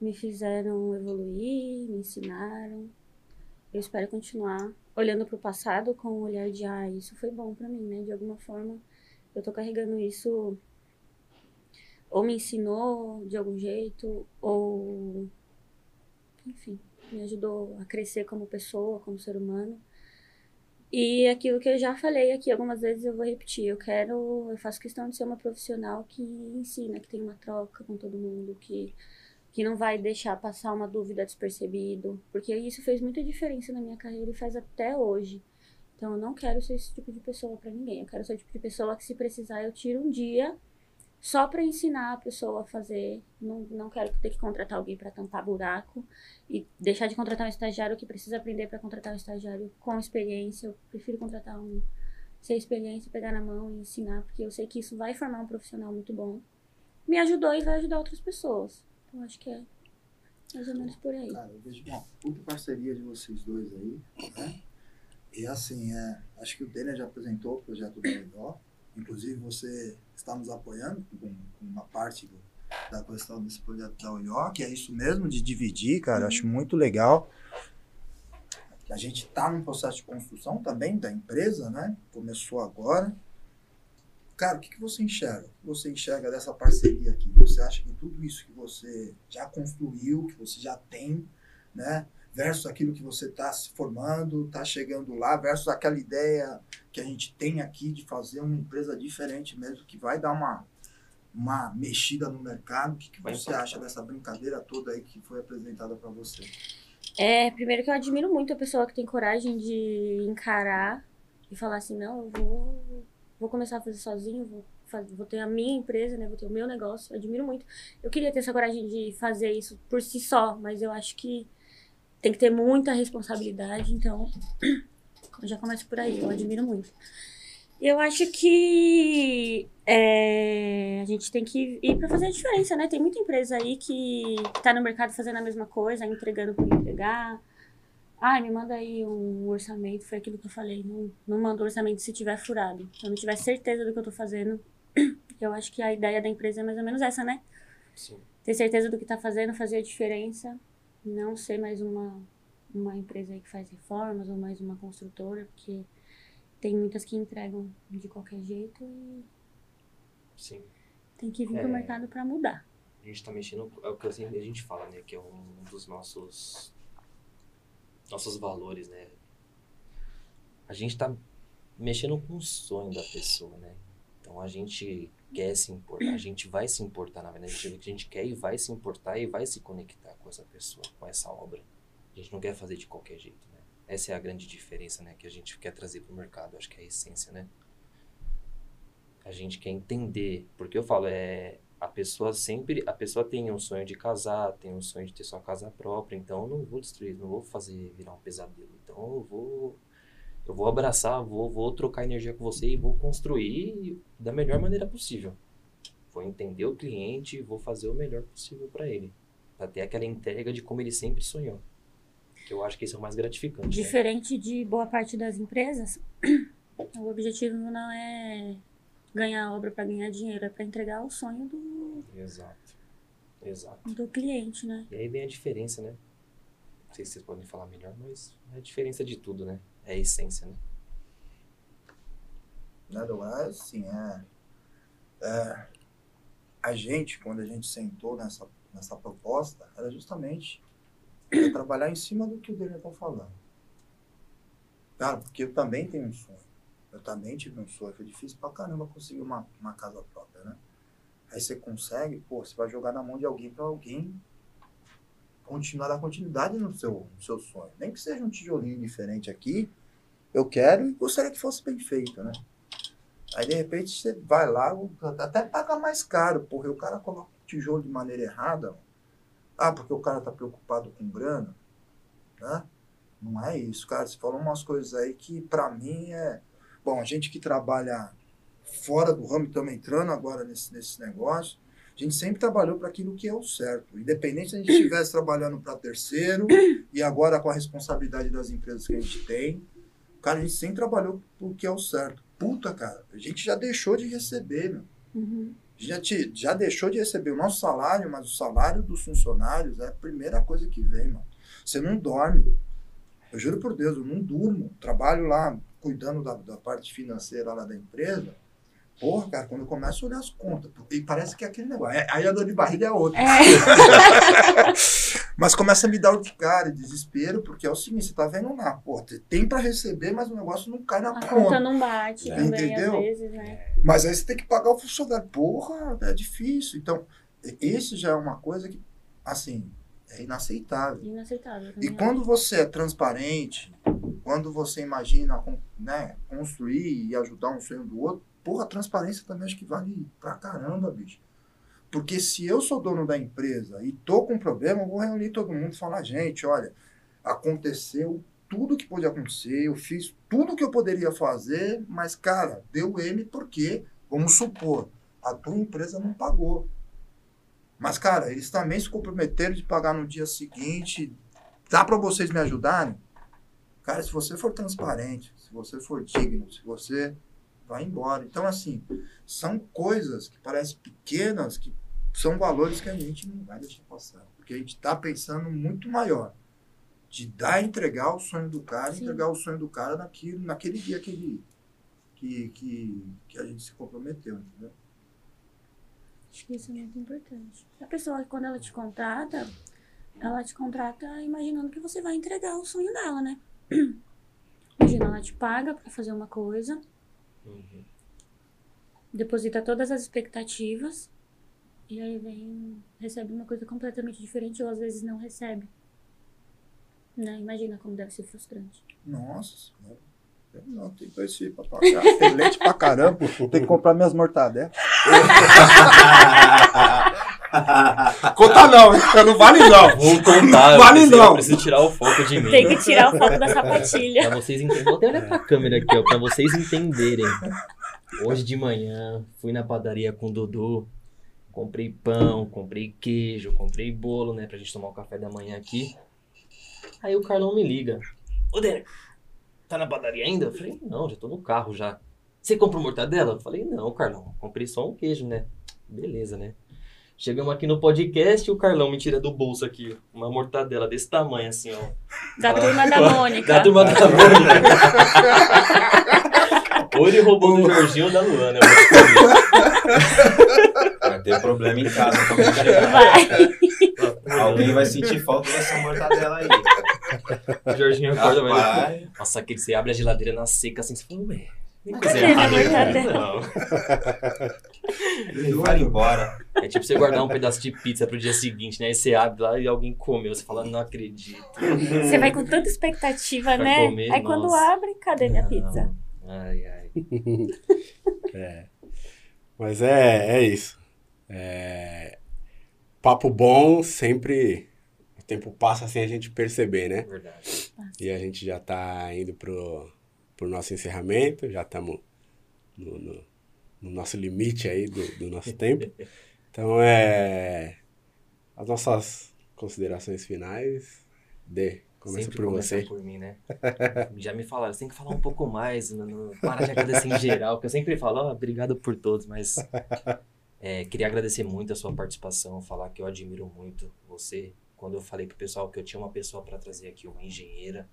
S1: me fizeram evoluir, me ensinaram. Eu espero continuar olhando pro passado com o olhar de, ah, isso foi bom pra mim, né? De alguma forma, eu tô carregando isso ou me ensinou de algum jeito, ou enfim, me ajudou a crescer como pessoa, como ser humano. E aquilo que eu já falei aqui algumas vezes eu vou repetir, eu quero, eu faço questão de ser uma profissional que ensina, que tem uma troca com todo mundo, que que não vai deixar passar uma dúvida despercebido, porque isso fez muita diferença na minha carreira e faz até hoje. Então eu não quero ser esse tipo de pessoa pra ninguém. Eu quero ser o tipo de pessoa que se precisar eu tiro um dia só pra ensinar a pessoa a fazer. Não, não quero ter que contratar alguém pra tampar buraco e deixar de contratar um estagiário que precisa aprender pra contratar um estagiário com experiência. Eu prefiro contratar um sem experiência, pegar na mão e ensinar, porque eu sei que isso vai formar um profissional muito bom. Me ajudou e vai ajudar outras pessoas. Então acho que é mais ou menos por aí.
S2: cara, eu vejo uma puta parceria de vocês dois aí, né? E assim, é, acho que o Daniel já apresentou o projeto da Melhor. Inclusive, você está nos apoiando com, com uma parte do- da questão desse projeto da Olhó, que é isso mesmo, de dividir, cara. Acho muito legal. A gente está num processo de construção também da empresa, né? Começou agora. Cara, o que, que você enxerga? O que você enxerga dessa parceria aqui? Você acha que tudo isso que você já construiu, que você já tem, né? Versus aquilo que você está se formando, está chegando lá, versus aquela ideia que a gente tem aqui de fazer uma empresa diferente mesmo, que vai dar uma, uma mexida no mercado. O que, que você acha dessa brincadeira toda aí que foi apresentada para você?
S1: É, primeiro que eu admiro muito a pessoa que tem coragem de encarar e falar assim, não, eu vou, vou começar a fazer sozinho, vou, faz- vou ter a minha empresa, né? Vou ter o meu negócio. Eu admiro muito. Eu queria ter essa coragem de fazer isso por si só, mas eu acho que tem que ter muita responsabilidade, então eu já começo por aí, eu admiro muito. Eu acho que é, a gente tem que ir para fazer a diferença, né? Tem muita empresa aí que tá no mercado fazendo a mesma coisa, entregando por entregar. Ai, me manda aí um orçamento, foi aquilo que eu falei. Não, não manda orçamento se tiver furado. Se eu não tiver certeza do que eu tô fazendo. Eu acho que a ideia da empresa é mais ou menos essa, né?
S4: Sim.
S1: Ter certeza do que tá fazendo, fazer a diferença. Não ser mais uma, uma empresa aí que faz reformas ou mais uma construtora, porque tem muitas que entregam de qualquer jeito e
S4: Sim.
S1: tem que vir
S4: É.
S1: pro mercado para mudar.
S4: A gente tá mexendo, é o que assim, a gente fala, né? Que é um dos nossos nossos valores, né? A gente tá mexendo com o sonho da pessoa, né? Então a gente quer se importar, a gente vai se importar, na verdade, a gente, quer e vai se importar e vai se conectar com essa pessoa, com essa obra. A gente não quer fazer de qualquer jeito, né? Essa é a grande diferença, né? Que a gente quer trazer pro mercado, acho que é a essência, né? A gente quer entender, porque eu falo, é a pessoa sempre, a pessoa tem um sonho de casar, tem um sonho de ter sua casa própria, então eu não vou destruir, não vou fazer virar um pesadelo. Então eu vou eu vou abraçar, vou, vou trocar energia com você e vou construir da melhor maneira possível. Vou entender o cliente, vou fazer o melhor possível para ele, para ter aquela entrega de como ele sempre sonhou. Que eu acho que isso é o mais gratificante. né?
S1: Diferente de boa parte das empresas, o objetivo não é ganhar obra para ganhar dinheiro, é para entregar o sonho do,
S4: Exato. Exato.
S1: do cliente, né?
S4: E aí vem a diferença, né? Não sei se vocês podem falar melhor, mas é a diferença de tudo, né? É a essência, né?
S2: Não é assim, é, é, a gente, quando a gente sentou nessa, nessa proposta, era justamente trabalhar em cima do que o Daniel está falando. Cara, porque eu também tenho um sonho. Eu também tive um sonho. Foi difícil pra caramba conseguir uma, uma casa própria, né? Aí você consegue, pô, você vai jogar na mão de alguém para alguém continuar dar continuidade no seu, no seu sonho. Nem que seja um tijolinho diferente aqui, eu quero e gostaria que fosse bem feito, né? Aí de repente você vai lá, até paga mais caro, porra, e o cara coloca o tijolo de maneira errada. Ah, porque o cara tá preocupado com grana, né? Não é isso, cara. Você falou umas coisas aí que pra mim é. Bom, a gente que trabalha fora do ramo, estamos entrando agora nesse, nesse negócio. A gente sempre trabalhou para aquilo que é o certo. Independente se a gente estivesse trabalhando para terceiro e agora com a responsabilidade das empresas que a gente tem, cara, a gente sempre trabalhou pro que é o certo. Puta, cara, a gente já deixou de receber, meu.
S1: Uhum.
S2: Já, te, já deixou de receber o nosso salário, mas o salário dos funcionários é a primeira coisa que vem, mano. Você não dorme. Eu juro por Deus, eu não durmo. Trabalho lá cuidando da, da parte financeira lá da empresa. Porra, cara, quando eu começo a olhar as contas, e parece que é aquele negócio. é- Aí a dor de barriga é outra.
S1: É,
S2: Mas começa a me dar urticária, desespero, porque é o seguinte, você tá vendo lá, pô, tem pra receber, mas o negócio não cai na
S1: a
S2: conta.
S1: conta não bate
S3: É.
S1: também,
S2: Entendeu?
S1: às vezes, né?
S2: Mas aí você tem que pagar o funcionário. Porra, é difícil. Então, esse já é uma coisa que, assim, é inaceitável.
S1: Inaceitável.
S2: E
S1: também
S2: quando você é transparente, quando você imagina né, construir e ajudar um sonho do outro, porra, a transparência também acho que vale pra caramba, bicho. Porque se eu sou dono da empresa e tô com problema, eu vou reunir todo mundo e falar, gente, olha, aconteceu tudo que pôde acontecer, eu fiz tudo que eu poderia fazer, mas, cara, deu M porque, vamos supor, a tua empresa não pagou. Mas, cara, eles também se comprometeram de pagar no dia seguinte. Dá para vocês me ajudarem? Cara, se você for transparente, se você for digno, se você vai embora. Então, assim, são coisas que parecem pequenas, que são valores que a gente não vai deixar passar. Porque a gente está pensando muito maior. De dar, entregar o sonho do cara,
S1: Sim.
S2: entregar o sonho do cara naquilo, naquele dia que, ele, que, que, que a gente se comprometeu, entendeu?
S1: Acho que isso é muito importante. A pessoa, quando ela te contrata, ela te contrata imaginando que você vai entregar o sonho dela, né? Imagina, ela te paga pra fazer uma coisa,
S4: Uhum.
S1: deposita todas as expectativas, e aí vem, recebe uma coisa completamente diferente, ou às vezes não recebe. Né? Imagina como deve ser frustrante.
S2: Nossa senhora. Eu não tenho dois filhos pra pagar. Tem leite pra caramba. Tem que comprar minhas mortadelas.
S3: Conta não, hein? não vale não.
S4: Vou contar, eu
S3: Vale não.
S4: Eu preciso tirar o foco de mim.
S1: Tem que tirar o foco da sapatilha.
S4: Pra vocês entenderem. Vou até olhar pra câmera aqui, ó, pra vocês entenderem. Hoje de manhã, fui na padaria com o Dudu. Comprei pão, comprei queijo, comprei bolo, né? Pra gente tomar o café da manhã aqui. Aí o Carlão me liga. Ô, Derek, tá na padaria ainda? Eu falei, não, já tô no carro já. Você comprou mortadela? Eu falei, não, Carlão, comprei só um queijo, né? Beleza, né? Chegamos aqui no podcast e o Carlão me tira do bolso aqui uma mortadela desse tamanho, assim, ó.
S1: Da turma da Mônica.
S4: Da turma da Mônica. Ou ele roubou do Jorginho ou da Luana. Eu vou escolher.
S5: Vai ter problema em casa quando chegar.
S1: Vai.
S5: Alguém vai sentir falta dessa mortadela aí.
S4: O Jorginho acorda vai. Nossa, aquele você abre a geladeira na seca assim, você fala, ué. Coisa errada
S1: mortadela?
S4: Não.
S5: ele vai embora.
S4: É tipo você guardar um pedaço de pizza pro dia seguinte, né? Aí você abre lá e alguém comeu. Você fala, não acredito.
S1: Você vai com tanta expectativa,
S4: Pra
S1: né?
S4: comer,
S1: Aí quando abre, cadê minha
S4: Não.
S1: pizza?
S4: Ai, ai.
S3: Mas é, é isso. É, Papo bom, sempre o tempo passa sem a gente perceber, né?
S4: Verdade.
S3: E a gente já tá indo pro, pro nosso encerramento, já estamos no, no- no nosso limite aí do, do nosso tempo. Então, é. As nossas considerações finais. Dê, Começa
S4: Sempre
S3: por
S4: começa
S3: você.
S4: por mim, né? Já me falaram, você tem que falar um pouco mais, para de agradecer em geral, porque eu sempre falo, ó, obrigado por todos, mas é, queria agradecer muito a sua participação, falar que eu admiro muito você. Quando eu falei pro pessoal que eu tinha uma pessoa para trazer aqui, uma engenheira,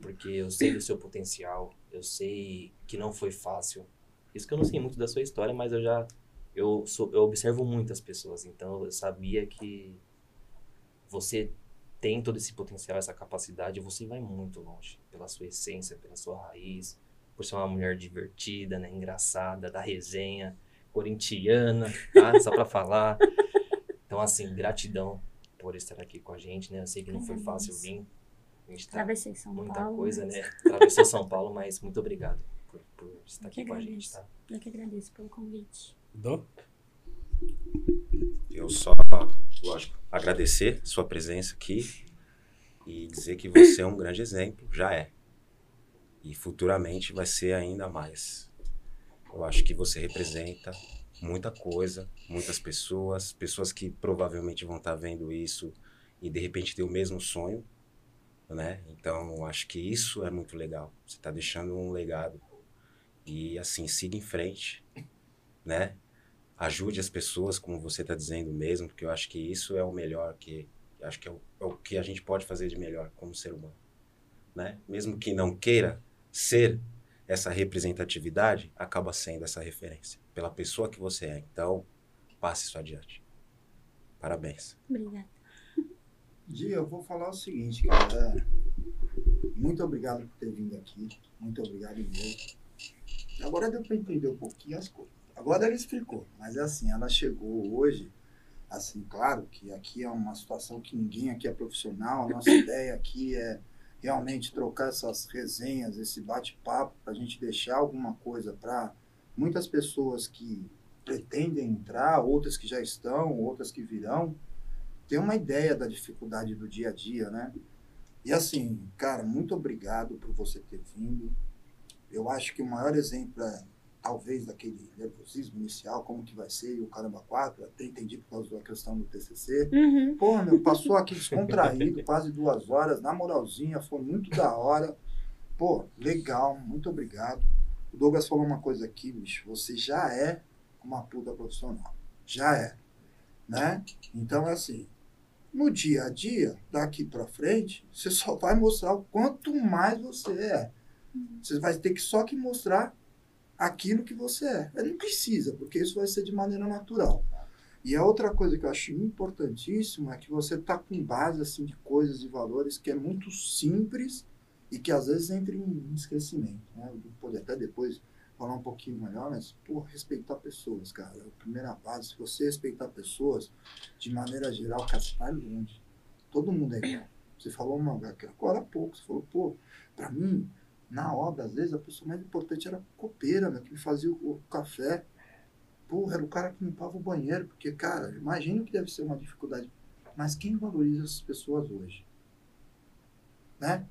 S4: porque eu sei do seu potencial, eu sei que não foi fácil. Isso que eu não sei muito da sua história, mas eu já eu, sou, eu observo muitas pessoas, então eu sabia que você tem todo esse potencial, essa capacidade, você vai muito longe pela sua essência, pela sua raiz, por ser uma mulher divertida, né, engraçada, da resenha, corintiana, tá? Só pra falar. Então, assim, gratidão por estar aqui com a gente, né? Eu sei que não foi fácil vir. A gente tá
S1: Atravessei São
S4: muita
S1: Paulo.
S4: coisa,
S1: mas
S4: né? Atravessou São Paulo, mas muito obrigado por, por estar aqui com a gente,
S1: agradeço.
S4: tá?
S1: Eu que agradeço pelo convite.
S3: Dô?
S5: Eu só, lógico, agradecer sua presença aqui e dizer que você é um grande exemplo, já é. E futuramente vai ser ainda mais. Eu acho que você representa muita coisa, muitas pessoas, pessoas que provavelmente vão estar vendo isso e de repente ter o mesmo sonho, né? Então, acho que isso é muito legal. Você está deixando um legado. E assim, siga em frente, né? ajude as pessoas, como você está dizendo mesmo, porque eu acho que isso é o melhor que acho que é o, é o que a gente pode fazer de melhor como ser humano, né? Mesmo que não queira ser essa representatividade, acaba sendo essa referência pela pessoa que você é. Então, passe isso adiante. Parabéns.
S1: Obrigada.
S2: Dia, eu vou falar o seguinte, cara. é, Muito obrigado por ter vindo aqui. Muito obrigado mesmo. Agora deu para entender um pouquinho as coisas. Agora ela explicou, mas é assim, ela chegou hoje, assim, claro que aqui é uma situação que ninguém aqui é profissional, a nossa ideia aqui é realmente trocar essas resenhas, esse bate-papo, para a gente deixar alguma coisa para muitas pessoas que pretendem entrar, outras que já estão, outras que virão, ter uma ideia da dificuldade do dia a dia, né? E assim, cara, muito obrigado por você ter vindo. Eu acho que o maior exemplo é talvez daquele nervosismo inicial, como que vai ser, e o caramba 4, até entendi por causa da questão do TCC.
S1: Uhum.
S2: Pô, meu, passou aqui descontraído, quase duas horas, na moralzinha, foi muito da hora. Pô, legal, muito obrigado. O Douglas falou uma coisa aqui, bicho, você já é uma puta profissional. Já é. Né? Então é assim, no dia a dia, daqui pra frente, você só vai mostrar o quanto mais você é. Você vai ter que só que mostrar aquilo que você é. Não precisa, porque isso vai ser de maneira natural. E a outra coisa que eu acho importantíssima é que você está com base assim, de coisas e valores que é muito simples e que às vezes entra em esquecimento. Né? Eu poder até depois falar um pouquinho melhor, mas, pô, respeitar pessoas, cara. É a primeira base. Se você respeitar pessoas, de maneira geral, cara, você vai longe. Todo mundo é igual. Você falou uma agora há pouco, você falou, pô, pra mim, na obra, às vezes, a pessoa mais importante era a copeira, né, que me fazia o, café. Porra, era o cara que limpava o banheiro, porque, cara, imagina que deve ser uma dificuldade. Mas quem valoriza essas pessoas hoje? Né?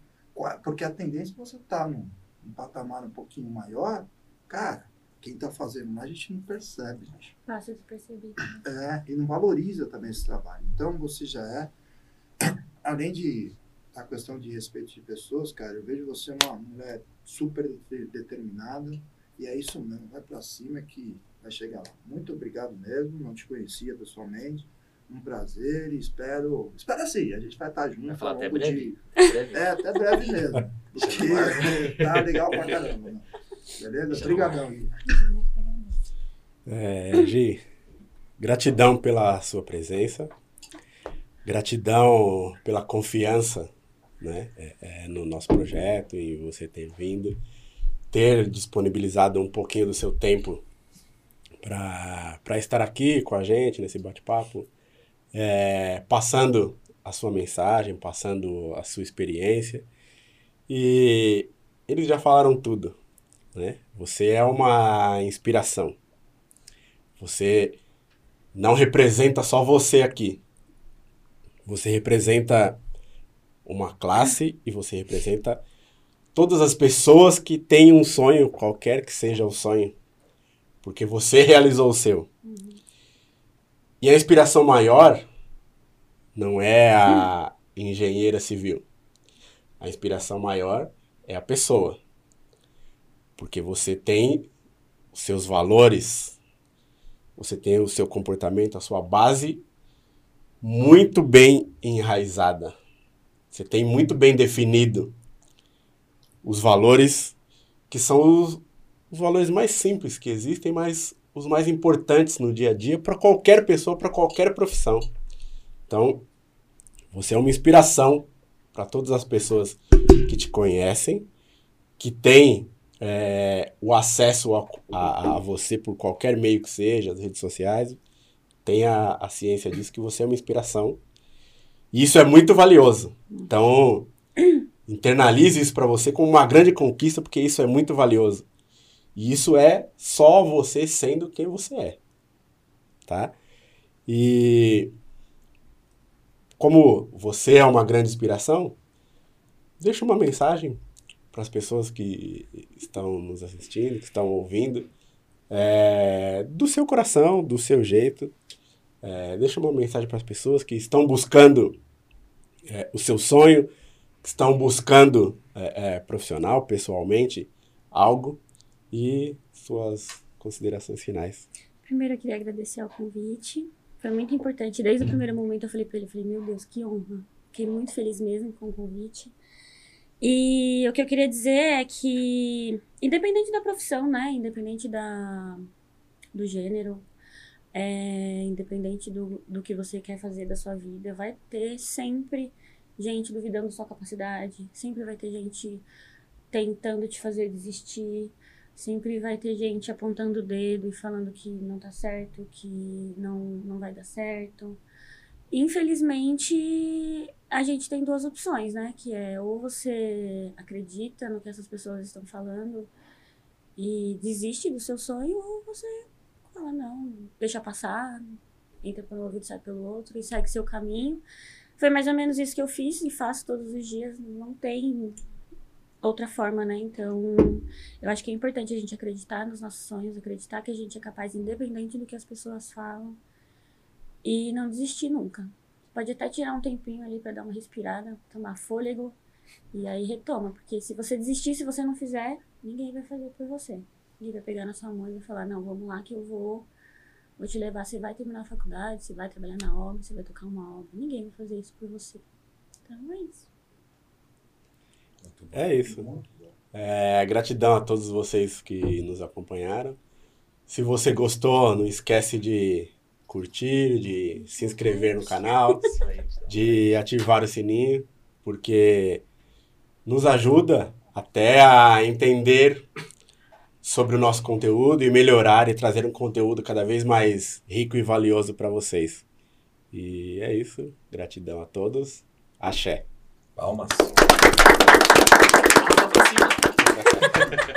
S2: Porque a tendência é você estar num, num patamar um pouquinho maior, cara, quem está fazendo mais a gente não percebe, gente.
S1: Passa despercebido.
S2: É, e não valoriza também esse trabalho. Então você já é, além de a questão de respeito de pessoas, cara, eu vejo você uma mulher super de- determinada e é isso mesmo, vai pra cima que vai chegar lá. Muito obrigado mesmo, não te conhecia pessoalmente, um prazer e espero, espero assim, a gente vai estar junto
S4: Vai falar até breve.
S2: de-
S4: Breve.
S2: é, até breve mesmo, porque tá legal pra caramba, né? Beleza? Obrigadão, Gui.
S3: É, Gi, gratidão pela sua presença, gratidão pela confiança né, é, é, no nosso projeto e você ter vindo, ter disponibilizado um pouquinho do seu tempo para estar aqui com a gente nesse bate-papo, é, passando a sua mensagem, passando a sua experiência. E eles já falaram tudo. Né? Você é uma inspiração. Você não representa só você aqui. Você representa uma classe e você representa todas as pessoas que têm um sonho, qualquer que seja o sonho, porque você realizou o seu. E a inspiração maior não é a engenheira civil. A inspiração maior é a pessoa. Porque você tem os seus valores, você tem o seu comportamento, a sua base muito bem enraizada. Você tem muito bem definido os valores que são os, os valores mais simples que existem, mas os mais importantes no dia a dia para qualquer pessoa, para qualquer profissão. Então, você é uma inspiração para todas as pessoas que te conhecem, que têm é, o acesso a, a, a, você por qualquer meio que seja, as redes sociais, tenha a ciência disso, que você é uma inspiração. E isso é muito valioso. Então, internalize isso para você como uma grande conquista, porque isso é muito valioso. E isso é só você sendo quem você é. Tá? E como você é uma grande inspiração, deixa uma mensagem para as pessoas que estão nos assistindo, que estão ouvindo, é, do seu coração, do seu jeito. É, deixa uma mensagem para as pessoas que estão buscando é, o seu sonho, que estão buscando é, é, profissional, pessoalmente, algo e suas considerações finais.
S1: Primeiro, eu queria agradecer ao convite. Foi muito importante. Desde o primeiro momento, eu falei para ele, falei, meu Deus, que honra. Fiquei muito feliz mesmo com o convite. E o que eu queria dizer é que, independente da profissão, né? Independente da, do gênero, é, independente do, do que você quer fazer da sua vida, vai ter sempre gente duvidando da sua capacidade, sempre vai ter gente tentando te fazer desistir, Sempre vai ter gente apontando o dedo e falando que não tá certo, que não, não vai dar certo. Infelizmente, a gente tem duas opções, né? Que é ou você acredita no que essas pessoas estão falando e desiste do seu sonho, ou você fala, não, deixa passar, entra pelo ouvido sai pelo outro e segue seu caminho. Foi mais ou menos isso que eu fiz e faço todos os dias. Não tem outra forma, né? Então, eu acho que é importante a gente acreditar nos nossos sonhos, acreditar que a gente é capaz, independente do que as pessoas falam, e não desistir nunca. Pode até tirar um tempinho ali para dar uma respirada, tomar fôlego, e aí retoma, porque se você desistir, se você não fizer, ninguém vai fazer por você. Ninguém vai pegar na sua mão e vai falar: não, vamos lá que eu vou. Vou te levar, você vai terminar a faculdade, você vai trabalhar na obra, você vai tocar uma obra. Ninguém vai fazer isso por você. Então é isso.
S3: É isso. É, gratidão a todos vocês que nos acompanharam. Se você gostou, não esquece de curtir, de se inscrever no canal, de ativar o sininho, porque nos ajuda até a entender sobre o nosso conteúdo e melhorar e trazer um conteúdo cada vez mais rico e valioso para vocês. E é isso. Gratidão a todos. Axé.
S5: Palmas.